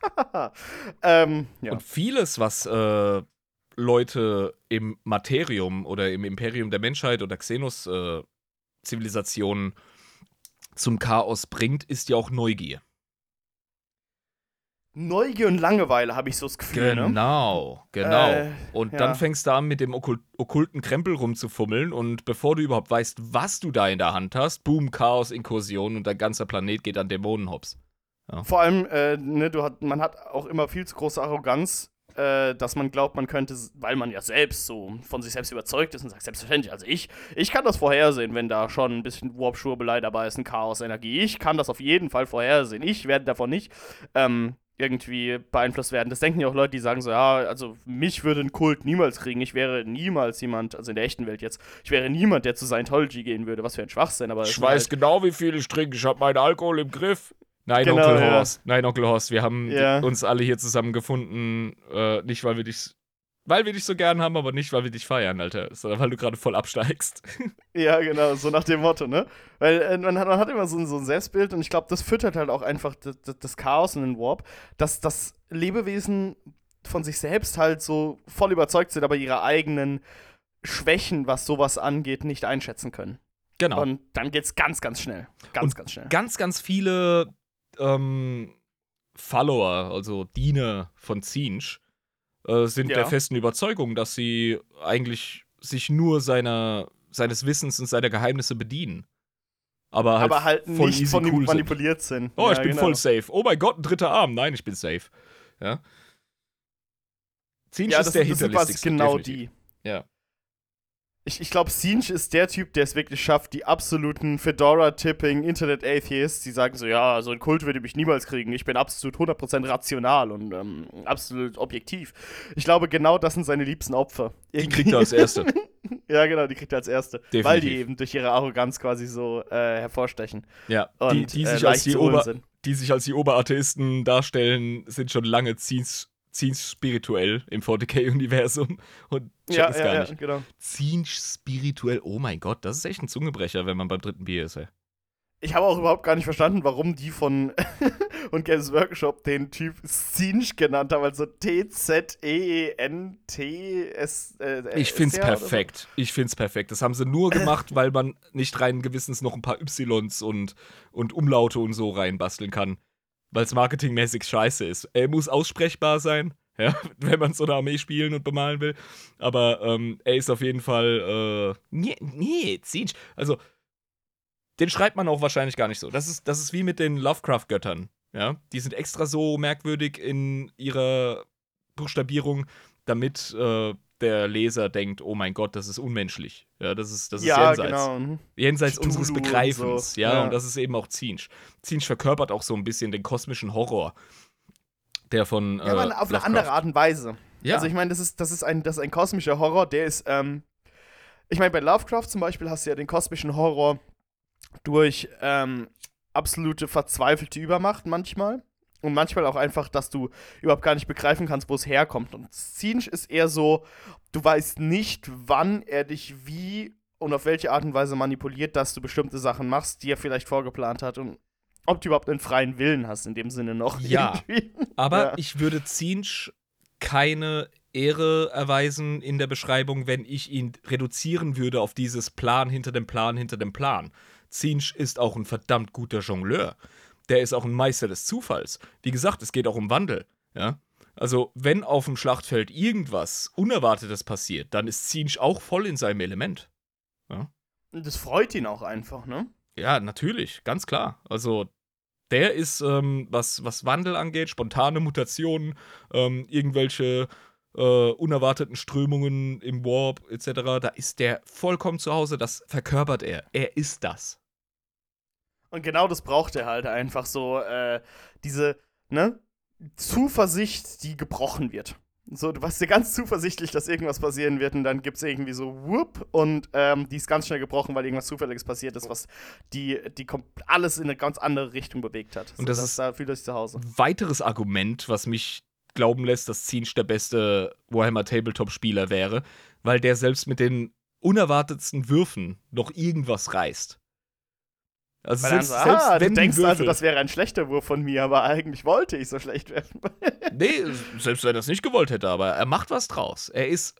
A: ähm, ja.
B: Und vieles, was äh, Leute im Materium oder im Imperium der Menschheit oder Xenos-Zivilisationen äh, zum Chaos bringt, ist ja auch Neugier.
A: Neugier und Langeweile, habe ich so das Gefühl.
B: Ne? Genau, ne? genau. Äh, und ja. dann fängst du an, mit dem okkult okkulten Krempel rumzufummeln und bevor du überhaupt weißt, was du da in der Hand hast, boom, Chaos, Inkursion und dein ganzer Planet geht an Dämonenhops.
A: Ja. Vor allem, äh, ne, du hat, man hat auch immer viel zu große Arroganz, äh, dass man glaubt, man könnte, weil man ja selbst so von sich selbst überzeugt ist und sagt, selbstverständlich, also ich, ich kann das vorhersehen, wenn da schon ein bisschen Warp-Schwurbelei dabei ist, ein Chaos-Energie. Ich kann das auf jeden Fall vorhersehen. Ich werde davon nicht ähm, irgendwie beeinflusst werden. Das denken ja auch Leute, die sagen so, ja, also mich würde ein Kult niemals kriegen. Ich wäre niemals jemand, also in der echten Welt jetzt, ich wäre niemand, der zu Scientology gehen würde. Was für ein Schwachsinn, aber.
B: Ich weiß halt genau, wie viel ich trinke. Ich habe meinen Alkohol im Griff. Nein, genau, Onkel ja. Horst. Nein, Onkel Horst. Wir haben ja. uns alle hier zusammengefunden. Äh, nicht, weil wir dich weil wir dich so gern haben, aber nicht, weil wir dich feiern, Alter. Sondern weil du gerade voll absteigst.
A: Ja, genau, so nach dem Motto, ne? Weil äh, man, hat, man, hat, immer so, so ein Selbstbild und ich glaube, das füttert halt auch einfach das, Chaos und den Warp, dass das Lebewesen von sich selbst halt so voll überzeugt sind, aber ihre eigenen Schwächen, was sowas angeht, nicht einschätzen können.
B: Genau.
A: Und dann geht's ganz, ganz schnell. Ganz,
B: und
A: ganz schnell.
B: Ganz, ganz viele ähm, Follower, also Diener von Zinch, äh, sind ja. der festen Überzeugung, dass sie eigentlich sich nur seiner, seines Wissens und seiner Geheimnisse bedienen. Aber halt,
A: Aber halt
B: voll
A: nicht von ihm cool manipuliert sind.
B: Oh, ja, ich bin genau. voll safe. Oh mein Gott, ein dritter Arm. Nein, ich bin safe. Ja.
A: Zinch ja, ist das, der das sind genau
B: definitiv. die. Ja.
A: Ich, ich glaube, Sinch ist der Typ, der es wirklich schafft, die absoluten Fedora-Tipping Internet-Atheists, die sagen so, ja, so ein Kult würde mich niemals kriegen. Ich bin absolut 100% rational und ähm, absolut objektiv. Ich glaube, genau das sind seine liebsten Opfer.
B: Die kriegt er als Erste.
A: ja, genau, die kriegt er als Erste. Definitiv. Weil die eben durch ihre Arroganz quasi so äh, hervorstechen.
B: Ja, und, die, die, sich äh, als die, Ober die sich als die Oberatheisten darstellen, sind schon lange Ziens Zinch spirituell im 40k-Universum und ja, es gar ja, nicht. Ja,
A: genau.
B: Zinch spirituell, oh mein Gott, das ist echt ein Zungebrecher, wenn man beim dritten Bier ist, ey.
A: Ich habe auch überhaupt gar nicht verstanden, warum die von und Games Workshop den Typ Zinch genannt haben, also T-Z-E-E-N-T-S. Äh,
B: ich find's perfekt. Ich find's perfekt. Das haben sie nur gemacht, weil man nicht rein gewissens noch ein paar Ys und, und Umlaute und so reinbasteln kann weil es marketingmäßig scheiße ist. Er muss aussprechbar sein, ja, wenn man so eine Armee spielen und bemalen will. Aber ähm, er ist auf jeden Fall. Äh, nee, nee, Siege. Also, den schreibt man auch wahrscheinlich gar nicht so. Das ist, das ist wie mit den Lovecraft-Göttern. Ja, die sind extra so merkwürdig in ihrer Buchstabierung, damit äh, der Leser denkt, oh mein Gott, das ist unmenschlich. Ja, das ist, das ist
A: ja,
B: jenseits.
A: Genau.
B: Jenseits Cthulhu unseres Begreifens.
A: So.
B: Ja, ja, und das ist eben auch Zinch. Zinch verkörpert auch so ein bisschen den kosmischen Horror. Der von. Ja,
A: aber äh, auf eine andere Art und Weise.
B: Ja.
A: Also ich meine, das ist, das, ist ein, das ist ein kosmischer Horror, der ist, ähm, ich meine, bei Lovecraft zum Beispiel hast du ja den kosmischen Horror durch ähm, absolute verzweifelte Übermacht manchmal. Und manchmal auch einfach, dass du überhaupt gar nicht begreifen kannst, wo es herkommt. Und Zinch ist eher so, du weißt nicht, wann er dich wie und auf welche Art und Weise manipuliert, dass du bestimmte Sachen machst, die er vielleicht vorgeplant hat. Und ob du überhaupt einen freien Willen hast, in dem Sinne noch.
B: Ja. Aber ja. ich würde Zinch keine Ehre erweisen in der Beschreibung, wenn ich ihn reduzieren würde auf dieses Plan hinter dem Plan hinter dem Plan. Zinch ist auch ein verdammt guter Jongleur der ist auch ein Meister des Zufalls. Wie gesagt, es geht auch um Wandel. Ja? Also, wenn auf dem Schlachtfeld irgendwas Unerwartetes passiert, dann ist Zinch auch voll in seinem Element. Ja?
A: Das freut ihn auch einfach, ne?
B: Ja, natürlich, ganz klar. Also, der ist, ähm, was, was Wandel angeht, spontane Mutationen, ähm, irgendwelche äh, unerwarteten Strömungen im Warp etc., da ist der vollkommen zu Hause, das verkörpert er. Er ist das.
A: Und genau das braucht er halt einfach so, äh, diese, ne, Zuversicht, die gebrochen wird. So, du warst dir ganz zuversichtlich, dass irgendwas passieren wird und dann gibt es irgendwie so whoop und ähm, die ist ganz schnell gebrochen, weil irgendwas Zufälliges passiert ist, was die, die alles in eine ganz andere Richtung bewegt hat.
B: Und so, das
A: ist da fühlt sich zu Hause.
B: Weiteres Argument, was mich glauben lässt, dass Zinch der beste Warhammer Tabletop-Spieler wäre, weil der selbst mit den unerwartetsten Würfen noch irgendwas reißt.
A: Also selbst, so, selbst ah, du denkst also, das wäre ein schlechter Wurf von mir, aber eigentlich wollte ich so schlecht werfen.
B: nee, selbst wenn er es nicht gewollt hätte, aber er macht was draus. Er ist,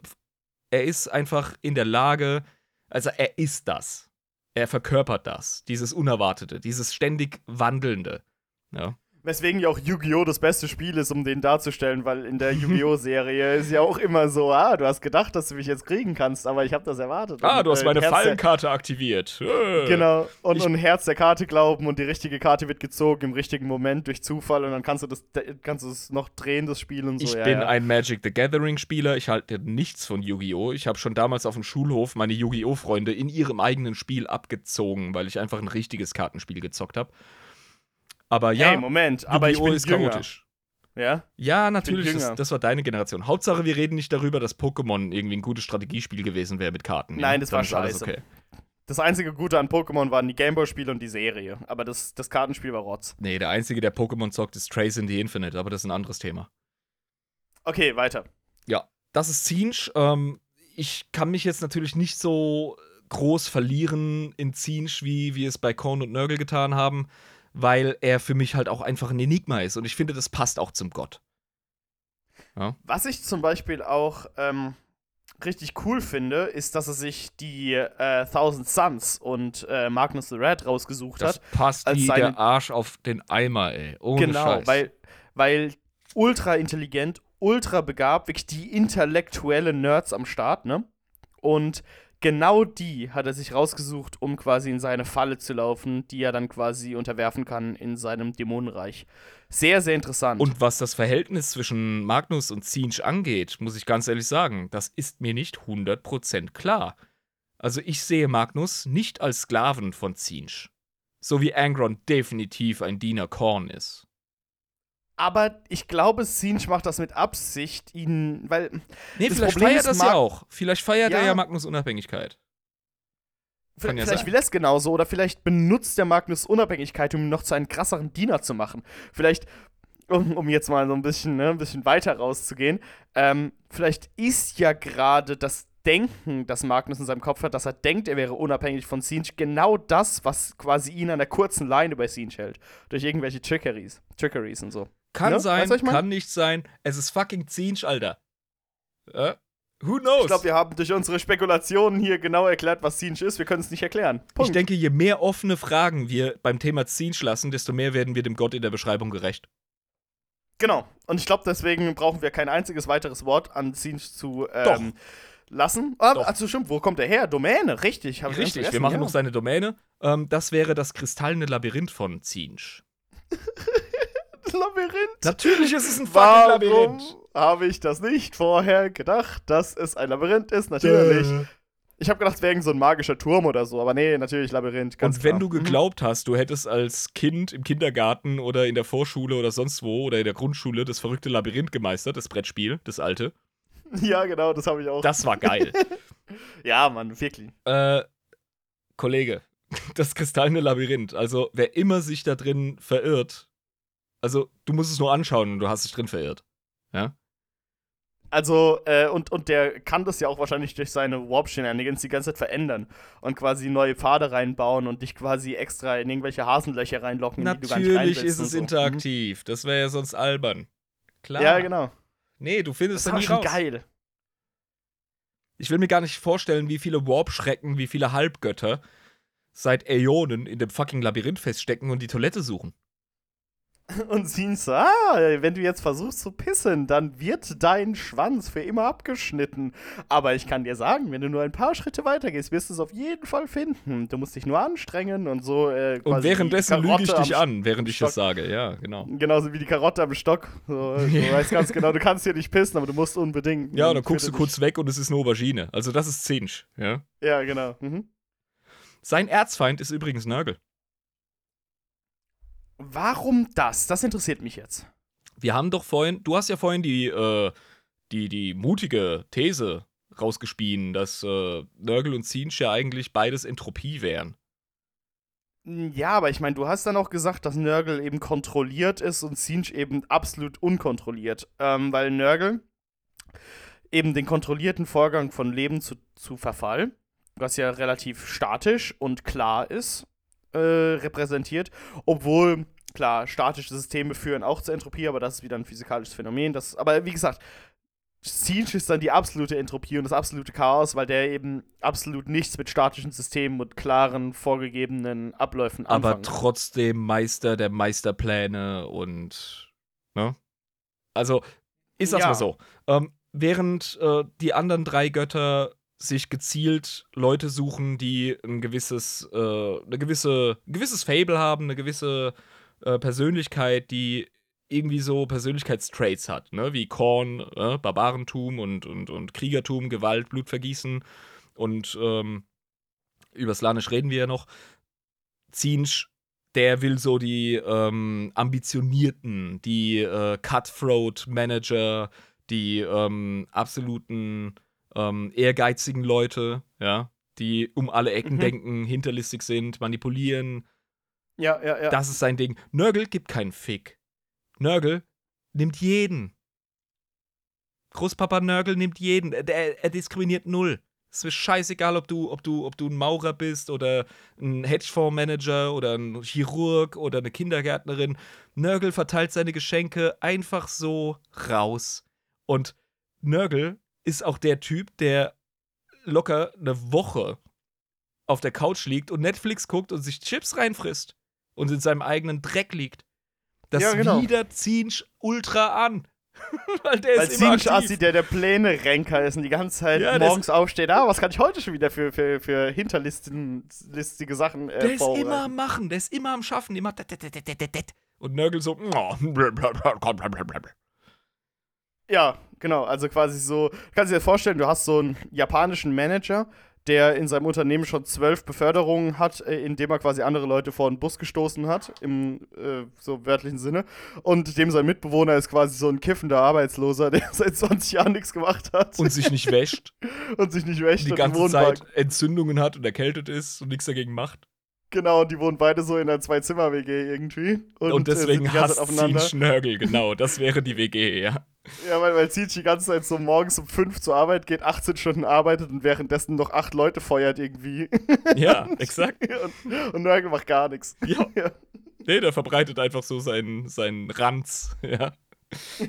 B: er ist einfach in der Lage, also er ist das. Er verkörpert das, dieses Unerwartete, dieses ständig Wandelnde. Ja.
A: Weswegen ja auch Yu-Gi-Oh! das beste Spiel ist, um den darzustellen, weil in der Yu-Gi-Oh! Serie ist ja auch immer so, ah, du hast gedacht, dass du mich jetzt kriegen kannst, aber ich habe das erwartet.
B: Ah,
A: Und,
B: du hast
A: äh,
B: meine
A: Herz
B: Fallenkarte aktiviert. Äh.
A: Genau, und,
B: Ich-
A: und Herz der Karte glauben und die richtige Karte wird gezogen im richtigen Moment durch Zufall und dann kannst du das kannst du es noch drehen, das Spiel und so.
B: Ich
A: ja,
B: bin
A: ja.
B: ein Magic the Gathering Spieler. Ich halte nichts von Yu-Gi-Oh! Ich habe schon damals auf dem Schulhof meine Yu-Gi-Oh! Freunde in ihrem eigenen Spiel abgezogen, weil ich einfach ein richtiges Kartenspiel gezockt habe. Aber ja,
A: Hey, Moment, aber ich bin
B: ist
A: jünger.
B: chaotisch.
A: Ja?
B: Ja, natürlich, das, das war deine Generation. Hauptsache, wir reden nicht darüber, dass Pokémon irgendwie ein gutes Strategiespiel gewesen wäre mit Karten. ja?
A: Nein, das
B: Dann
A: war scheiße.
B: Okay.
A: Das einzige Gute an Pokémon waren die Gameboy-Spiele und die Serie. Aber das, das Kartenspiel war Rotz.
B: Nee, der Einzige, der Pokémon zockt, ist Trace in the Infinite, aber das ist ein anderes Thema.
A: Okay, weiter.
B: Ja, das ist Zinch. Ähm, ich kann mich jetzt natürlich nicht so groß verlieren in Zinch, wie wir es bei Korn und Nörgel getan haben, weil er für mich halt auch einfach ein Enigma ist und ich finde, das passt auch zum Gott.
A: Was ich zum Beispiel auch ähm, richtig cool finde, ist, dass er sich die äh, Thousand Suns und äh, Magnus the Red rausgesucht
B: Das
A: hat.
B: passt
A: als
B: wie der Arsch auf den Eimer, ey. Ohne
A: genau,
B: Scheiß.
A: weil, weil ultra intelligent, ultra begabt, wirklich die intellektuellen Nerds am Start, ne? Und genau die hat er sich rausgesucht, um quasi in seine Falle zu laufen, die er dann quasi unterwerfen kann in seinem Dämonenreich. Sehr, sehr interessant.
B: Und was das Verhältnis zwischen Magnus und Zinch angeht, muss ich ganz ehrlich sagen, das ist mir nicht 100% klar. Also ich sehe Magnus nicht als Sklaven von Zinch. So wie Angron definitiv ein Diener Korn ist.
A: Aber ich glaube, Sinch macht das mit Absicht, ihn, weil
B: Nee, vielleicht
A: Problem
B: feiert
A: ist,
B: das ja auch. Vielleicht feiert er
A: Ja.
B: ja Magnus Unabhängigkeit. Kann ja
A: vielleicht will er es genauso oder vielleicht benutzt der Magnus Unabhängigkeit, um ihn noch zu einem krasseren Diener zu machen. Vielleicht, um, um jetzt mal so ein bisschen, ne, ein bisschen weiter rauszugehen, ähm, vielleicht ist ja gerade das Denken, das Magnus in seinem Kopf hat, dass er denkt, er wäre unabhängig von Sinch, genau das, was quasi ihn an der kurzen Leine bei Sinch hält. Durch irgendwelche Trickeries, Trickeries und so.
B: Kann
A: Ne?
B: sein,
A: ich mein?
B: kann nicht sein. Es ist fucking Zinch, Alter. Äh? Who knows?
A: Ich glaube, wir haben durch unsere Spekulationen hier genau erklärt, was Sinch ist. Wir können es nicht erklären.
B: ich
A: Punkt.
B: denke, je mehr offene Fragen wir beim Thema Zinch lassen, desto mehr werden wir dem Gott in der Beschreibung gerecht.
A: Genau. Und ich glaube, deswegen brauchen wir kein einziges weiteres Wort an Zinch zu ähm, lassen. Ah,
B: Doch.
A: Also stimmt, wo kommt der her? Domäne, richtig. ich
B: Richtig, wir machen
A: ja.
B: noch seine Domäne. Ähm, das wäre das kristallene Labyrinth von Zinch.
A: Labyrinth.
B: Natürlich ist es ein fucking
A: Warum
B: Labyrinth.
A: habe ich das nicht vorher gedacht, dass es ein Labyrinth ist? Natürlich.
B: Äh.
A: Ich habe gedacht, es wäre irgend so ein magischer Turm oder so, aber nee, natürlich Labyrinth. Ganz
B: Und wenn
A: klar.
B: du geglaubt hast, du hättest als Kind im Kindergarten oder in der Vorschule oder sonst wo oder in der Grundschule das verrückte Labyrinth gemeistert, das Brettspiel, das alte.
A: Ja, genau, das habe ich auch.
B: das war geil.
A: ja, Mann, wirklich.
B: äh, Kollege, das kristallene Labyrinth, also wer immer sich da drin verirrt, also du musst es nur anschauen und du hast dich drin verirrt. Ja?
A: Also, äh, und, und der kann das ja auch wahrscheinlich durch seine Warp-Shenanigans die ganze Zeit verändern und quasi neue Pfade reinbauen und dich quasi extra in irgendwelche Hasenlöcher reinlocken, in die du gar nicht rein
B: Natürlich
A: willst
B: ist es
A: so. Mhm.
B: interaktiv. Das wäre ja sonst albern. Klar.
A: Ja, genau.
B: Nee, du findest
A: Das
B: da nie
A: schon
B: raus.
A: geil.
B: Ich will mir gar nicht vorstellen, wie viele Warp-Schrecken, wie viele Halbgötter seit Äonen in dem fucking Labyrinth feststecken und die Toilette suchen.
A: Und sie so, ah, wenn du jetzt versuchst zu pissen, dann wird dein Schwanz für immer abgeschnitten. Aber ich kann dir sagen, wenn du nur ein paar Schritte weitergehst, wirst du es auf jeden Fall finden. Du musst dich nur anstrengen und so. Äh,
B: Und währenddessen lüge ich dich an, während ich
A: Stock.
B: das sage. Ja, genau.
A: Genauso wie die Karotte am Stock. So, du weißt ganz genau, du kannst hier nicht pissen, aber du musst unbedingt.
B: Ja,
A: Und
B: dann guckst du kurz weg und es ist eine Aubergine. Also das ist Zinch, ja.
A: Ja, genau. Mhm.
B: Sein Erzfeind ist übrigens Nörgel.
A: Warum das? Das interessiert mich jetzt.
B: Wir haben doch vorhin, du hast ja vorhin die, äh, die, die mutige These rausgespien, dass äh, Nörgel und Zinch ja eigentlich beides Entropie wären.
A: Ja, aber ich meine, du hast dann auch gesagt, dass Nörgel eben kontrolliert ist und Sinch eben absolut unkontrolliert. Ähm, weil Nörgel eben den kontrollierten Vorgang von Leben zu, zu Verfall, was ja relativ statisch und klar ist, äh, repräsentiert. Obwohl, klar, statische Systeme führen auch zur Entropie, aber das ist wieder ein physikalisches Phänomen. Das, aber wie gesagt, Siege ist dann die absolute Entropie und das absolute Chaos, weil der eben absolut nichts mit statischen Systemen und klaren, vorgegebenen Abläufen
B: aber
A: anfangen.
B: trotzdem Meister der Meisterpläne und ne? Also ist das
A: Ja.
B: mal so. Ähm, während äh, die anderen drei Götter sich gezielt Leute suchen, die ein gewisses, äh, eine gewisse, ein gewisses Fable haben, eine gewisse äh, Persönlichkeit, die irgendwie so Persönlichkeitstraits hat, ne? Wie Korn, äh, Barbarentum und, und, und Kriegertum, Gewalt, Blutvergießen und ähm, über Slanisch reden wir ja noch. Zinsch, der will so die ähm, ambitionierten, die äh, Cutthroat-Manager, die ähm, absoluten ähm, ehrgeizigen Leute, ja, die um alle Ecken
A: Mhm.
B: denken, hinterlistig sind, manipulieren.
A: Ja, ja, ja.
B: Das ist sein Ding. Nörgel gibt keinen Fick. Nörgel nimmt jeden. Großpapa Nörgel nimmt jeden. Er, er, er diskriminiert null. Es ist scheißegal, ob du, ob du, ob du ein Maurer bist oder ein Hedgefondsmanager oder ein Chirurg oder eine Kindergärtnerin. Nörgel verteilt seine Geschenke einfach so raus. Und Nörgel ist auch der Typ, der locker eine Woche auf der Couch liegt und Netflix guckt und sich Chips reinfrisst und in seinem eigenen Dreck liegt. Das
A: Ja, genau.
B: wieder Zinsch ultra an. Weil der
A: Weil
B: ist immer aktiv.
A: Assi, der der Pläne-Renker ist und die ganze Zeit
B: Ja,
A: morgens aufsteht. Ah, was kann ich heute schon wieder für, für, für hinterlistige Sachen äh,
B: Der ist immer am Machen, der ist immer am Schaffen, immer und Nörgel so
A: Ja, genau. Also quasi so, du kannst dir das vorstellen, du hast so einen japanischen Manager, der in seinem Unternehmen schon zwölf Beförderungen hat, äh, indem er quasi andere Leute vor den Bus gestoßen hat, im äh, so wörtlichen Sinne. Und dem sein Mitbewohner ist quasi so ein kiffender Arbeitsloser, der seit 20 Jahren nichts gemacht hat
B: und sich nicht wäscht,
A: und sich nicht wäscht
B: die
A: und
B: ganze Zeit Entzündungen hat und erkältet ist und nichts dagegen macht.
A: Genau, und die wohnen beide so in einer Zwei-Zimmer-WG irgendwie.
B: Und,
A: äh, sind
B: deswegen
A: ganze
B: hasst
A: Zeit aufeinander.
B: Zinsch Nörgel, genau, das wäre die WG, ja.
A: Ja, weil, weil Zietsch die ganze Zeit so morgens um 5 zur Arbeit geht, 18 Stunden arbeitet und währenddessen noch acht Leute feuert irgendwie.
B: Ja, exakt.
A: und, und Nörgel macht gar nichts.
B: Ja.
A: Ja.
B: Nee, der verbreitet einfach so seinen, seinen Ranz, ja.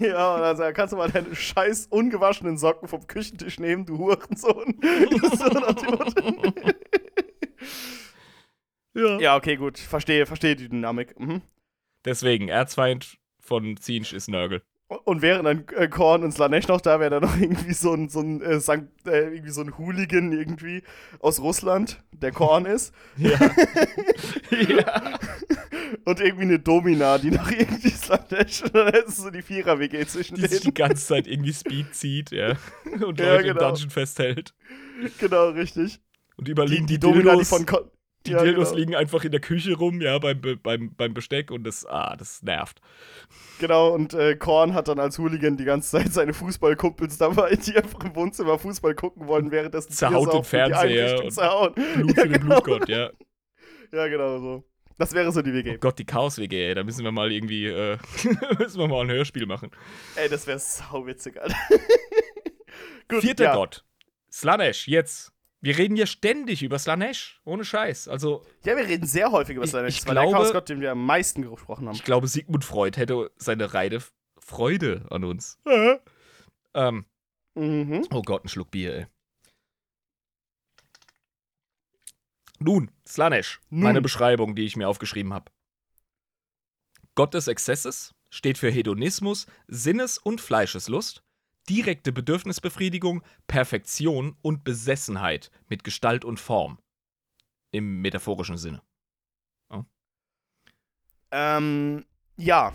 A: Ja, und dann sagt, kannst du mal deine scheiß ungewaschenen Socken vom Küchentisch nehmen, du Hurensohn.
B: ja.
A: ja, okay, gut. Verstehe, verstehe die Dynamik. Mhm.
B: Deswegen, Erzfeind von Zinsch ist Nörgel.
A: Und wären dann äh, Korn und Slanesh noch da, wäre da noch irgendwie so ein, so ein, äh, Sankt, äh, irgendwie so ein Hooligan irgendwie aus Russland, der Korn ist.
B: Ja. ja.
A: Und irgendwie eine Domina, die noch irgendwie Slanesh. Und dann du so die Vierer-WG zwischen
B: Die sich die
A: denen.
B: ganze Zeit irgendwie Speed zieht, ja. Und
A: Ja,
B: Leute im
A: genau.
B: Dungeon festhält.
A: Genau, richtig.
B: Und überliegen die,
A: die Domina, die
B: Dildos.
A: von Kon
B: die
A: Ja,
B: Dildos
A: genau.
B: liegen einfach in der Küche rum, ja, beim, Be- beim, beim Besteck und das, ah, das nervt.
A: Genau, und äh, Korn hat dann als Hooligan die ganze Zeit seine Fußballkumpels dabei, die einfach im Wohnzimmer Fußball gucken wollen, währenddessen
B: Zerhaut den Fernseher und
A: zerhauen.
B: Blut
A: Ja,
B: für den
A: genau.
B: Blutgott, ja.
A: Ja, genau so. Das wäre so die
B: Oh
A: WG.
B: Gott, die Chaos-WG, ey, da müssen wir mal irgendwie, äh, müssen wir mal ein Hörspiel machen.
A: Ey, das wäre sauwitzig, Alter. Gut,
B: Vierter
A: ja.
B: Gott. Slanesh, jetzt. Wir reden hier ständig über Slanesh, ohne Scheiß. Also,
A: Ja, wir reden sehr häufig über
B: Ich-
A: Slanesh.
B: ich
A: Das war der
B: glaube-
A: Chaosgott, den wir am meisten gesprochen haben.
B: ich glaube, Sigmund Freud hätte seine reine Freude an uns. Ähm,
A: Mhm.
B: oh Gott, ein Schluck Bier, ey. Nun, Slanesh,
A: Nun.
B: meine Beschreibung, die ich mir aufgeschrieben habe. Gott des Exzesses steht für Hedonismus, Sinnes- und Fleischeslust, direkte Bedürfnisbefriedigung, Perfektion und Besessenheit mit Gestalt und Form. Im metaphorischen Sinne.
A: Ähm, ja.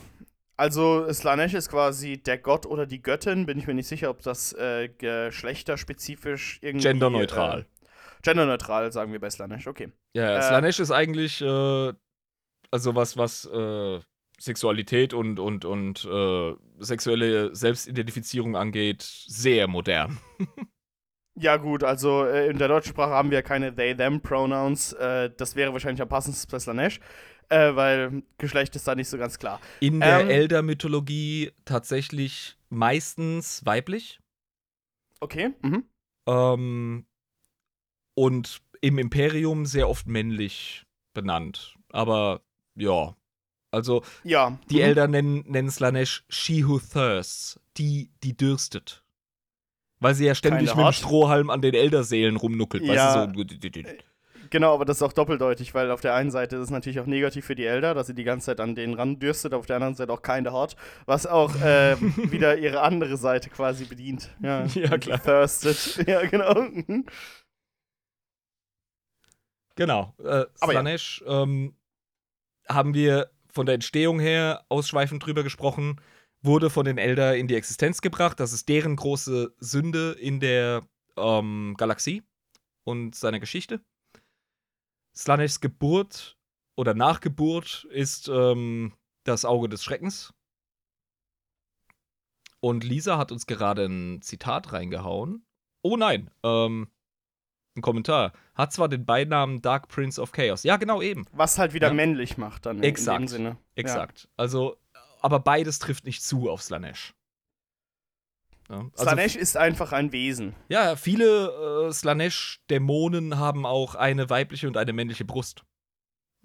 A: Also, Slanesh ist quasi der Gott oder die Göttin. Bin ich mir nicht sicher, ob das äh, geschlechterspezifisch irgendwie.
B: Genderneutral.
A: Äh, genderneutral, sagen wir bei Slanesh. Okay.
B: Ja,
A: Äh,
B: Slanesh ist eigentlich, äh, also was, was äh, Sexualität und, und, und äh, sexuelle Selbstidentifizierung angeht, sehr modern.
A: Ja, gut, also äh, in der deutschen Sprache haben wir keine They-Them-Pronouns. Äh, das wäre wahrscheinlich am passendsten bei Slanesh, äh, weil Geschlecht ist da nicht so ganz klar.
B: In der
A: Ähm,
B: Elder-Mythologie tatsächlich meistens weiblich.
A: Okay. Mhm.
B: Ähm, und im Imperium sehr oft männlich benannt. Aber ja, also
A: Ja.
B: die
A: mhm.
B: Elder nennen, nennen Slanesh She Who Thirsts, die, die dürstet. Weil sie ja ständig
A: Keine
B: mit dem. Strohhalm an den Elderseelen rumnuckelt.
A: Ja.
B: Weißt du, so.
A: Genau, aber das ist auch doppeldeutig, weil auf der einen Seite ist es natürlich auch negativ für die Elder, dass sie die ganze Zeit an denen randürstet, auf der anderen Seite auch keine hot, was auch äh, wieder ihre andere Seite quasi bedient. Ja,
B: Ja, klar.
A: Thirsted. Ja, genau. Mhm.
B: Genau. Äh,
A: Aber ja.
B: Slanesh ähm, haben wir von der Entstehung her ausschweifend drüber gesprochen, wurde von den Elder in die Existenz gebracht. Das ist deren große Sünde in der ähm, Galaxie und seiner Geschichte. Slaneshs Geburt oder Nachgeburt ist ähm, das Auge des Schreckens. Und Lisa hat uns gerade ein Zitat reingehauen. Oh nein, ähm, ein Kommentar. Hat zwar den Beinamen Dark Prince of Chaos. Ja, genau eben.
A: Was halt wieder
B: Ja.
A: männlich macht dann
B: Exakt.
A: in dem Sinne.
B: Exakt. Also, aber beides trifft nicht zu auf Slanesh. Ja,
A: Ja.
B: also,
A: Slanesh ist einfach ein Wesen.
B: ja, viele äh, Slanesh-Dämonen haben auch eine weibliche und eine männliche Brust.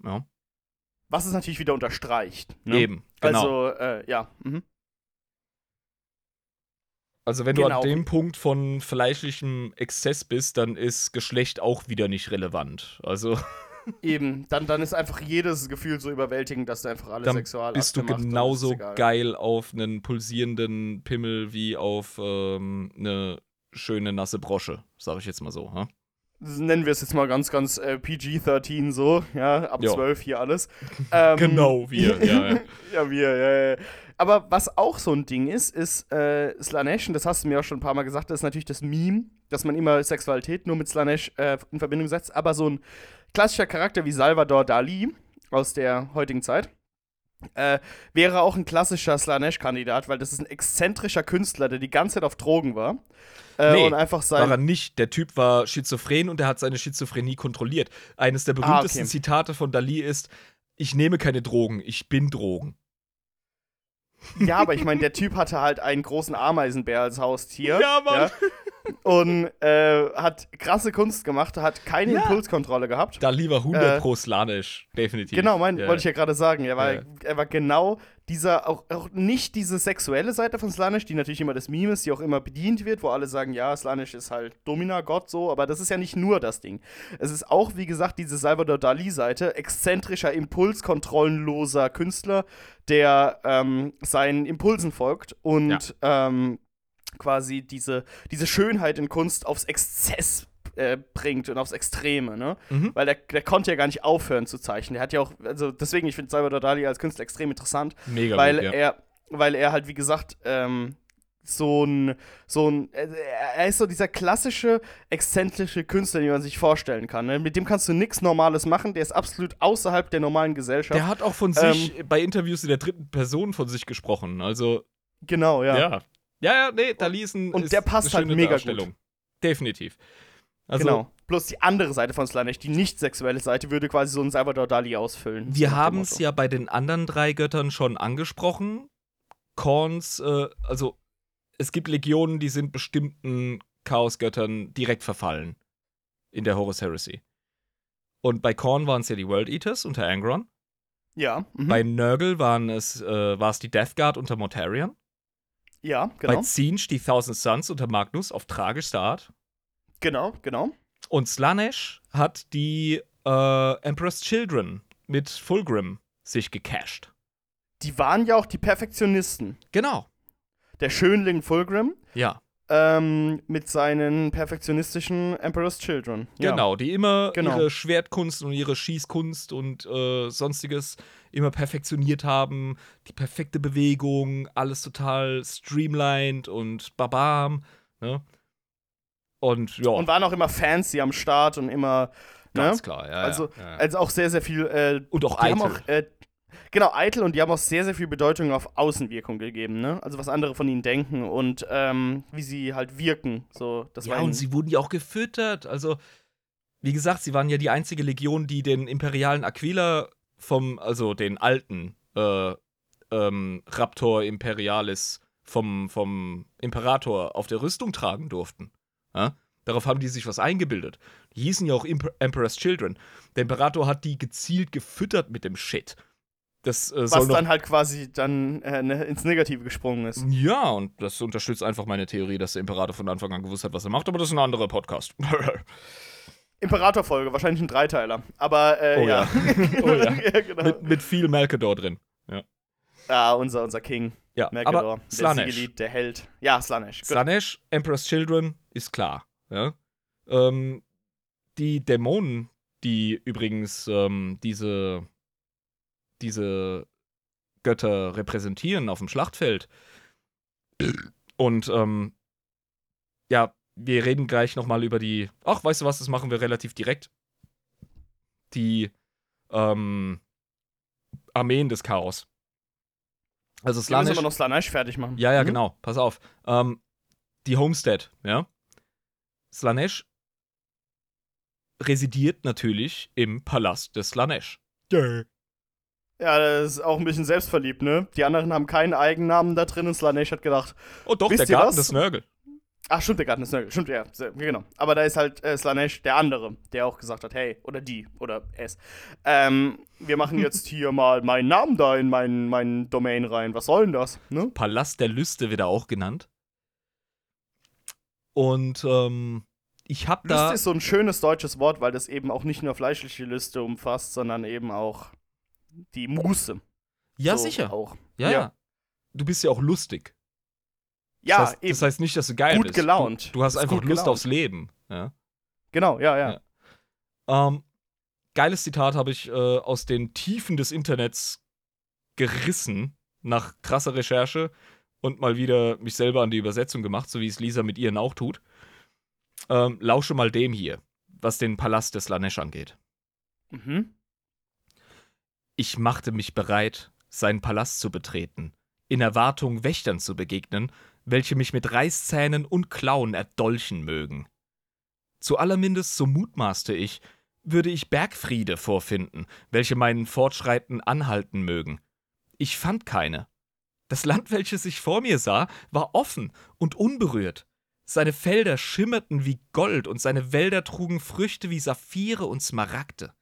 B: Ja,
A: Was es natürlich wieder unterstreicht. Ne?
B: eben. Genau.
A: Also, äh, ja. Mhm.
B: Also, wenn du
A: Genau.
B: an dem Punkt von fleischlichem Exzess bist, dann ist Geschlecht auch wieder nicht relevant. Also,
A: Eben, dann, dann ist einfach jedes Gefühl so überwältigend, dass du einfach alle
B: dann
A: Sexual
B: bist du genauso geil auf einen pulsierenden Pimmel wie auf ähm, eine schöne nasse Brosche, sag ich jetzt mal so. Ha?
A: Nennen wir es jetzt mal ganz, ganz äh, PG-13 so, ja, ab
B: Ja.
A: 12 hier alles. Ähm,
B: Genau, wir, ja, ja.
A: ja, wir, ja, ja. Aber was auch so ein Ding ist, ist äh, Slanesh, und das hast du mir auch schon ein paar Mal gesagt, das ist natürlich das Meme, dass man immer Sexualität nur mit Slanesh äh, in Verbindung setzt, aber so ein klassischer Charakter wie Salvador Dali aus der heutigen Zeit äh, wäre auch ein klassischer Slanesh-Kandidat, weil das ist ein exzentrischer Künstler, der die ganze Zeit auf Drogen war. Äh,
B: Nee,
A: und einfach sein.
B: War er nicht. Der Typ war schizophren und er hat seine Schizophrenie kontrolliert. Eines der berühmtesten
A: Ah, okay.
B: Zitate von Dali ist: Ich nehme keine Drogen, ich bin Drogen.
A: Ja, aber ich meine, der Typ hatte halt einen großen Ameisenbär als Haustier.
B: Ja, Mann.
A: Und äh, hat krasse Kunst gemacht, hat keine
B: Ja.
A: Impulskontrolle gehabt.
B: Dali war 100
A: Äh,
B: pro slanisch, definitiv.
A: Genau, mein,
B: Ja.
A: wollte ich ja gerade sagen. Er war,
B: Ja.
A: er war genau dieser, auch, auch nicht diese sexuelle Seite von Slanish, die natürlich immer das Meme ist, die auch immer bedient wird, wo alle sagen, ja, Slanish ist halt Domina-Gott so, aber das ist ja nicht nur das Ding. Es ist auch, wie gesagt, diese Salvador Dali-Seite, exzentrischer, impulskontrollenloser Künstler, der ähm, seinen Impulsen folgt und ähm, quasi diese, diese Schönheit in Kunst aufs Exzess äh, bringt und aufs Extreme, ne?
B: Mhm.
A: Weil der, der konnte ja gar nicht aufhören zu zeichnen. Der hat ja auch, also deswegen, ich finde Salvador Dali als Künstler extrem interessant,
B: Mega
A: weil
B: gut, ja.
A: er, weil er halt, wie gesagt, ähm, so ein, so ein, äh, er ist so dieser klassische, exzentrische Künstler, den man sich vorstellen kann. Ne? Mit dem kannst du nichts Normales machen, der ist absolut außerhalb der normalen Gesellschaft.
B: Der hat auch von sich bei Interviews in der dritten Person von sich gesprochen. Also,
A: genau, ja.
B: ja. Ja, ja, nee, Dali ist ein.
A: und
B: ist
A: der passt halt mega
B: Darstellung. Definitiv. Also,
A: genau. Bloß die andere Seite von Slanesh, die nicht sexuelle Seite, würde quasi so ein Salvador Dali ausfüllen.
B: Wir haben es ja bei den anderen drei Göttern schon angesprochen. Korns, äh, also es gibt Legionen, die sind bestimmten Chaosgöttern direkt verfallen in der Horus Heresy. Und bei Korn waren es ja die World Eaters unter Angron.
A: Ja, mhm.
B: Bei Nurgle waren es, äh, war es die Death Guard unter Mortarion.
A: Ja,
B: Bei
A: genau.
B: Zinch die Thousand Suns unter Magnus auf tragischste Art.
A: Genau, genau.
B: Und Slanesh hat die äh, Emperor's Children mit Fulgrim sich gecached.
A: Die waren ja auch die Perfektionisten.
B: Genau.
A: Der Schönling Fulgrim
B: Ja.
A: Ähm, mit seinen perfektionistischen Emperor's Children. Ja.
B: Genau, die immer
A: Genau.
B: ihre Schwertkunst und ihre Schießkunst und äh, sonstiges immer perfektioniert haben. Die perfekte Bewegung, alles total streamlined und babam. Ne? Und ja,
A: Und waren auch immer fancy am Start und immer. Ne?
B: ganz klar. Ja,
A: Also,
B: ja, ja.
A: also auch sehr, sehr viel. Äh,
B: und auch eitel.
A: auch, äh, genau, eitel und die haben auch sehr, sehr viel Bedeutung auf Außenwirkung gegeben, ne? Also was andere von ihnen denken und ähm, wie sie halt wirken. So, das
B: ja,
A: war
B: und sie wurden ja auch gefüttert. Also, wie gesagt, sie waren ja die einzige Legion, die den imperialen Aquila vom, also den alten äh, ähm, Raptor Imperialis vom, vom Imperator auf der Rüstung tragen durften. Ja? Darauf haben die sich was eingebildet. Die hießen ja auch Emperor's Children. Der Imperator hat die gezielt gefüttert mit dem Shit. Das äh,
A: Was dann halt quasi dann äh, ne, ins Negative gesprungen ist.
B: Ja, und das unterstützt einfach meine Theorie, dass der Imperator von Anfang an gewusst hat, was er macht, aber das ist ein anderer Podcast.
A: Imperator-Folge, wahrscheinlich ein Dreiteiler. Aber äh,
B: Oh
A: ja.
B: ja. Oh ja.
A: ja, genau.
B: mit, mit viel Malkador drin.
A: ah, unser, unser King.
B: Ja,
A: Mercador.
B: aber
A: der
B: Slanesh.
A: Siegelied, der Held. Ja, Slanesh. Gut.
B: Slanesh, Emperor's Children, ist klar. Ja? Ähm, die Dämonen, die übrigens ähm, diese, diese Götter repräsentieren auf dem Schlachtfeld. Und ähm, ja, wir reden gleich nochmal über die. Ach, weißt du was, das machen wir relativ direkt. Die ähm, Armeen des Chaos. Also
A: Wir müssen
B: Slanesh.
A: aber noch Slanesh fertig machen.
B: Ja, ja,
A: Mhm.
B: genau. Pass auf. Ähm, die Homestead, ja. Slanesh residiert natürlich im Palast des Slanesh.
A: Ja, das ist auch ein bisschen selbstverliebt, ne? Die anderen haben keinen Eigennamen da drin und Slanesh hat gedacht,
B: Oh doch, der Garten
A: was?
B: des Nörgel.
A: ach, stimmt, der Garten ist Nörgel. Stimmt, ja, genau. Aber da ist halt äh, Slanesh der andere, der auch gesagt hat, hey, oder die, oder es. Ähm, wir machen jetzt hier mal meinen Namen da in meinen, meinen Domain rein. Was soll denn das, ne?
B: Palast der Lüste wird er auch genannt. Und ähm, ich hab
A: Lüste
B: da.
A: ist so ein schönes deutsches Wort, weil das eben auch nicht nur fleischliche Lüste umfasst, sondern eben auch die Muße.
B: Ja,
A: so
B: sicher.
A: Auch.
B: Ja,
A: Ja.
B: ja. Du bist ja auch lustig.
A: Ja,
B: das, heißt,
A: eben.
B: das heißt nicht, dass du geil
A: Gut
B: bist.
A: gelaunt.
B: Du, du hast einfach Lust
A: gelaunt.
B: aufs Leben. Ja.
A: genau, ja, ja.
B: Ja. Ähm, geiles Zitat habe ich äh, aus den Tiefen des Internets gerissen, nach krasser Recherche und mal wieder mich selber an die Übersetzung gemacht, so wie es Lisa mit ihren auch tut. Ähm, lausche mal dem hier, was den Palast des Lanesh angeht.
A: Mhm.
B: Ich machte mich bereit, seinen Palast zu betreten, in Erwartung Wächtern zu begegnen, welche mich mit Reißzähnen und Klauen erdolchen mögen. Zu allermindest, so mutmaßte ich, würde ich Bergfriede vorfinden, welche meinen Fortschreiten anhalten mögen. Ich fand keine. Das Land, welches ich vor mir sah, war offen und unberührt. Seine Felder schimmerten wie Gold und seine Wälder trugen Früchte wie Saphire und Smaragde.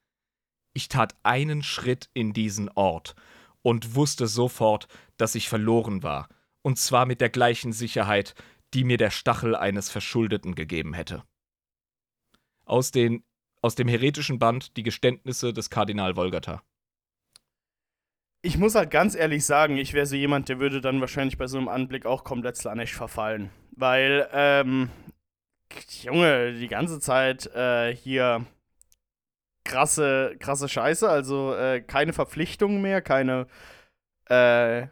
B: Ich tat einen Schritt in diesen Ort und wusste sofort, dass ich verloren war, und zwar mit der gleichen Sicherheit, die mir der Stachel eines Verschuldeten gegeben hätte. Aus, den, aus dem heretischen Band Die Geständnisse des Kardinal Wolgata.
A: Ich muss halt ganz ehrlich sagen, ich wäre so jemand, der würde dann wahrscheinlich bei so einem Anblick auch komplett Slanesh verfallen. Weil, ähm, Junge, die ganze Zeit äh, hier krasse, krasse Scheiße, also äh, keine Verpflichtungen mehr, keine, äh,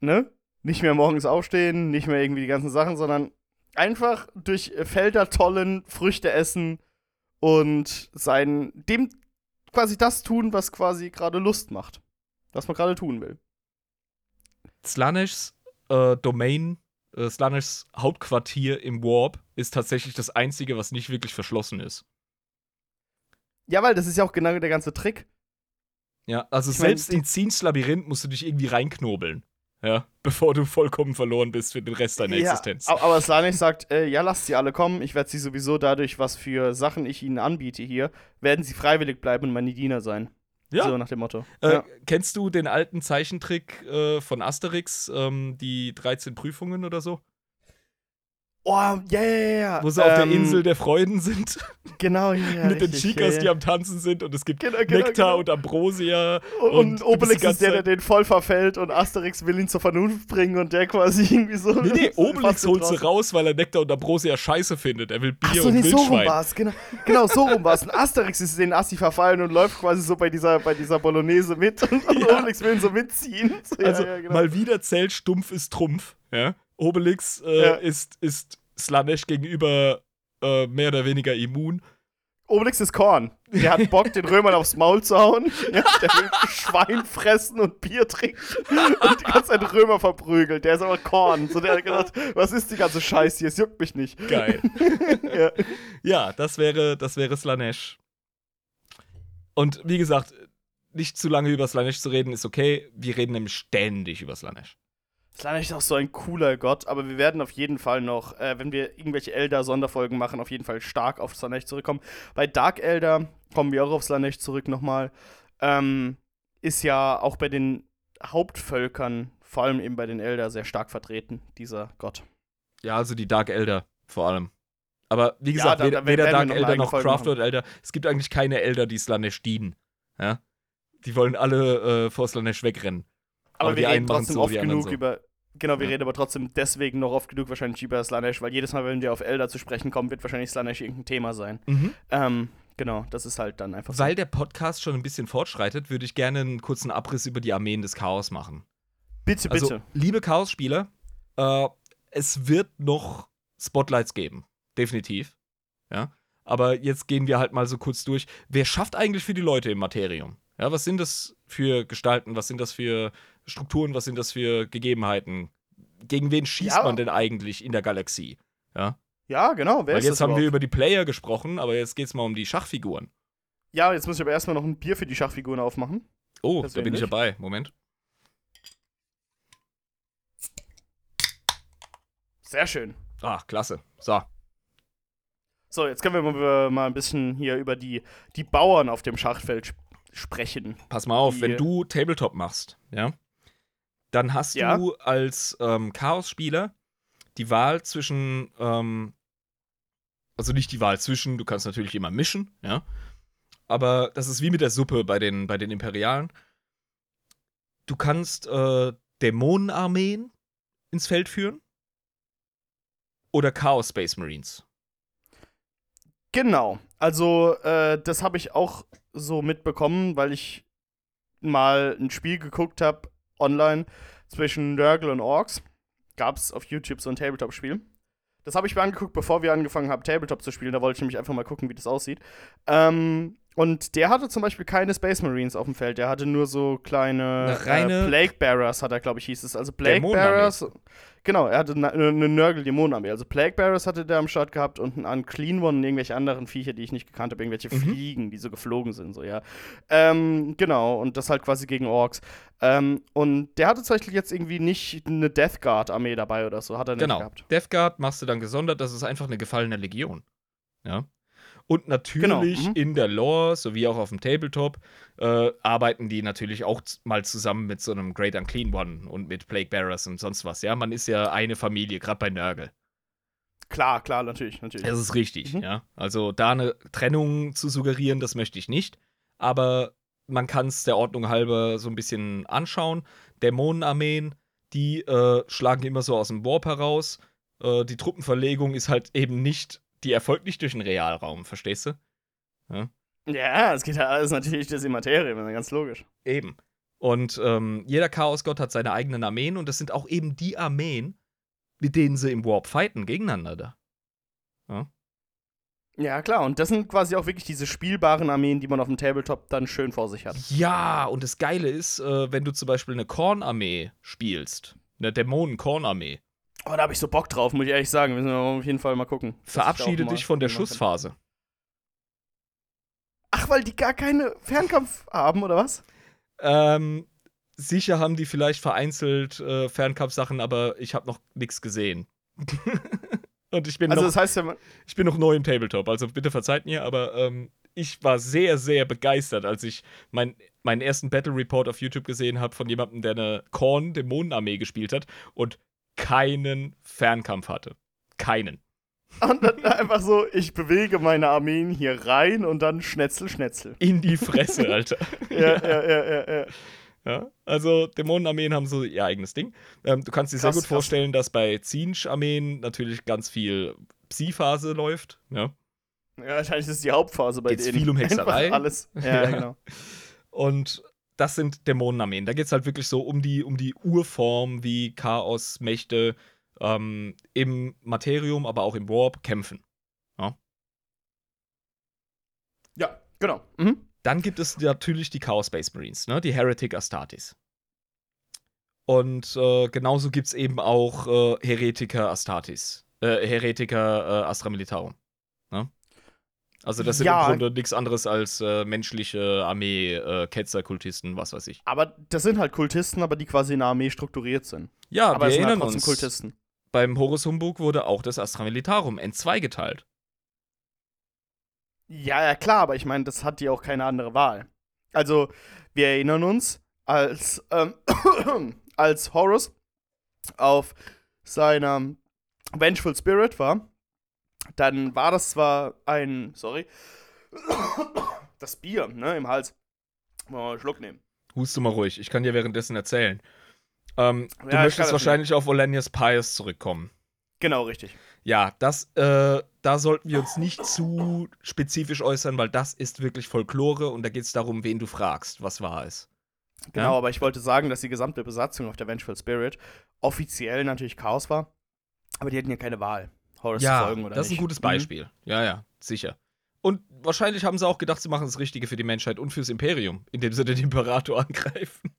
A: ne? Nicht mehr morgens aufstehen, nicht mehr irgendwie die ganzen Sachen, sondern einfach durch Felder tollen, Früchte essen und sein, dem quasi das tun, was quasi gerade Lust macht was man gerade tun will.
B: Slaneshs äh, Domain, äh, Slaneshs Hauptquartier im Warp ist tatsächlich das einzige, was nicht wirklich verschlossen ist.
A: Ja, weil das ist ja auch genau der ganze Trick.
B: Ja, also
A: Ich mein,
B: selbst
A: die-
B: in Ziens Labyrinth musst du dich irgendwie reinknobeln. Ja, bevor du vollkommen verloren bist für den Rest deiner
A: ja,
B: Existenz.
A: Aber Slanesh sagt, äh, ja, lasst sie alle kommen. Ich werde sie sowieso dadurch, was für Sachen ich ihnen anbiete hier, werden sie freiwillig bleiben und meine Diener sein.
B: Ja.
A: So nach dem Motto.
B: Äh,
A: ja.
B: Kennst du den alten Zeichentrick äh, von Asterix, ähm, die 13 Prüfungen oder so?
A: Oh, ja, ja, ja.
B: Wo sie auf der
A: Ähm,
B: Insel der Freuden sind,
A: Genau, ja, ja,
B: mit den
A: richtig,
B: Chicas,
A: ja,
B: die
A: ja.
B: am Tanzen sind und es gibt
A: Genau, genau,
B: Nektar
A: genau.
B: und Ambrosia.
A: Und,
B: und
A: und Obelix ist der, der den voll verfällt und Asterix will ihn zur Vernunft bringen und der quasi irgendwie so.
B: Nee, nee, Obelix holt sie raus, weil er Nektar und Ambrosia scheiße findet. Er will Bier
A: Ach so,
B: und
A: nee, so rum
B: Wildschwein.
A: war's, genau. Genau, so rum war's. Und Asterix ist den Assi verfallen und läuft quasi so bei dieser, bei dieser Bolognese mit und, und
B: Ja.
A: Obelix will ihn so mitziehen. So, ja,
B: also
A: ja, genau.
B: mal wieder zählt stumpf ist Trumpf. Ja? Obelix äh,
A: Ja.
B: ist, ist Slanesh gegenüber äh, mehr oder weniger immun.
A: Obelix ist Korn. Der hat Bock, den Römern aufs Maul zu hauen. Ja, der will Schwein fressen und Bier trinken und die ganze Zeit Römer verprügeln. Der ist aber Korn. So, der hat gedacht, was ist die ganze Scheiße hier? Es juckt mich nicht.
B: Geil.
A: Ja.
B: ja, das wäre, das wäre Slanesh. Und wie gesagt, nicht zu lange über Slanesh zu reden ist okay. Wir reden nämlich ständig über Slanesh.
A: Ist auch so ein cooler Gott, aber wir werden auf jeden Fall noch, äh, wenn wir irgendwelche Elder-Sonderfolgen machen, auf jeden Fall stark auf Slanesh zurückkommen. Bei Dark Elder kommen wir auch auf Slanesh zurück nochmal. Ähm, ist ja auch bei den Hauptvölkern, vor allem eben bei den Elder, sehr stark vertreten, dieser Gott.
B: Ja, also die Dark Elder vor allem. Aber wie
A: Ja,
B: gesagt,
A: da-
B: weder,
A: da
B: weder
A: werden wir
B: Dark
A: noch
B: Elder noch
A: Folge
B: Craft
A: machen.
B: Elder. Es gibt eigentlich keine Elder, die Slanesh dienen. Ja? Die wollen alle äh, vor Slanesh wegrennen.
A: Aber, wir reden trotzdem
B: so,
A: oft genug
B: so.
A: über. Genau, wir
B: Ja.
A: reden aber trotzdem deswegen noch oft genug wahrscheinlich über Slanesh, weil jedes Mal, wenn wir auf Elder zu sprechen kommen, wird wahrscheinlich Slanesh irgendein Thema sein. Ähm, genau, das ist halt dann einfach so.
B: Weil der Podcast schon ein bisschen fortschreitet, würde ich gerne einen kurzen Abriss über die Armeen des Chaos machen.
A: Bitte,
B: Also,
A: bitte.
B: liebe Chaos-Spieler, äh, es wird noch Spotlights geben. Definitiv. Ja. Aber jetzt gehen wir halt mal so kurz durch. Wer schafft eigentlich für die Leute im Materium? Ja, was sind das für Gestalten? Was sind das für Strukturen? Was sind das für Gegebenheiten? Gegen wen schießt
A: Ja.
B: man denn eigentlich in der Galaxie? Ja.
A: Ja, genau. Wer
B: Weil jetzt haben wir
A: überhaupt?
B: über die Player gesprochen, aber jetzt geht's mal um die Schachfiguren.
A: Ja, jetzt muss ich aber erstmal noch ein Bier für die Schachfiguren aufmachen.
B: Oh, da bin ich dabei. Moment.
A: Sehr schön.
B: Ah, klasse. So.
A: So, jetzt können wir mal, ein bisschen hier über die, die Bauern auf dem Schachfeld sp sprechen.
B: Pass mal auf,
A: Die-
B: wenn du Tabletop machst, ja, dann hast
A: Ja.
B: du als ähm, Chaos-Spieler die Wahl zwischen, ähm, also nicht die Wahl zwischen, du kannst natürlich immer mischen, ja, aber das ist wie mit der Suppe bei den, bei den Imperialen. Du kannst äh, Dämonenarmeen ins Feld führen oder Chaos Space Marines.
A: Genau. Also, äh, das habe ich auch so mitbekommen, weil ich mal ein Spiel geguckt habe online zwischen Nurgle und Orks. Gab es auf YouTube so ein Tabletop-Spiel. Das habe ich mir angeguckt, bevor wir angefangen haben, Tabletop zu spielen. Da wollte ich nämlich einfach mal gucken, wie das aussieht. Ähm, und der hatte zum Beispiel keine Space Marines auf dem Feld. Der hatte nur so kleine
B: Eine reine-
A: äh, Plague Bearers, hat er, glaube ich, hieß es. Also Plague. Bearers. Genau, er hatte eine, eine Nurgle-Dämonenarmee. Also Plague Bearers hatte der am Start gehabt und einen Unclean One und irgendwelche anderen Viecher, die ich nicht gekannt habe. Irgendwelche
B: Mhm.
A: Fliegen, die so geflogen sind, so, ja. Ähm, genau, und das halt quasi gegen Orks. Ähm, und der hatte tatsächlich jetzt irgendwie nicht eine Death Guard-Armee dabei oder so. Hat er nicht
B: Genau.
A: gehabt.
B: Death Guard machst du dann gesondert, das ist einfach eine gefallene Legion. Ja. Und natürlich
A: Genau, mhm.
B: in der Lore, sowie auch auf dem Tabletop, äh, arbeiten die natürlich auch mal zusammen mit so einem Great Unclean One und mit Plague Bearers und sonst was. Ja, man ist ja eine Familie, gerade bei Nurgle.
A: Klar, klar, natürlich, natürlich.
B: Das ist richtig,
A: Mhm.
B: ja. Also da eine Trennung zu suggerieren, das möchte ich nicht. Aber man kann es der Ordnung halber so ein bisschen anschauen. Dämonenarmeen, die äh, schlagen immer so aus dem Warp heraus. Äh, die Truppenverlegung ist halt eben nicht, die erfolgt nicht durch den Realraum, verstehst du?
A: Ja, es geht ja alles natürlich durch die Materie, ganz logisch.
B: Eben. Und ähm, jeder Chaosgott hat seine eigenen Armeen und das sind auch eben die Armeen, mit denen sie im Warp fighten, gegeneinander da.
A: Ja, klar, und das sind quasi auch wirklich diese spielbaren Armeen, die man auf dem Tabletop dann schön vor sich hat.
B: Ja, und das Geile ist, äh, wenn du zum Beispiel eine Kornarmee spielst, eine Dämonen-Kornarmee,
A: Oh, da habe ich so Bock drauf, muss ich ehrlich sagen. Müssen wir auf jeden Fall mal gucken.
B: verabschiede dich von der
A: machen kann.
B: Schussphase.
A: Ach, weil die gar keine Fernkampf haben, oder was?
B: Ähm, sicher haben die vielleicht vereinzelt äh, Fernkampfsachen, aber ich habe noch nichts gesehen. und ich bin,
A: Also,
B: noch,
A: das heißt ja,
B: ich bin noch neu im Tabletop, also bitte verzeiht mir, aber ähm, ich war sehr, sehr begeistert, als ich mein, meinen ersten Battle Report auf YouTube gesehen habe von jemandem, der eine Korn-Dämonenarmee gespielt hat und keinen Fernkampf hatte. Keinen.
A: und dann einfach so, ich bewege meine Armeen hier rein und dann Schnetzel, Schnetzel.
B: In die Fresse, Alter.
A: Ja, ja, ja, ja, ja.
B: Ja, also Dämonenarmeen haben so ihr eigenes Ding. Ähm, du kannst dir sehr
A: Krass,
B: gut
A: krass.
B: vorstellen, dass bei Zinch-Armeen natürlich ganz viel Psi-Phase läuft. Ja.
A: Ja, wahrscheinlich ist es die Hauptphase bei
B: Geht's
A: denen.
B: viel um Hexerei?
A: Einfach alles. Ja,
B: Ja.
A: genau.
B: Und das sind Dämonenarmeen. Da geht es halt wirklich so um die, um die Urform, wie Chaos-Mächte ähm, im Materium, aber auch im Warp kämpfen.
A: Ja, genau. Mhm.
B: Dann gibt es natürlich die Chaos Space Marines, ne? die Heretic Astartes. Und äh, genauso gibt es eben auch äh, Heretiker Astartes. Äh, Heretiker äh, Astra Militarum. Ne? Also, das sind
A: Ja.
B: im Grunde nichts anderes als äh, menschliche Armee, äh, Ketzer, Kultisten, was weiß ich.
A: Aber das sind halt Kultisten, aber die quasi in einer Armee strukturiert sind.
B: Ja,
A: aber
B: wir
A: es sind halt
B: erinnern
A: trotzdem
B: uns.
A: Kultisten.
B: Beim Horus Humbug wurde auch das Astra Militarum N2 geteilt.
A: Ja, ja, klar, aber ich meine, das hat die auch keine andere Wahl. Also, wir erinnern uns, als, ähm, als Horus auf seiner Vengeful Spirit war, dann war das zwar ein, sorry, das Bier, ne, im Hals. Mal einen Schluck nehmen.
B: Hust du mal ruhig, ich kann dir währenddessen erzählen. Ähm, du
A: Ja, kann
B: möchtest wahrscheinlich auf Olenius Pius zurückkommen.
A: Genau, richtig.
B: Ja, das, äh, da sollten wir uns nicht zu spezifisch äußern, weil das ist wirklich Folklore und da geht es darum, wen du fragst, was wahr ist.
A: Genau,
B: Ja.
A: aber ich wollte sagen, dass die gesamte Besatzung auf der Vengeful Spirit offiziell natürlich Chaos war, aber die hatten ja keine Wahl, Horus zu folgen oder
B: das ist ein gutes
A: Mhm.
B: Beispiel. Ja, ja, sicher. Und wahrscheinlich haben sie auch gedacht, sie machen das Richtige für die Menschheit und fürs Imperium, indem sie den Imperator angreifen.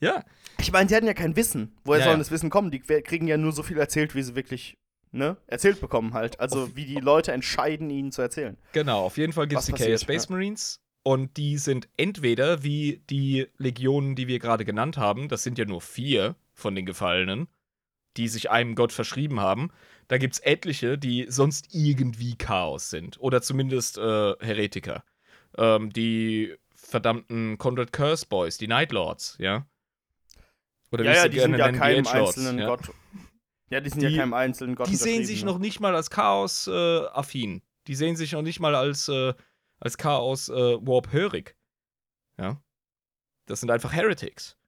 B: ja,
A: Ich meine, die hatten ja kein Wissen. Woher
B: Ja,
A: soll
B: ja.
A: das Wissen kommen? Die kriegen ja nur so viel erzählt, wie sie wirklich, ne, erzählt bekommen halt. Also, wie die Leute entscheiden, ihnen zu erzählen.
B: genau. Auf jeden Fall gibt es die KS Space Marines und die sind entweder wie die Legionen, die wir gerade genannt haben, das sind ja nur vier von den Gefallenen, die sich einem Gott verschrieben haben. Da gibt es etliche, die sonst irgendwie Chaos sind. Oder zumindest äh, Heretiker. Ähm, die verdammten Conrad Curse Boys, die Night Lords, ja. Oder
A: ja, ja, die sind ja keinem einzelnen
B: ja.
A: Gott. Ja, die sind
B: Die-
A: ja keinem einzelnen Gott
B: Die sehen sich
A: unterschrieben,
B: noch nicht mal als Chaos-affin. die sehen sich noch nicht mal als, äh, als Chaos-Warp-hörig. ja. Das sind einfach Heretics.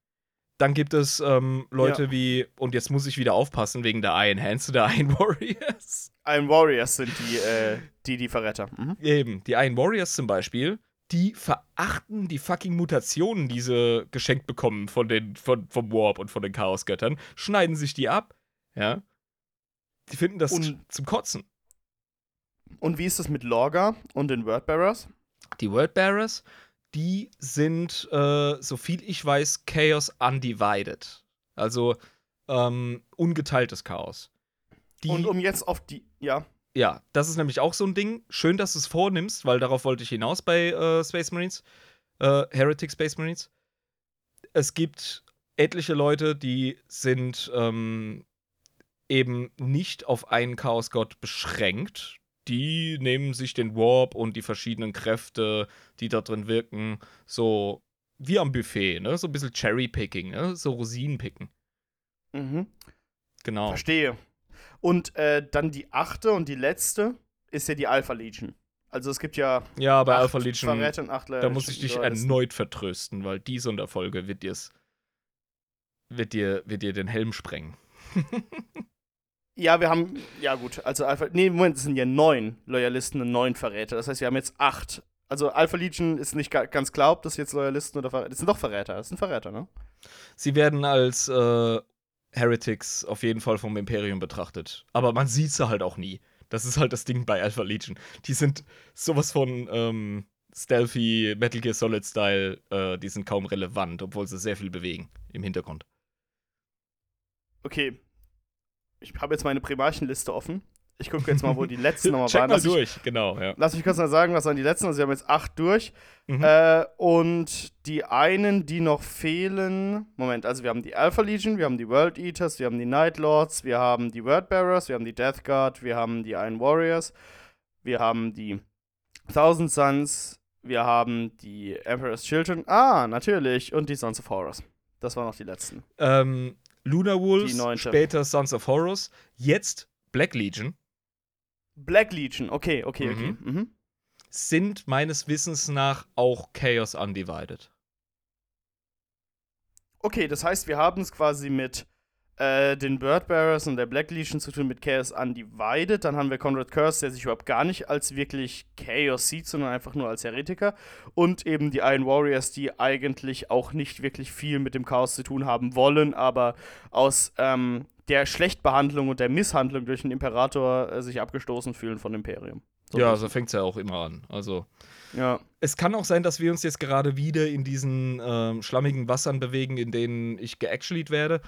B: Dann gibt es ähm, Leute wie, und jetzt muss ich wieder aufpassen wegen der Iron Hands der Iron Warriors.
A: Ein Warriors sind die, äh, die, die Verräter. Mhm.
B: Eben, die Iron Warriors zum Beispiel, die verachten die fucking Mutationen, die sie geschenkt bekommen von den, von, vom Warp und von den Chaosgöttern, schneiden sich die ab, ja. Die finden das
A: Und-
B: zum Kotzen.
A: Und wie ist es mit Lorga und den Wordbearers?
B: Die Wordbearers, die sind, äh, so viel ich weiß, Chaos Undivided. Also ähm, ungeteiltes Chaos. Die,
A: Und um jetzt auf die, ja,
B: ja, das ist nämlich auch so ein Ding. Schön, dass du es vornimmst, weil darauf wollte ich hinaus bei äh, Space Marines. Äh, Heretic Space Marines. Es gibt etliche Leute, die sind ähm, eben nicht auf einen Chaosgott beschränkt. Die nehmen sich den Warp und die verschiedenen Kräfte, die da drin wirken, so wie am Buffet, ne? So ein bisschen Cherry-Picking, ne? So Rosinenpicken.
A: mhm.
B: Genau.
A: verstehe. Und äh, dann die achte und die letzte ist ja die Alpha Legion. Also es gibt ja
B: Ja, bei Alpha Legion. Da muss ich dich erneut vertrösten, weil die Sonderfolge wird dir's wird dir wird dir den Helm sprengen.
A: Ja, wir haben, ja gut, also Alpha, nee, Moment, es sind ja neun Loyalisten und neun Verräter. Das heißt, wir haben jetzt acht. Also Alpha Legion ist nicht ga ganz klar, ob das jetzt Loyalisten oder Verräter, das sind doch Verräter, das sind Verräter, ne?
B: Sie werden als äh, Heretics auf jeden Fall vom Imperium betrachtet, aber man sieht sie halt auch nie. Das ist halt das Ding bei Alpha Legion. Die sind sowas von ähm, stealthy Metal Gear Solid Style, äh, die sind kaum relevant, obwohl sie sehr viel bewegen im Hintergrund.
A: Okay. Ich habe jetzt meine Primarchenliste offen. Ich gucke jetzt mal, wo die letzten nochmal
B: Check
A: waren.
B: mal
A: Lass, ich,
B: durch, genau, ja.
A: lass mich kurz mal sagen, was waren die letzten. Also wir haben jetzt acht durch.
B: Mhm.
A: Äh, und die einen, die noch fehlen. Moment, also wir haben die Alpha Legion, wir haben die World Eaters, wir haben die Night Lords, wir haben die Wordbearers, wir haben die Death Guard, wir haben die Iron Warriors, wir haben die Thousand Suns, wir haben die Emperor's Children. Ah, natürlich. Und die Sons of Horus. Das waren noch die letzten.
B: Ähm, Lunar Wolves, später Sons of Horus, jetzt Black Legion,
A: Black Legion, okay, okay, okay. Mhm.
B: sind meines Wissens nach auch Chaos Undivided.
A: Okay, das heißt, wir haben es quasi mit äh, den Birdbearers und der Black Legion zu tun mit Chaos Undivided. Dann haben wir Conrad Curse, der sich überhaupt gar nicht als wirklich Chaos sieht, sondern einfach nur als Heretiker. Und eben die Iron Warriors, die eigentlich auch nicht wirklich viel mit dem Chaos zu tun haben wollen, aber aus ähm, der Schlechtbehandlung und der Misshandlung durch den Imperator äh, sich abgestoßen fühlen von Imperium. So
B: ja, so fängt es ja auch immer an. Also,
A: ja.
B: es kann auch sein, dass wir uns jetzt gerade wieder in diesen ähm, schlammigen Wassern bewegen, in denen ich geactualied werde.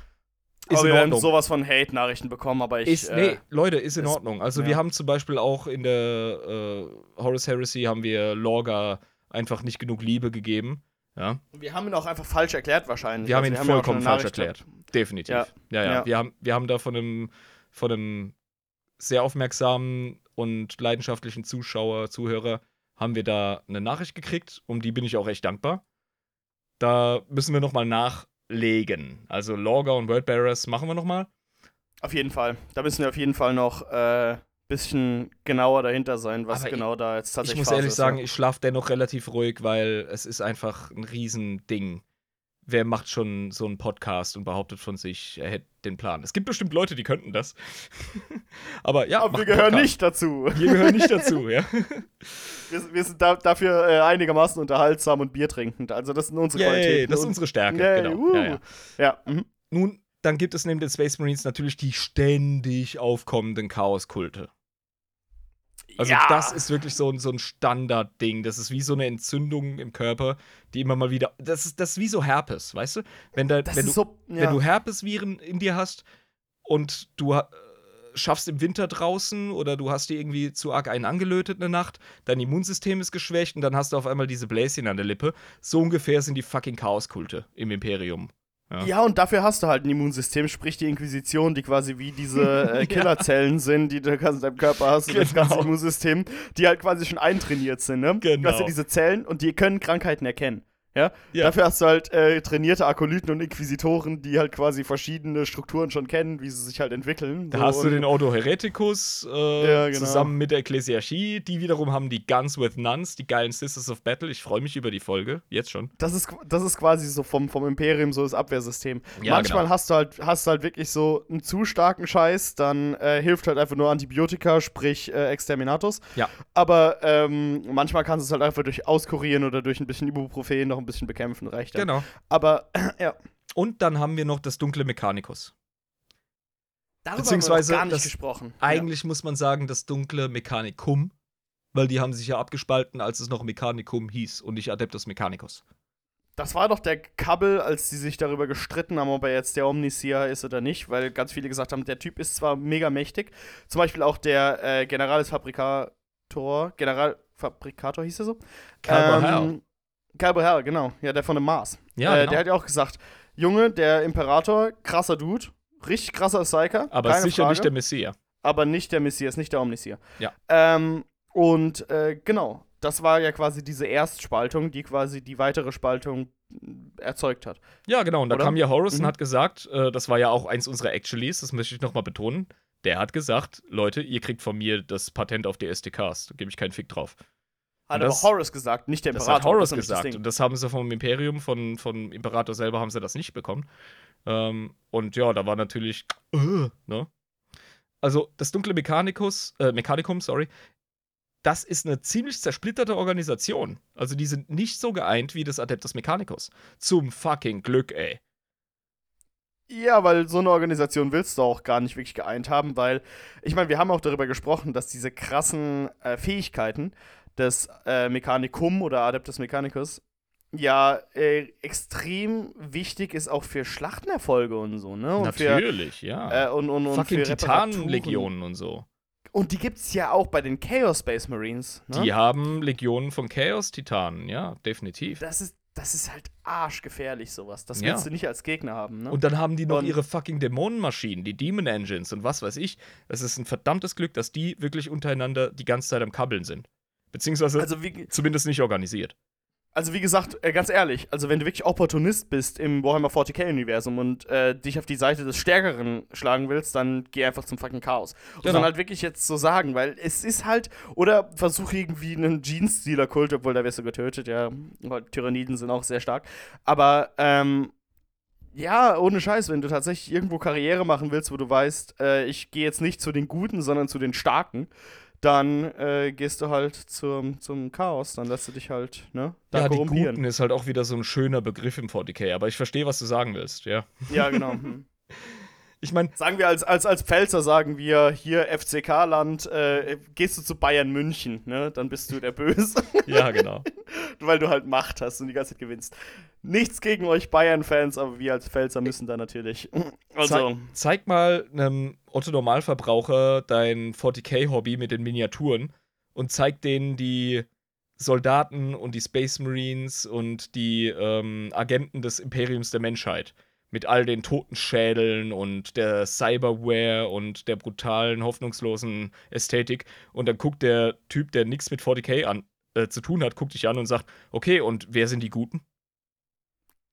B: Ist
A: aber wir
B: in
A: werden
B: Ordnung.
A: sowas von Hate-Nachrichten bekommen, aber ich.
B: Ist,
A: äh,
B: nee, Leute, ist in
A: ist-
B: Ordnung. Also
A: ja.
B: wir haben zum Beispiel auch in der äh, Horus Heresy haben wir Lorga einfach nicht genug Liebe gegeben. Ja,
A: Wir haben ihn auch einfach falsch erklärt wahrscheinlich.
B: wir haben
A: Also
B: ihn
A: ja auch schon
B: vollkommen falsch erklärt. Definitiv. Ja,
A: Ja.
B: ja,
A: Ja.
B: Wir, haben, wir haben da von einem, von einem sehr aufmerksamen und leidenschaftlichen Zuschauer, Zuhörer, haben wir da eine Nachricht gekriegt, um die bin ich auch echt dankbar. Da müssen wir nochmal nachlegen. Also Logger und Wordbearers machen wir nochmal.
A: Auf jeden Fall. Da müssen wir auf jeden Fall noch äh, bisschen genauer dahinter sein, was
B: Aber
A: genau da jetzt tatsächlich
B: Ich muss
A: Phase
B: ehrlich
A: ist,
B: sagen,
A: ja.
B: ich schlafe dennoch relativ ruhig, weil es ist einfach ein Riesending. Wer macht schon so einen Podcast und behauptet von sich, er hätte den Plan? Es gibt bestimmt Leute, die könnten das. Aber ja,
A: Aber wir gehören
B: Podcast.
A: nicht dazu.
B: Wir gehören nicht dazu, ja.
A: Wir, wir sind da, dafür äh, einigermaßen unterhaltsam und Bier trinkend. Also das sind unsere
B: Yay,
A: Qualitäten.
B: das ist unsere Stärke.
A: Yay,
B: genau.
A: uh.
B: Ja, ja.
A: Ja, mhm.
B: Nun, dann gibt es neben den Space Marines natürlich die ständig aufkommenden Chaoskulte. Also
A: ja.
B: das ist wirklich so, ein- so ein Standardding. Das ist wie so eine Entzündung im Körper, die immer mal wieder. Das ist, das ist wie so Herpes, weißt du? Wenn, da, wenn, du,
A: so. Ja.
B: wenn du Herpesviren in dir hast und du äh, schaffst im Winter draußen oder du hast dir irgendwie zu arg einen angelötet eine Nacht, dein Immunsystem ist geschwächt und dann hast du auf einmal diese Bläschen an der Lippe. So ungefähr sind die fucking Chaoskulte im Imperium. Ja.
A: Ja, und dafür hast du halt ein Immunsystem, sprich die Inquisition, die quasi wie diese äh, Killerzellen sind, die du in deinem Körper hast, und das
B: Genau.
A: ganze Immunsystem, die halt quasi schon eintrainiert sind, ne?
B: Genau.
A: Du hast ja diese Zellen und die können Krankheiten erkennen. Ja?
B: Ja.
A: Dafür hast du halt äh, trainierte Akolyten und Inquisitoren, die halt quasi verschiedene Strukturen schon kennen, wie sie sich halt entwickeln.
B: Da
A: So,
B: hast du den Ordo Hereticus äh,
A: Ja, genau.
B: zusammen mit der Ekklesiarchie. Die wiederum haben die Guns with Nuns, die geilen Sisters of Battle. Ich freue mich über die Folge, jetzt schon.
A: Das ist, das ist quasi so vom, vom Imperium so das Abwehrsystem.
B: Ja,
A: Manchmal
B: genau.
A: hast du halt hast du halt wirklich so einen zu starken Scheiß, dann äh, hilft halt einfach nur Antibiotika, sprich äh, Exterminatus.
B: Ja.
A: Aber ähm, manchmal kannst du es halt einfach durch Auskurieren oder durch ein bisschen Ibuprofen noch ein bisschen bekämpfen, reicht dann.
B: Genau.
A: Aber ja.
B: Und dann haben wir noch das dunkle Mechanicus.
A: Darüber
B: Beziehungsweise
A: haben wir gar nicht
B: das-
A: gesprochen.
B: Eigentlich muss man sagen, das dunkle Mechanicum, weil die haben sich ja abgespalten, als es noch Mechanicum hieß und nicht Adeptus Mechanicus.
A: Das war doch der Kabbel, als die sich darüber gestritten haben, ob er jetzt der Omniseer ist oder nicht, weil ganz viele gesagt haben, der Typ ist zwar mega mächtig, zum Beispiel auch der äh, Generalis Fabrikator, Generalfabrikator hieß er so?
B: Calber
A: Ähm, Calber Hell, genau, ja, der von dem Mars.
B: Ja,
A: äh,
B: genau.
A: Der hat ja auch gesagt, Junge, der Imperator, krasser Dude, richtig krasser Psyker,
B: Aber sicher
A: Frage,
B: nicht der Messias.
A: aber nicht der Messias, nicht der Omniseer.
B: Ja.
A: Ähm, und äh, genau, das war ja quasi diese Erstspaltung, die quasi die weitere Spaltung äh, erzeugt hat.
B: Ja, genau. Und da
A: Oder?
B: kam ja und
A: Mhm.
B: hat gesagt, äh, das war ja auch eins unserer Actuallys, das möchte ich nochmal betonen. Der hat gesagt, Leute, ihr kriegt von mir das Patent auf die SDKs. Da gebe ich keinen Fick drauf.
A: Hat
B: Und
A: aber
B: das-
A: Horus gesagt, nicht der
B: Das
A: Imperator.
B: hat Horus
A: das
B: gesagt.
A: Ding.
B: Und das haben sie vom Imperium, von, von Imperator selber haben sie das nicht bekommen. Ähm, und ja, da war natürlich, äh, ne? Also, das dunkle Mechanicus, äh, Mechanicum, sorry, das ist eine ziemlich zersplitterte Organisation. Also, die sind nicht so geeint wie das Adeptus Mechanicus. Zum fucking Glück, ey.
A: Ja, weil so eine Organisation willst du auch gar nicht wirklich geeint haben, weil, ich meine, wir haben auch darüber gesprochen, dass diese krassen äh, Fähigkeiten des äh, Mechanicum oder Adeptus Mechanicus ja äh, extrem wichtig ist auch für Schlachtenerfolge und so, ne? Und
B: Natürlich,
A: Für,
B: ja.
A: äh, und, und, und
B: fucking. Titanenlegionen und so.
A: Und die gibt's ja auch bei den Chaos Space Marines. Ne?
B: Die haben Legionen von Chaos-Titanen, ja, definitiv.
A: Das ist, das ist halt arschgefährlich, sowas. Das
B: Ja.
A: willst du nicht als Gegner haben, ne?
B: Und dann haben die noch
A: Und-
B: ihre fucking Dämonenmaschinen, die Demon Engines und was weiß ich. Es ist ein verdammtes Glück, dass die wirklich untereinander die ganze Zeit am Kabbeln sind. Beziehungsweise
A: also, wie,
B: zumindest nicht organisiert.
A: Also wie gesagt, äh, ganz ehrlich, also wenn du wirklich Opportunist bist im Warhammer 40k-Universum und äh, dich auf die Seite des Stärkeren schlagen willst, dann geh einfach zum fucking Chaos. Und
B: Genau.
A: dann halt wirklich jetzt so sagen, weil es ist halt, oder versuch irgendwie einen Jeans-Stealer-Kult, obwohl da wirst du getötet, ja, weil Tyranniden sind auch sehr stark. Aber, ähm, ja, ohne Scheiß, wenn du tatsächlich irgendwo Karriere machen willst, wo du weißt, äh, ich gehe jetzt nicht zu den Guten, sondern zu den Starken, dann äh, gehst du halt zum, zum Chaos, dann lässt du dich halt, ne, da
B: ja, die
A: korrumpieren.
B: Guten ist halt auch wieder so ein schöner Begriff im 40k, aber ich verstehe, was du sagen willst, ja.
A: Ja, genau.
B: Ich meine,
A: Sagen wir als, als, als Pfälzer, sagen wir hier FCK-Land, äh, gehst du zu Bayern München, ne? Dann bist du der Böse,
B: ja, genau.
A: weil du halt Macht hast und die ganze Zeit gewinnst. Nichts gegen euch Bayern-Fans, aber wir als Pfälzer müssen da natürlich. Also,
B: Zeig, zeig mal einem Otto-Normalverbraucher dein 40k-Hobby mit den Miniaturen und zeig denen die Soldaten und die Space Marines und die ähm, Agenten des Imperiums der Menschheit. Mit all den Totenschädeln und der Cyberware und der brutalen, hoffnungslosen Ästhetik. Und dann guckt der Typ, der nichts mit 40k an, äh, zu tun hat, guckt dich an und sagt: Okay, und wer sind die Guten?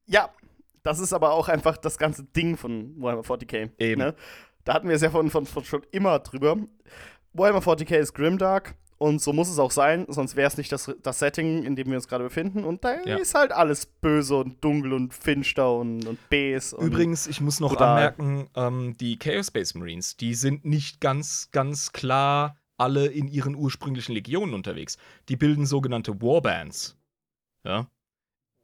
A: Ja, das ist aber auch einfach das ganze Ding von Warhammer 40k.
B: Eben.
A: Ne? Da hatten wir es ja von, von, von schon immer drüber. Warhammer 40k ist Grimdark und so muss es auch sein, sonst wäre es nicht das, das Setting, in dem wir uns gerade befinden. Und da
B: Ja.
A: ist halt alles böse und dunkel und finster und, und bes. Und
B: Übrigens, ich muss noch
A: brutal.
B: anmerken, ähm, die Chaos Space Marines, die sind nicht ganz, ganz klar alle in ihren ursprünglichen Legionen unterwegs. Die bilden sogenannte Warbands. Ja.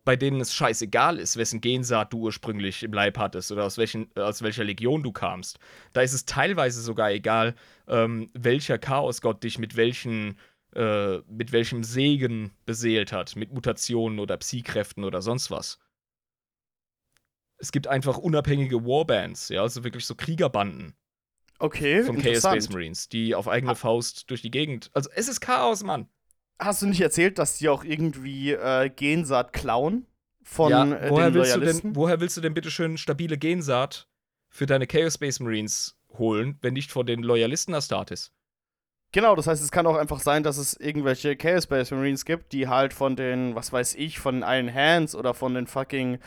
B: Bei denen es scheißegal ist, wessen Gensaat du ursprünglich im Leib hattest oder aus, welchen, aus welcher Legion du kamst. Da ist es teilweise sogar egal, ähm, welcher Chaosgott dich mit welchen äh, mit welchem Segen beseelt hat, mit Mutationen oder Psykräften oder sonst was es gibt einfach unabhängige Warbands, ja, also wirklich so Kriegerbanden
A: okay,
B: von Chaos. Space Marines, die auf eigene Faust durch die Gegend. Also es ist Chaos, Mann.
A: Hast du nicht erzählt, dass die auch irgendwie äh, Gensaat klauen von
B: ja,
A: äh,
B: woher
A: den
B: willst du
A: Loyalisten?
B: denn, woher willst du denn bitte schön stabile Gensaat für deine Chaos Space Marines holen, wenn nicht von den Loyalisten Astartes?
A: Genau, das heißt, es kann auch einfach sein, dass es irgendwelche Chaos Space Marines gibt, die halt von den, was weiß ich, von Iron Hands oder von den fucking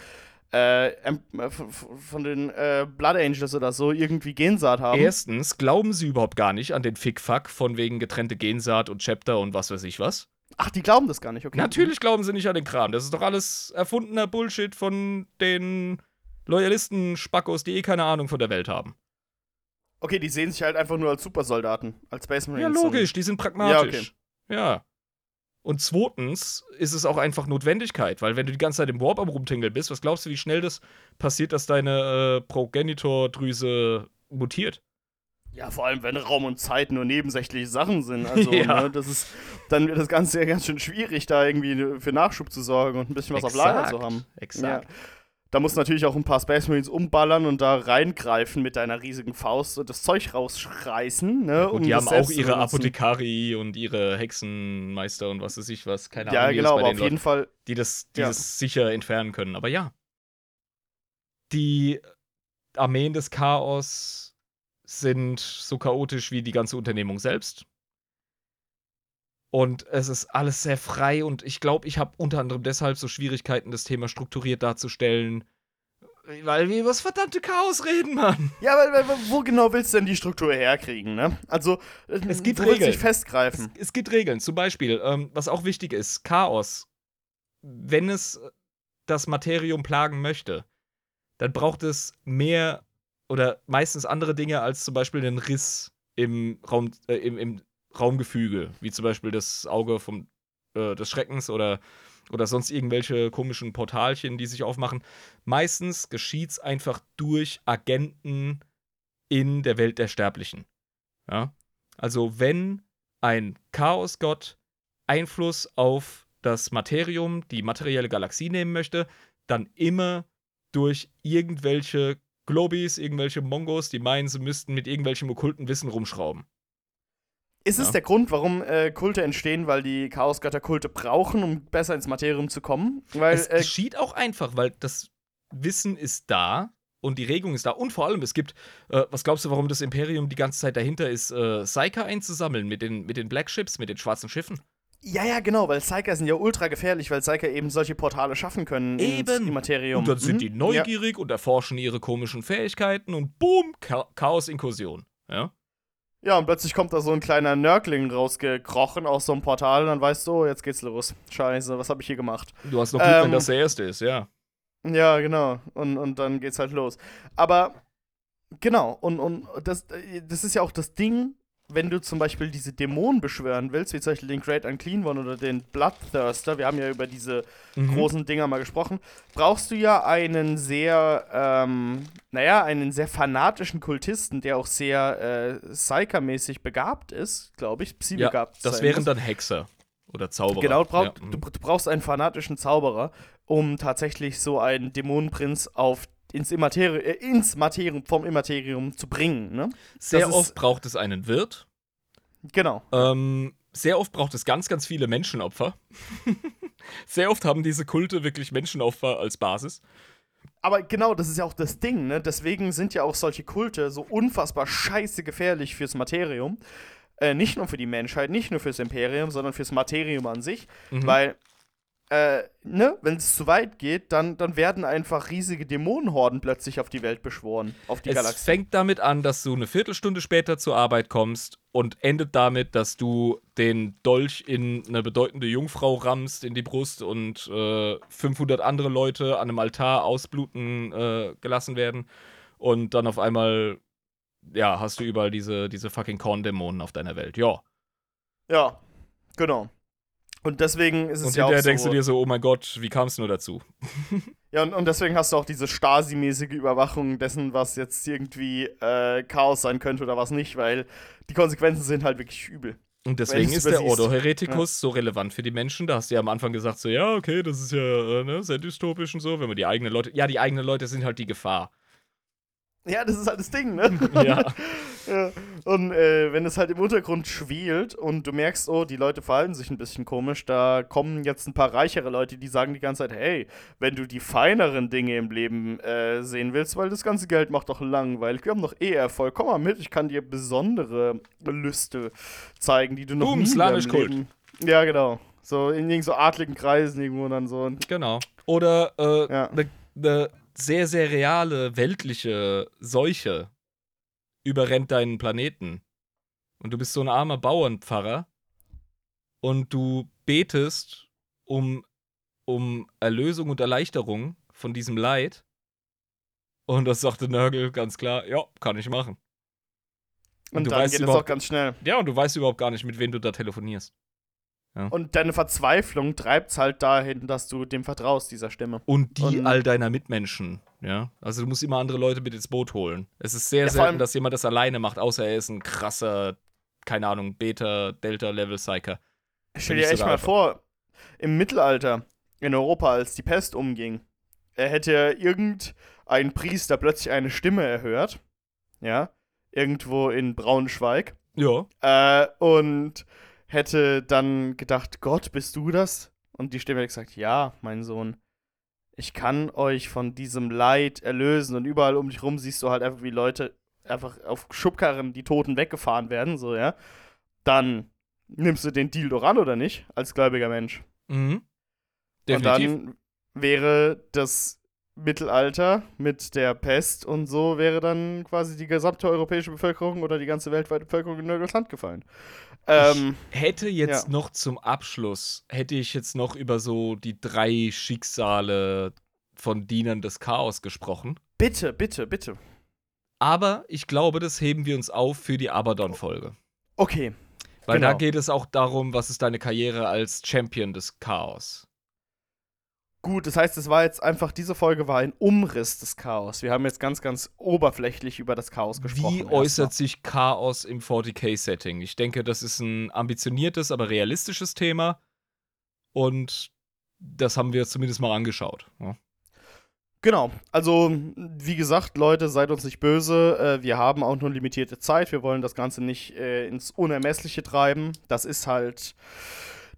A: äh, äh, von den äh, Blood Angels oder so irgendwie Gensaat haben.
B: Erstens glauben sie überhaupt gar nicht an den Fickfuck von wegen getrennte Gensaat und Chapter und was weiß ich was.
A: Ach, die glauben das gar nicht, okay.
B: Natürlich glauben sie nicht an den Kram. Das ist doch alles erfundener Bullshit von den Loyalisten-Spackos, die eh keine Ahnung von der Welt haben.
A: Okay, die sehen sich halt einfach nur als Supersoldaten, als Space
B: Ja,
A: Marines.
B: logisch, die sind pragmatisch. Ja. Und zweitens ist es auch einfach Notwendigkeit, weil wenn du die ganze Zeit im Warp am Rumtingeln bist, was glaubst du, wie schnell das passiert, dass deine äh, Progenitordrüse mutiert?
A: Ja, vor allem, wenn Raum und Zeit nur nebensächliche Sachen sind. Also,
B: Ja.
A: ne, das ist, dann wird das Ganze ja ganz schön schwierig, da irgendwie für Nachschub zu sorgen und ein bisschen was auf Lager zu haben.
B: Exakt.
A: Ja. Da musst du natürlich auch ein paar Space Marines umballern und da reingreifen mit deiner riesigen Faust und das Zeug rausschreißen, ne?
B: Und
A: um
B: die haben auch ihre. Apothekari und ihre Hexenmeister und was weiß ich was, keine
A: Ja,
B: Ahnung, wie
A: genau, aber auf
B: den
A: jeden
B: Leuten,
A: Fall.
B: die das, die
A: Ja.
B: das sicher entfernen können. Aber ja. Die Armeen des Chaos sind so chaotisch wie die ganze Unternehmung selbst. Und es ist alles sehr frei und ich glaube, ich habe unter anderem deshalb so Schwierigkeiten, das Thema strukturiert darzustellen, weil wir über das verdammte Chaos reden, Mann.
A: Ja, weil, wo genau willst du denn die Struktur herkriegen, ne? Also, äh,
B: Es gibt Regeln.
A: dich festgreifen?
B: Es, es gibt Regeln. Zum Beispiel, ähm, was auch wichtig ist, Chaos. Wenn es das Materium plagen möchte, dann braucht es mehr oder meistens andere Dinge als zum Beispiel einen Riss im, Raum, äh, im, im Raumgefüge, wie zum Beispiel das Auge vom, äh, des Schreckens oder, oder sonst irgendwelche komischen Portalchen, die sich aufmachen. Meistens geschieht es einfach durch Agenten in der Welt der Sterblichen. Ja? Also wenn ein Chaosgott Einfluss auf das Materium, die materielle Galaxie nehmen möchte, dann immer durch irgendwelche Globis, irgendwelche Mongos, die meinen, sie müssten mit irgendwelchem okkulten Wissen rumschrauben.
A: Ist es
B: Ja.
A: der Grund, warum äh, Kulte entstehen, weil die Chaosgötter Kulte brauchen, um besser ins Materium zu kommen? Weil,
B: es
A: äh,
B: geschieht auch einfach, weil das Wissen ist da und die Regung ist da. Und vor allem, es gibt, äh, was glaubst du, warum das Imperium die ganze Zeit dahinter ist, äh, Psyker einzusammeln mit den, mit den Black Ships, mit den schwarzen Schiffen?
A: ja, ja, genau, weil Psyker sind ja ultra gefährlich, weil Psyker eben solche Portale schaffen können ins
B: Eben.
A: Immaterium.
B: Und dann sind
A: Mhm.
B: die neugierig und erforschen ihre komischen Fähigkeiten und boom, Cha Chaos-Inkursion. Ja?
A: Ja, und plötzlich kommt da so ein kleiner Nörgling rausgekrochen aus so einem Portal und dann weißt du, oh, jetzt geht's los. Scheiße, was habe ich hier gemacht?
B: Du hast noch Glück, wenn
A: Ähm,
B: das der erste ist, ja.
A: Ja, genau. Und, und dann geht's halt los. Aber genau, und, und das, das ist ja auch das Ding, wenn du zum Beispiel diese Dämonen beschwören willst, wie zum Beispiel den Great Unclean One oder den Bloodthirster, wir haben ja über diese
B: Mhm.
A: großen Dinger mal gesprochen, brauchst du ja einen sehr, ähm, naja, einen sehr fanatischen Kultisten, der auch sehr äh, Psyker-mäßig begabt ist, glaube ich,
B: Ja,
A: psy-begabt
B: das
A: sein
B: wären
A: muss.
B: dann Hexer oder Zauberer.
A: Genau, du, brauch,
B: ja.
A: du,
B: mhm.
A: du brauchst einen fanatischen Zauberer, um tatsächlich so einen Dämonenprinz auf ins, Immateri äh, ins Materium, vom Immaterium zu bringen, ne?
B: Sehr
A: das ist-
B: oft braucht es einen Wirt.
A: Genau.
B: Ähm, sehr oft braucht es ganz, ganz viele Menschenopfer. sehr oft haben diese Kulte wirklich Menschenopfer als Basis.
A: Aber genau, das ist ja auch das Ding, ne? Deswegen sind ja auch solche Kulte so unfassbar scheiße gefährlich fürs Materium. Äh, nicht nur für die Menschheit, nicht nur fürs Imperium, sondern fürs Materium an sich.
B: Mhm.
A: Weil äh, ne, wenn es zu weit geht, dann, dann werden einfach riesige Dämonenhorden plötzlich auf die Welt beschworen, auf die
B: es
A: Galaxie.
B: fängt damit an, dass du eine Viertelstunde später zur Arbeit kommst und endet damit, dass du den Dolch in eine bedeutende Jungfrau rammst in die Brust und äh, 500 andere Leute an einem Altar ausbluten äh, gelassen werden und dann auf einmal ja, hast du überall diese, diese fucking Korndämonen auf deiner Welt. Ja.
A: Ja, genau. Und deswegen ist es
B: Und
A: ja auch so.
B: denkst du dir so, oh mein Gott, wie kam es nur dazu?
A: Ja, und, und deswegen hast du auch diese Stasi-mäßige Überwachung dessen, was jetzt irgendwie äh, Chaos sein könnte oder was nicht, weil die Konsequenzen sind halt wirklich übel.
B: Und deswegen ist der. Ordo Hereticus so relevant für die Menschen. Da hast du ja am Anfang gesagt, so, ja, okay, das ist ja äh, ne, sehr dystopisch und so, wenn man die eigenen Leute. Ja, die eigenen Leute sind halt die Gefahr.
A: Ja, das ist halt das Ding, ne?
B: Ja.
A: ja. Und äh, wenn es halt im Untergrund schwelt und du merkst, oh, die Leute verhalten sich ein bisschen komisch, da kommen jetzt ein paar reichere Leute, die sagen die ganze Zeit, hey, wenn du die feineren Dinge im Leben äh, sehen willst, weil das ganze Geld macht doch langweilig, wir haben doch eh Erfolg, komm mal mit, ich kann dir besondere Lüste zeigen, die du noch
B: Boom,
A: nie in
B: slanisch
A: deinem Leben... Ja, genau. So in irgend so adligen Kreisen irgendwo dann so.
B: Genau. Oder eine
A: Ja.
B: ne, ne sehr, sehr reale weltliche Seuche überrennt deinen Planeten. Und du bist so ein armer Bauernpfarrer und du betest um, um Erlösung und Erleichterung von diesem Leid. Und das sagte Nörgel ganz klar, ja, kann ich machen.
A: Und
B: du
A: dann
B: weißt
A: geht es
B: überhaupt-
A: auch ganz schnell.
B: Ja, und du weißt überhaupt gar nicht, mit wem du da telefonierst.
A: Und deine Verzweiflung treibt es halt dahin, dass du dem vertraust, dieser Stimme.
B: Und die
A: Und-
B: all deiner Mitmenschen, ja. Also du musst immer andere Leute mit ins Boot holen. Es ist sehr
A: Ja,
B: selten, dass jemand das alleine macht, außer er ist ein krasser, keine Ahnung, Beta, Delta-Level-Psyker.
A: Stell dir echt mal
B: einfach.
A: vor, im Mittelalter in Europa, als die Pest umging, er hätte irgendein Priester plötzlich eine Stimme erhört, ja, irgendwo in Braunschweig,
B: Ja.
A: äh, und hätte dann gedacht, Gott, bist du das? Und die Stimme hätte gesagt, ja, mein Sohn, ich kann euch von diesem Leid erlösen. Und überall um dich rum siehst du halt einfach, wie Leute einfach auf Schubkarren die Toten weggefahren werden, so, ja. Dann nimmst du den Deal doch an, oder nicht? Als gläubiger Mensch.
B: Mhm. Definitiv.
A: Und dann wäre das Mittelalter mit der Pest und so wäre dann quasi die gesamte europäische Bevölkerung oder die ganze weltweite Bevölkerung in Nörgels Hand gefallen. Ähm,
B: hätte jetzt
A: Ja.
B: noch zum Abschluss, hätte ich jetzt noch über so die drei Schicksale von Dienern des Chaos gesprochen.
A: bitte, bitte, bitte.
B: Aber ich glaube, das heben wir uns auf für die Abaddon-Folge.
A: Okay.
B: Weil da
A: Genau.
B: geht es auch darum, was ist deine Karriere als Champion des Chaos.
A: Gut, das heißt, es war jetzt einfach, diese Folge war ein Umriss des Chaos. Wir haben jetzt ganz, ganz oberflächlich über das Chaos gesprochen.
B: Wie äußert sich Chaos im 40k-Setting? Ich denke, das ist ein ambitioniertes, aber realistisches Thema. Und das haben wir zumindest mal angeschaut. Ja.
A: Genau. Also, wie gesagt, Leute, seid uns nicht böse. Äh, wir haben auch nur limitierte Zeit. Wir wollen das Ganze nicht äh, ins Unermessliche treiben. Das ist halt.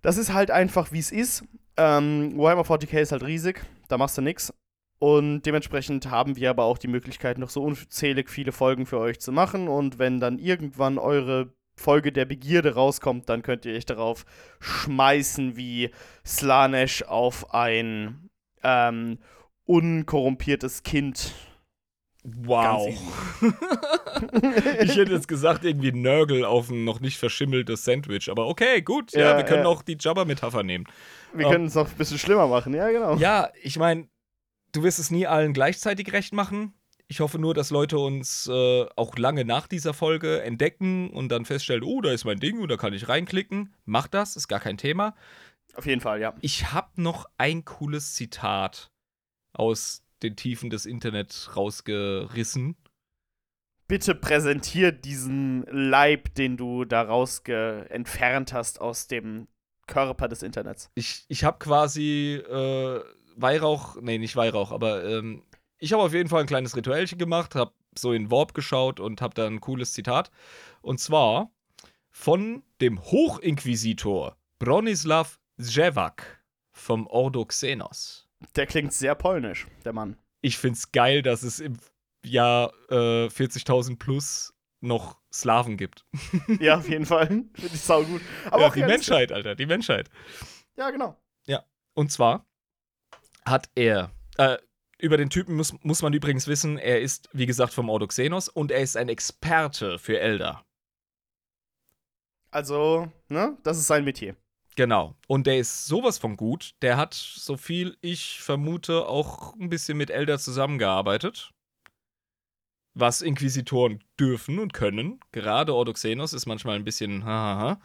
A: Das ist halt einfach, wie es ist. Ähm, Warhammer 40k ist halt riesig. Da machst du nix. Und dementsprechend haben wir aber auch die Möglichkeit, noch so unzählig viele Folgen für euch zu machen. Und wenn dann irgendwann eure Folge der Begierde rauskommt, dann könnt ihr euch darauf schmeißen wie Slanesh auf ein ähm, unkorrumpiertes Kind.
B: Wow. ich hätte jetzt gesagt, irgendwie Nörgel auf ein noch nicht verschimmeltes Sandwich. Aber okay, gut. Ja,
A: Ja,
B: wir können
A: ja.
B: auch die Jabba-Metapher nehmen.
A: Wir
B: Ähm,
A: können es noch ein bisschen schlimmer machen, ja, genau.
B: Ja, ich meine, du wirst es nie allen gleichzeitig recht machen. Ich hoffe nur, dass Leute uns äh, auch lange nach dieser Folge entdecken und dann feststellen, oh, da ist mein Ding und da kann ich reinklicken. Mach das, ist gar kein Thema.
A: Auf jeden Fall, ja.
B: Ich habe noch ein cooles Zitat aus den Tiefen des Internets rausgerissen.
A: Bitte präsentier diesen Leib, den du daraus entfernt hast aus dem Körper des Internets.
B: Ich, ich habe quasi äh, Weihrauch, nee, nicht Weihrauch, aber ähm, ich habe auf jeden Fall ein kleines Rituellchen gemacht, habe so in Warp geschaut und habe da ein cooles Zitat. Und zwar von dem Hochinquisitor Bronislav Zjevak vom Ordo Xenos.
A: Der klingt sehr polnisch, der Mann.
B: Ich find's geil, dass es im Jahr äh, 40.000 plus noch Slawen gibt.
A: ja, auf jeden Fall. Finde ich saugut. Aber
B: ja,
A: auch
B: die. Menschheit, Alter, die Menschheit.
A: Ja, genau.
B: Und zwar hat er, äh, über den Typen muss, muss man übrigens wissen, er ist, wie gesagt, vom Ordoxenos und er ist ein Experte für Elder.
A: Also, ne, das ist sein Metier.
B: Genau. Und der ist sowas von gut. Der hat, so viel ich vermute, auch ein bisschen mit Elder zusammengearbeitet. Was Inquisitoren dürfen und können. Gerade Ordoxenos ist manchmal ein bisschen hahaha.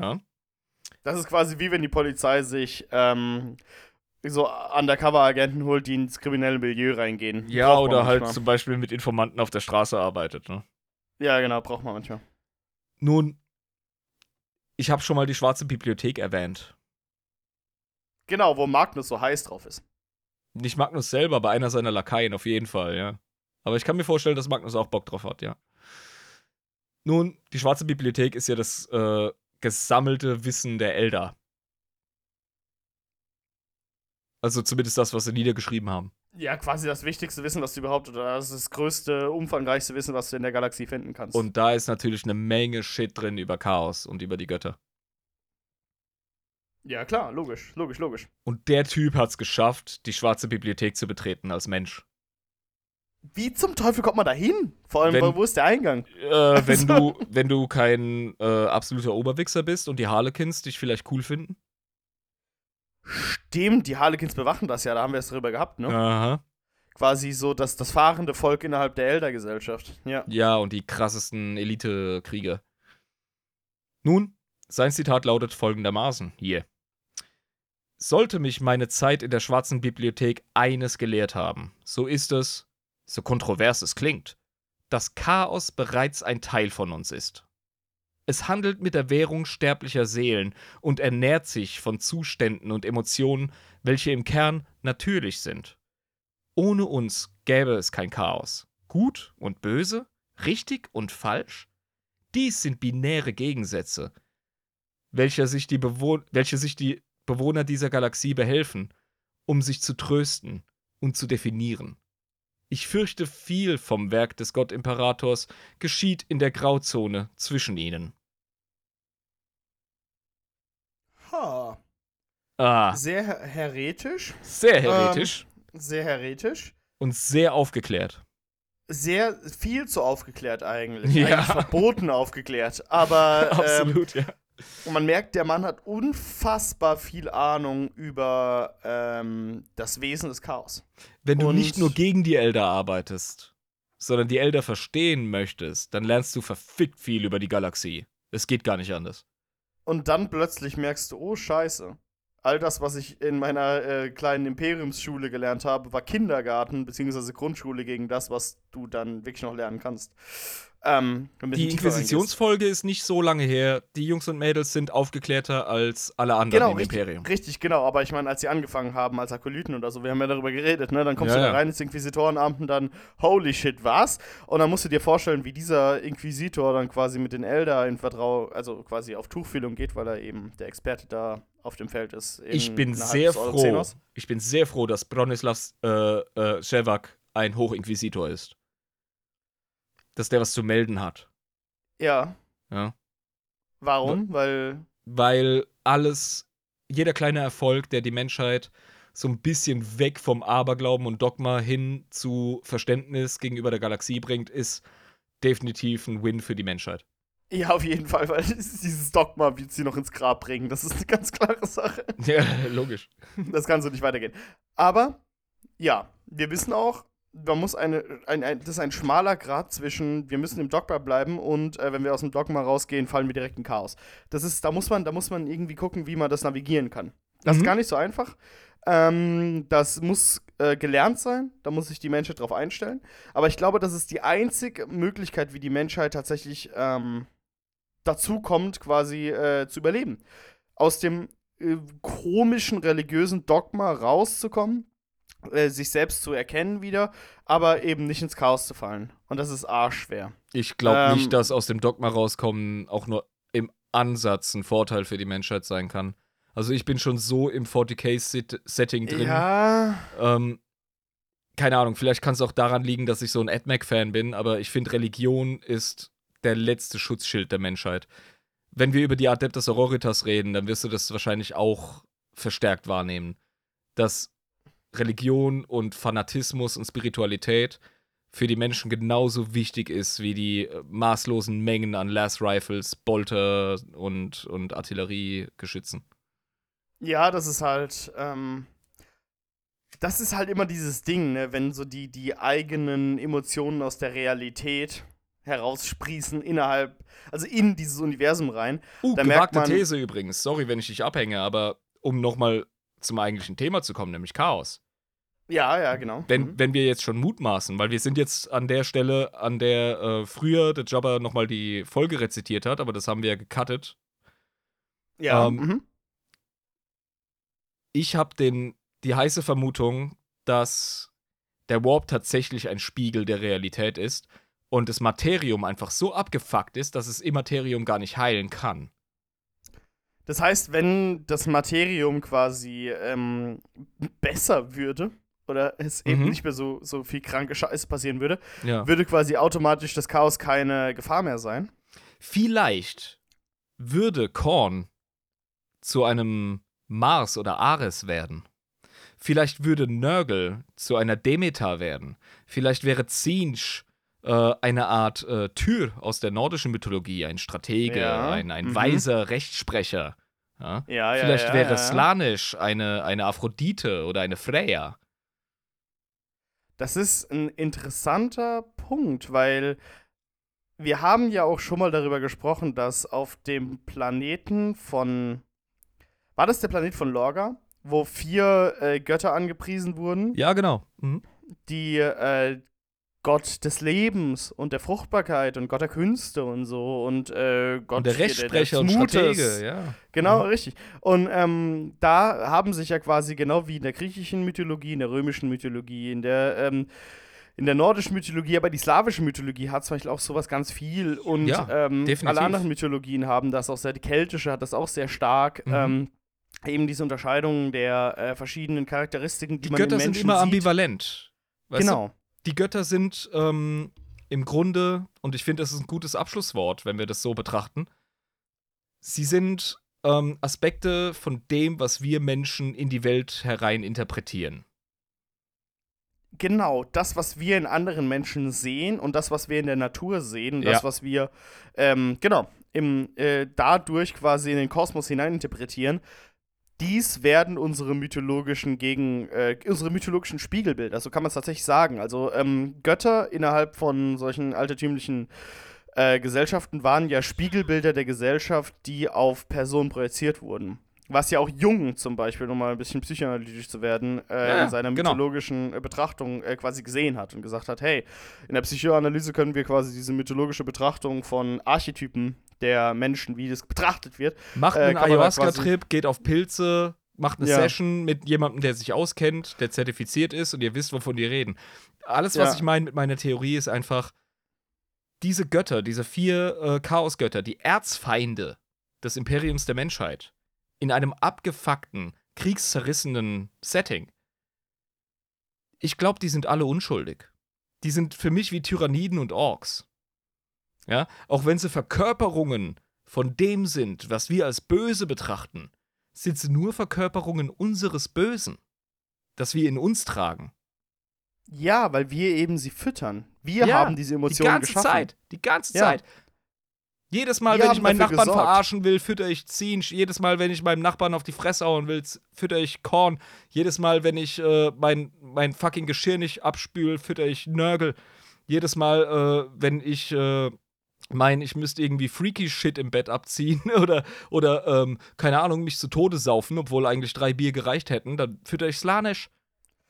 B: Ja.
A: Das ist quasi wie wenn die Polizei sich ähm, so Undercover-Agenten holt, die ins kriminelle Milieu reingehen.
B: Ja,
A: Braucht
B: oder halt zum Beispiel mit Informanten auf der Straße arbeitet. Ne?
A: Ja, genau, braucht man manchmal.
B: Nun, ich habe schon mal die Schwarze Bibliothek erwähnt.
A: Genau, wo Magnus so heiß drauf ist.
B: Nicht Magnus selber, aber einer seiner Lakaien auf jeden Fall, ja. Aber ich kann mir vorstellen, dass Magnus auch Bock drauf hat, ja. Nun, die Schwarze Bibliothek ist ja das äh, gesammelte Wissen der Elder. Also zumindest das, was sie niedergeschrieben haben.
A: Ja, quasi das wichtigste Wissen, was du überhaupt, oder das ist das größte, umfangreichste Wissen, was du in der Galaxie finden kannst.
B: Und da ist natürlich eine Menge Shit drin über Chaos und über die Götter.
A: ja, klar, logisch, logisch, logisch.
B: Und der Typ hat's geschafft, die Schwarze Bibliothek zu betreten als Mensch.
A: Wie zum Teufel kommt man da hin? Vor allem,
B: Wenn-
A: wo- wo ist der Eingang?
B: Äh, wenn,
A: Also-
B: du, wenn du kein äh, absoluter Oberwichser bist und die Harlequins dich vielleicht cool finden.
A: Stimmt, die Harlequins bewachen das ja, da haben wir es drüber gehabt, ne?
B: Aha.
A: Quasi so das, das fahrende Volk innerhalb der Elder-Gesellschaft. Ja.
B: Ja, und die krassesten Elite-Krieger. Nun, sein Zitat lautet folgendermaßen hier. Sollte mich meine Zeit in der Schwarzen Bibliothek eines gelehrt haben, so ist es, so kontrovers es klingt, dass Chaos bereits ein Teil von uns ist. Es handelt mit der Währung sterblicher Seelen und ernährt sich von Zuständen und Emotionen, welche im Kern natürlich sind. Ohne uns gäbe es kein Chaos. Gut und böse, richtig und falsch? Dies sind binäre Gegensätze, welche sich die, Bewohn welche sich die Bewohner dieser Galaxie behelfen, um sich zu trösten und zu definieren. Ich fürchte, viel vom Werk des Gottimperators geschieht in der Grauzone zwischen ihnen.
A: Ha.
B: Ah,
A: Sehr her heretisch.
B: sehr heretisch
A: Sehr heretisch.
B: und sehr aufgeklärt.
A: Sehr viel zu aufgeklärt eigentlich.
B: Ja.
A: Eigentlich verboten aufgeklärt. Aber ähm,
B: Absolut, ja.
A: man merkt, der Mann hat unfassbar viel Ahnung über ähm, das Wesen des Chaos.
B: Wenn du
A: und-
B: nicht nur gegen die Elder arbeitest, sondern die Elder verstehen möchtest, dann lernst du verfickt viel über die Galaxie. Es geht gar nicht anders.
A: Und dann plötzlich merkst du, oh Scheiße. All das, was ich in meiner äh, kleinen Imperiumsschule gelernt habe, war Kindergarten bzw. Grundschule gegen das, was du dann wirklich noch lernen kannst. Ähm,
B: Die. Inquisitionsfolge ist nicht so lange her. Die Jungs und Mädels sind aufgeklärter als alle anderen
A: Genau,
B: im
A: richtig,
B: Imperium.
A: richtig, genau. Aber ich meine, als sie angefangen haben als Akolyten oder so, wir haben ja darüber geredet, ne? Dann kommst
B: Ja,
A: du da rein ins Inquisitorenamt und dann, holy shit, was? Und dann musst du dir vorstellen, wie dieser Inquisitor dann quasi mit den Elder in Vertrau, also quasi auf Tuchfühlung geht, weil er eben der Experte da auf dem Feld ist.
B: Ich bin sehr froh. Ich bin sehr froh, dass Bronislavs äh, äh, Shevak ein Hochinquisitor ist. Dass der was zu melden hat.
A: Ja.
B: Ja.
A: Warum? Weil.
B: Weil alles, jeder kleine Erfolg, der die Menschheit so ein bisschen weg vom Aberglauben und Dogma hin zu Verständnis gegenüber der Galaxie bringt, ist definitiv ein Win für die Menschheit.
A: Ja, auf jeden Fall, weil dieses Dogma wird sie noch ins Grab bringen. Das ist eine ganz klare Sache.
B: Ja, logisch.
A: Das kann so nicht weitergehen. Aber ja, wir wissen auch, man muss eine, ein, ein, das ist ein schmaler Grad zwischen, wir müssen im Dogma bleiben und äh, wenn wir aus dem Dogma rausgehen, fallen wir direkt in Chaos. Das ist, da muss man, da muss man irgendwie gucken, wie man das navigieren kann. Das ist
B: Mhm.
A: gar nicht so einfach. Ähm, das muss äh, gelernt sein, da muss sich die Menschheit drauf einstellen. Aber ich glaube, das ist die einzige Möglichkeit, wie die Menschheit tatsächlich ähm, dazu kommt, quasi äh, zu überleben. Aus dem äh, komischen religiösen Dogma rauszukommen, äh, sich selbst zu erkennen wieder, aber eben nicht ins Chaos zu fallen. Und das ist arschschwer.
B: Ich glaube
A: Ähm,
B: nicht, dass aus dem Dogma rauskommen auch nur im Ansatz ein Vorteil für die Menschheit sein kann. Also ich bin schon so im 40k-Setting drin.
A: Ja,
B: Ähm, keine Ahnung, vielleicht kann es auch daran liegen, dass ich so ein AdMac-Fan bin, aber ich finde, Religion ist der letzte Schutzschild der Menschheit. Wenn wir über die Adeptus Auroritas reden, dann wirst du das wahrscheinlich auch verstärkt wahrnehmen, dass Religion und Fanatismus und Spiritualität für die Menschen genauso wichtig ist wie die äh, maßlosen Mengen an Las Rifles, Bolter und, und Artilleriegeschützen.
A: Ja, das ist halt, ähm, das ist halt immer dieses Ding, ne? wenn so die, die eigenen Emotionen aus der Realität heraussprießen innerhalb, also in dieses Universum rein.
B: Uh,
A: Da merkt
B: gewagte
A: man-
B: These übrigens. Sorry, wenn ich dich abhänge, aber um nochmal zum eigentlichen Thema zu kommen, nämlich Chaos.
A: Ja, ja, genau.
B: Wenn,
A: Mhm.
B: wenn wir jetzt schon mutmaßen, weil wir sind jetzt an der Stelle, an der äh, früher der Jabber nochmal die Folge rezitiert hat, aber das haben wir ja gecuttet.
A: ja,
B: ähm,
A: mhm.
B: Ich habe den die heiße Vermutung, dass der Warp tatsächlich ein Spiegel der Realität ist und das Materium einfach so abgefuckt ist, dass es Immaterium gar nicht heilen kann.
A: Das heißt, wenn das Materium quasi ähm, besser würde, oder es eben
B: Mhm.
A: nicht mehr so, so viel kranke Scheiße passieren würde,
B: Ja.
A: würde quasi automatisch das Chaos keine Gefahr mehr sein.
B: Vielleicht würde Korn zu einem Mars oder Ares werden. Vielleicht würde Nurgle zu einer Demeter werden. Vielleicht wäre Zinch äh, eine Art äh, Tyr aus der nordischen Mythologie, ein Stratege,
A: Ja,
B: ein, ein
A: mhm.
B: weiser Rechtssprecher. Ja?
A: Ja,
B: Vielleicht wäre. Slanisch eine, eine Aphrodite oder eine Freya.
A: Das ist ein interessanter Punkt, weil wir haben ja auch schon mal darüber gesprochen, dass auf dem Planeten von. War das der Planet von Lorga? Wo vier äh, Götter angepriesen wurden,
B: Ja, genau. Mhm.
A: die äh, Gott des Lebens und der Fruchtbarkeit und Gott der Künste und so und äh, Gott
B: Und der
A: hier,
B: Rechtssprecher und
A: des Mutes.
B: Stratege, ja.
A: Genau,
B: Mhm.
A: richtig. Und ähm, da haben sich ja quasi genau wie in der griechischen Mythologie, in der römischen Mythologie, in der, ähm, in der nordischen Mythologie, aber die slawische Mythologie hat zum Beispiel auch sowas ganz viel. Und
B: Ja,
A: ähm, alle anderen Mythologien haben das auch sehr, die keltische hat das auch sehr stark.
B: Mhm.
A: Ähm, eben diese Unterscheidung der äh, verschiedenen Charakteristiken, die,
B: Die
A: man
B: Götter
A: im
B: sind
A: Menschen
B: immer
A: sieht.
B: ambivalent. Weißt du? Die Götter sind ähm, im Grunde, und ich finde, das ist ein gutes Abschlusswort, wenn wir das so betrachten, sie sind ähm, Aspekte von dem, was wir Menschen in die Welt herein interpretieren.
A: Genau, das, was wir in anderen Menschen sehen und das, was wir in der Natur sehen, das,
B: Ja.
A: was wir, ähm, genau, im, äh, dadurch quasi in den Kosmos hineininterpretieren, dies werden unsere mythologischen Gegen, äh, unsere mythologischen Spiegelbilder, so kann man es tatsächlich sagen. Also ähm, Götter innerhalb von solchen altertümlichen äh, Gesellschaften waren ja Spiegelbilder der Gesellschaft, die auf Personen projiziert wurden. Was ja auch Jung zum Beispiel, um mal ein bisschen psychoanalytisch zu werden, äh,
B: Ja,
A: in seiner
B: genau.
A: mythologischen äh, Betrachtung äh, quasi gesehen hat und gesagt hat, hey, in der Psychoanalyse können wir quasi diese mythologische Betrachtung von Archetypen der Menschen, wie das betrachtet wird.
B: Macht
A: Äh,
B: einen Ayahuasca-Trip, geht auf Pilze, macht eine
A: Ja.
B: Session mit jemandem, der sich auskennt, der zertifiziert ist und ihr wisst, wovon die reden. Alles, was
A: Ja.
B: ich meine mit meiner Theorie, ist einfach, diese Götter, diese vier äh, Chaosgötter, die Erzfeinde des Imperiums der Menschheit, in einem abgefuckten, kriegszerrissenen Setting, ich glaube, die sind alle unschuldig. Die sind für mich wie Tyranniden und Orks. Ja, auch wenn sie Verkörperungen von dem sind, was wir als böse betrachten, sind sie nur Verkörperungen unseres Bösen, das wir in uns tragen.
A: Ja, weil wir eben sie füttern. Wir
B: Ja,
A: haben diese
B: Die
A: Emotionen
B: ganze
A: geschaffen.
B: Zeit, die ganze
A: Ja.
B: Zeit. Jedes Mal,
A: Wir
B: wenn ich meinen Nachbarn
A: gesorgt.
B: verarschen will, fütter ich Zinsch. Jedes Mal, wenn ich meinem Nachbarn auf die Fresse hauen will, fütter ich Korn. Jedes Mal, wenn ich äh, mein, mein fucking Geschirr nicht abspül, fütter ich Nörgel. Jedes Mal, äh, wenn ich äh, mein, ich müsste irgendwie freaky Shit im Bett abziehen oder, oder ähm, keine Ahnung, mich zu Tode saufen, obwohl eigentlich drei Bier gereicht hätten, dann fütter ich Slanesh.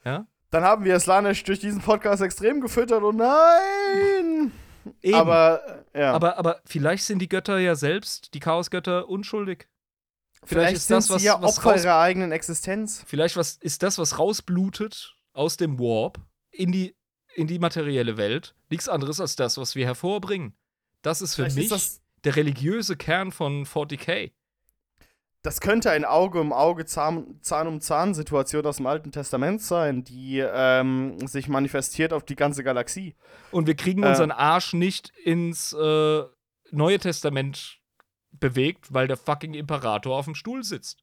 B: Ja?
A: Dann haben wir Slanisch durch diesen Podcast extrem gefüttert und nein!
B: Eben.
A: Aber, äh, ja.
B: Aber, aber vielleicht sind die Götter ja selbst, die Chaosgötter, unschuldig.
A: vielleicht
B: ist
A: sind
B: das, was-
A: sie ja
B: was
A: Opfer ihrer eigenen Existenz.
B: Vielleicht was, ist das, was rausblutet aus dem Warp in die, in die materielle Welt, nichts anderes als das, was wir hervorbringen. Das ist für
A: Vielleicht
B: mich
A: ist
B: der religiöse Kern von 40k.
A: Das könnte ein Auge um Auge, Zahn, Zahn um Zahn Situation aus dem Alten Testament sein, die ähm, sich manifestiert auf die ganze Galaxie.
B: Und wir kriegen
A: Äh.
B: unseren Arsch nicht ins äh, Neue Testament bewegt, weil der fucking Imperator auf dem Stuhl sitzt.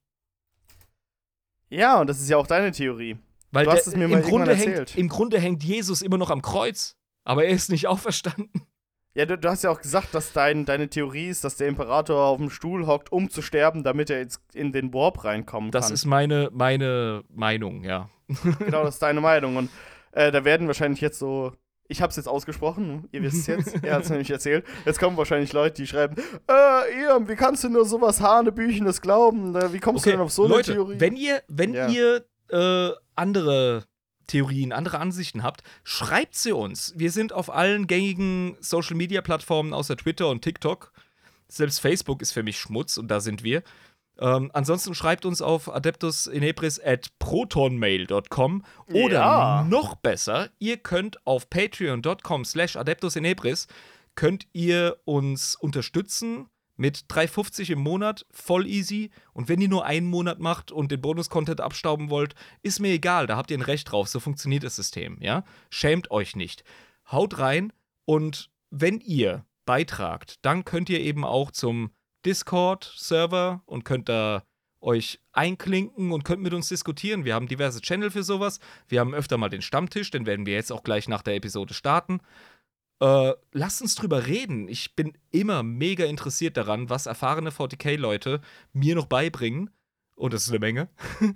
A: Ja, und das ist ja auch deine Theorie.
B: Weil
A: Du hast
B: der,
A: es mir
B: im,
A: mal
B: Grunde
A: irgendwann
B: hängt,
A: erzählt.
B: im Grunde hängt Jesus immer noch am Kreuz. Aber er ist nicht auferstanden.
A: Ja, du, du hast ja auch gesagt, dass dein, deine Theorie ist, dass der Imperator auf dem Stuhl hockt, um zu sterben, damit er jetzt in den Warp reinkommen
B: Das
A: kann.
B: ist meine, meine Meinung, ja.
A: genau, das ist deine Meinung. Und äh, da werden wahrscheinlich jetzt so. Ich hab's jetzt ausgesprochen, ihr wisst es jetzt, er hat's nämlich erzählt. Jetzt kommen wahrscheinlich Leute, die schreiben, äh, Ian, wie kannst du nur sowas Hanebüchenes glauben? Äh, Wie kommst du denn auf so eine
B: Leute,
A: Theorie?
B: wenn ihr, wenn
A: Ja.
B: ihr äh, andere Theorien, andere Ansichten habt, schreibt sie uns. Wir sind auf allen gängigen Social Media Plattformen außer Twitter und TikTok. Selbst Facebook ist für mich Schmutz und da sind wir. Ähm, ansonsten schreibt uns auf adeptusinepris at protonmail.com oder
A: Ja.
B: noch besser, ihr könnt auf patreon.com slash adeptusinepris könnt ihr uns unterstützen mit 3,50 im Monat, voll easy. Und wenn ihr nur einen Monat macht und den Bonus-Content abstauben wollt, ist mir egal, da habt ihr ein Recht drauf, so funktioniert das System, ja? Schämt euch nicht. Haut rein und wenn ihr beitragt, dann könnt ihr eben auch zum Discord-Server und könnt da euch einklinken und könnt mit uns diskutieren. Wir haben diverse Channel für sowas. Wir haben öfter mal den Stammtisch, den werden wir jetzt auch gleich nach der Episode starten. Äh, lasst uns drüber reden. Ich bin immer mega interessiert daran, was erfahrene 40k-Leute mir noch beibringen. Und das ist eine Menge.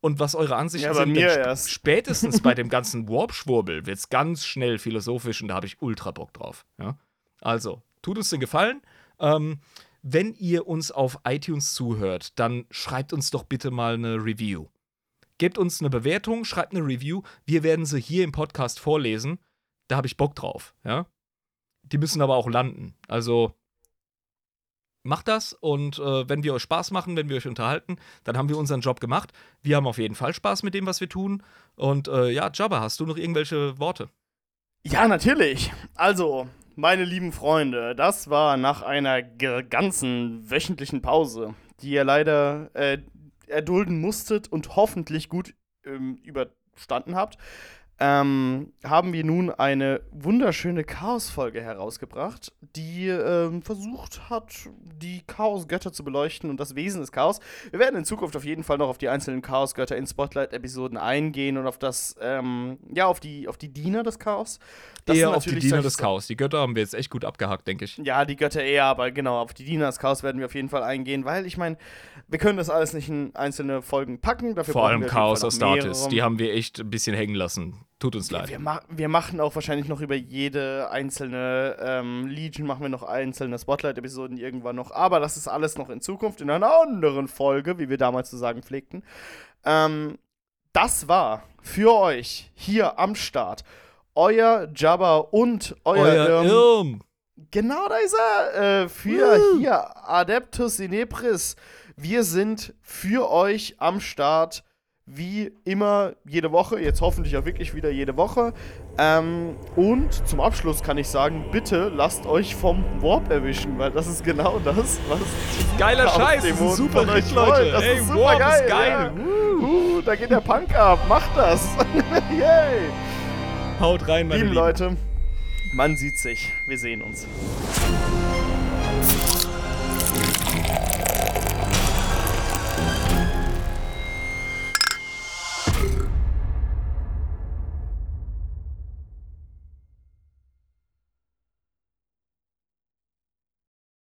B: Und was eure Ansichten
A: Ja, bei
B: sind.
A: mir erst.
B: Spätestens bei dem ganzen Warp-Schwurbel wird es ganz schnell philosophisch und da habe ich ultra Bock drauf. Ja? Also, tut uns den Gefallen. Ähm, wenn ihr uns auf iTunes zuhört, dann schreibt uns doch bitte mal eine Review. Gebt uns eine Bewertung, schreibt eine Review. Wir werden sie hier im Podcast vorlesen. Da habe ich Bock drauf, ja. Die müssen aber auch landen. Also macht das und äh, wenn wir euch Spaß machen, wenn wir euch unterhalten, dann haben wir unseren Job gemacht. Wir haben auf jeden Fall Spaß mit dem, was wir tun. Und äh, ja, Jabba, hast du noch irgendwelche Worte?
A: Ja, natürlich. Also, meine lieben Freunde, das war nach einer ganzen wöchentlichen Pause, die ihr leider äh, erdulden musstet und hoffentlich gut ähm, überstanden habt, ähm, haben wir nun eine wunderschöne Chaos-Folge herausgebracht, die ähm, versucht hat, die Chaos-Götter zu beleuchten und das Wesen des Chaos. Wir werden in Zukunft auf jeden Fall noch auf die einzelnen Chaos-Götter in Spotlight-Episoden eingehen und auf das, ähm, ja, auf die, auf die Diener des Chaos. Das
B: Eher auf die Diener des Chaos. Die Götter haben wir jetzt echt gut abgehakt, denke ich.
A: ja, die Götter eher, aber genau, auf die Diener des Chaos werden wir auf jeden Fall eingehen, weil ich meine, wir können das alles nicht in einzelne Folgen packen. Dafür
B: Vor allem Chaos
A: mehrere.
B: Die haben wir echt ein bisschen hängen lassen. Tut uns leid.
A: wir, ma wir machen auch wahrscheinlich noch über jede einzelne ähm, Legion, machen wir noch einzelne Spotlight-Episoden irgendwann noch. Aber das ist alles noch in Zukunft in einer anderen Folge, wie wir damals zu sagen pflegten. Ähm, das war für euch hier am Start euer Jabba und euer,
B: Euer
A: Irm.
B: Irm.
A: Genau da ist er. Äh, für hier Adeptus Inepris. Wir sind für euch am Start. Wie immer jede Woche. Jetzt hoffentlich auch wirklich wieder jede Woche. Ähm, und zum Abschluss kann ich sagen, bitte lasst euch vom Warp erwischen, weil das ist genau das, was.
B: Geiler Scheiß, das ist super
A: euch
B: Leute.
A: Das
B: Ey,
A: ist super
B: Warp
A: geil.
B: ist geil.
A: Ja. Uh, da geht der Punk ab. Macht das. Yay.
B: Haut rein, meine
A: Lieben
B: Lieben.
A: Leute, man sieht sich. Wir sehen uns.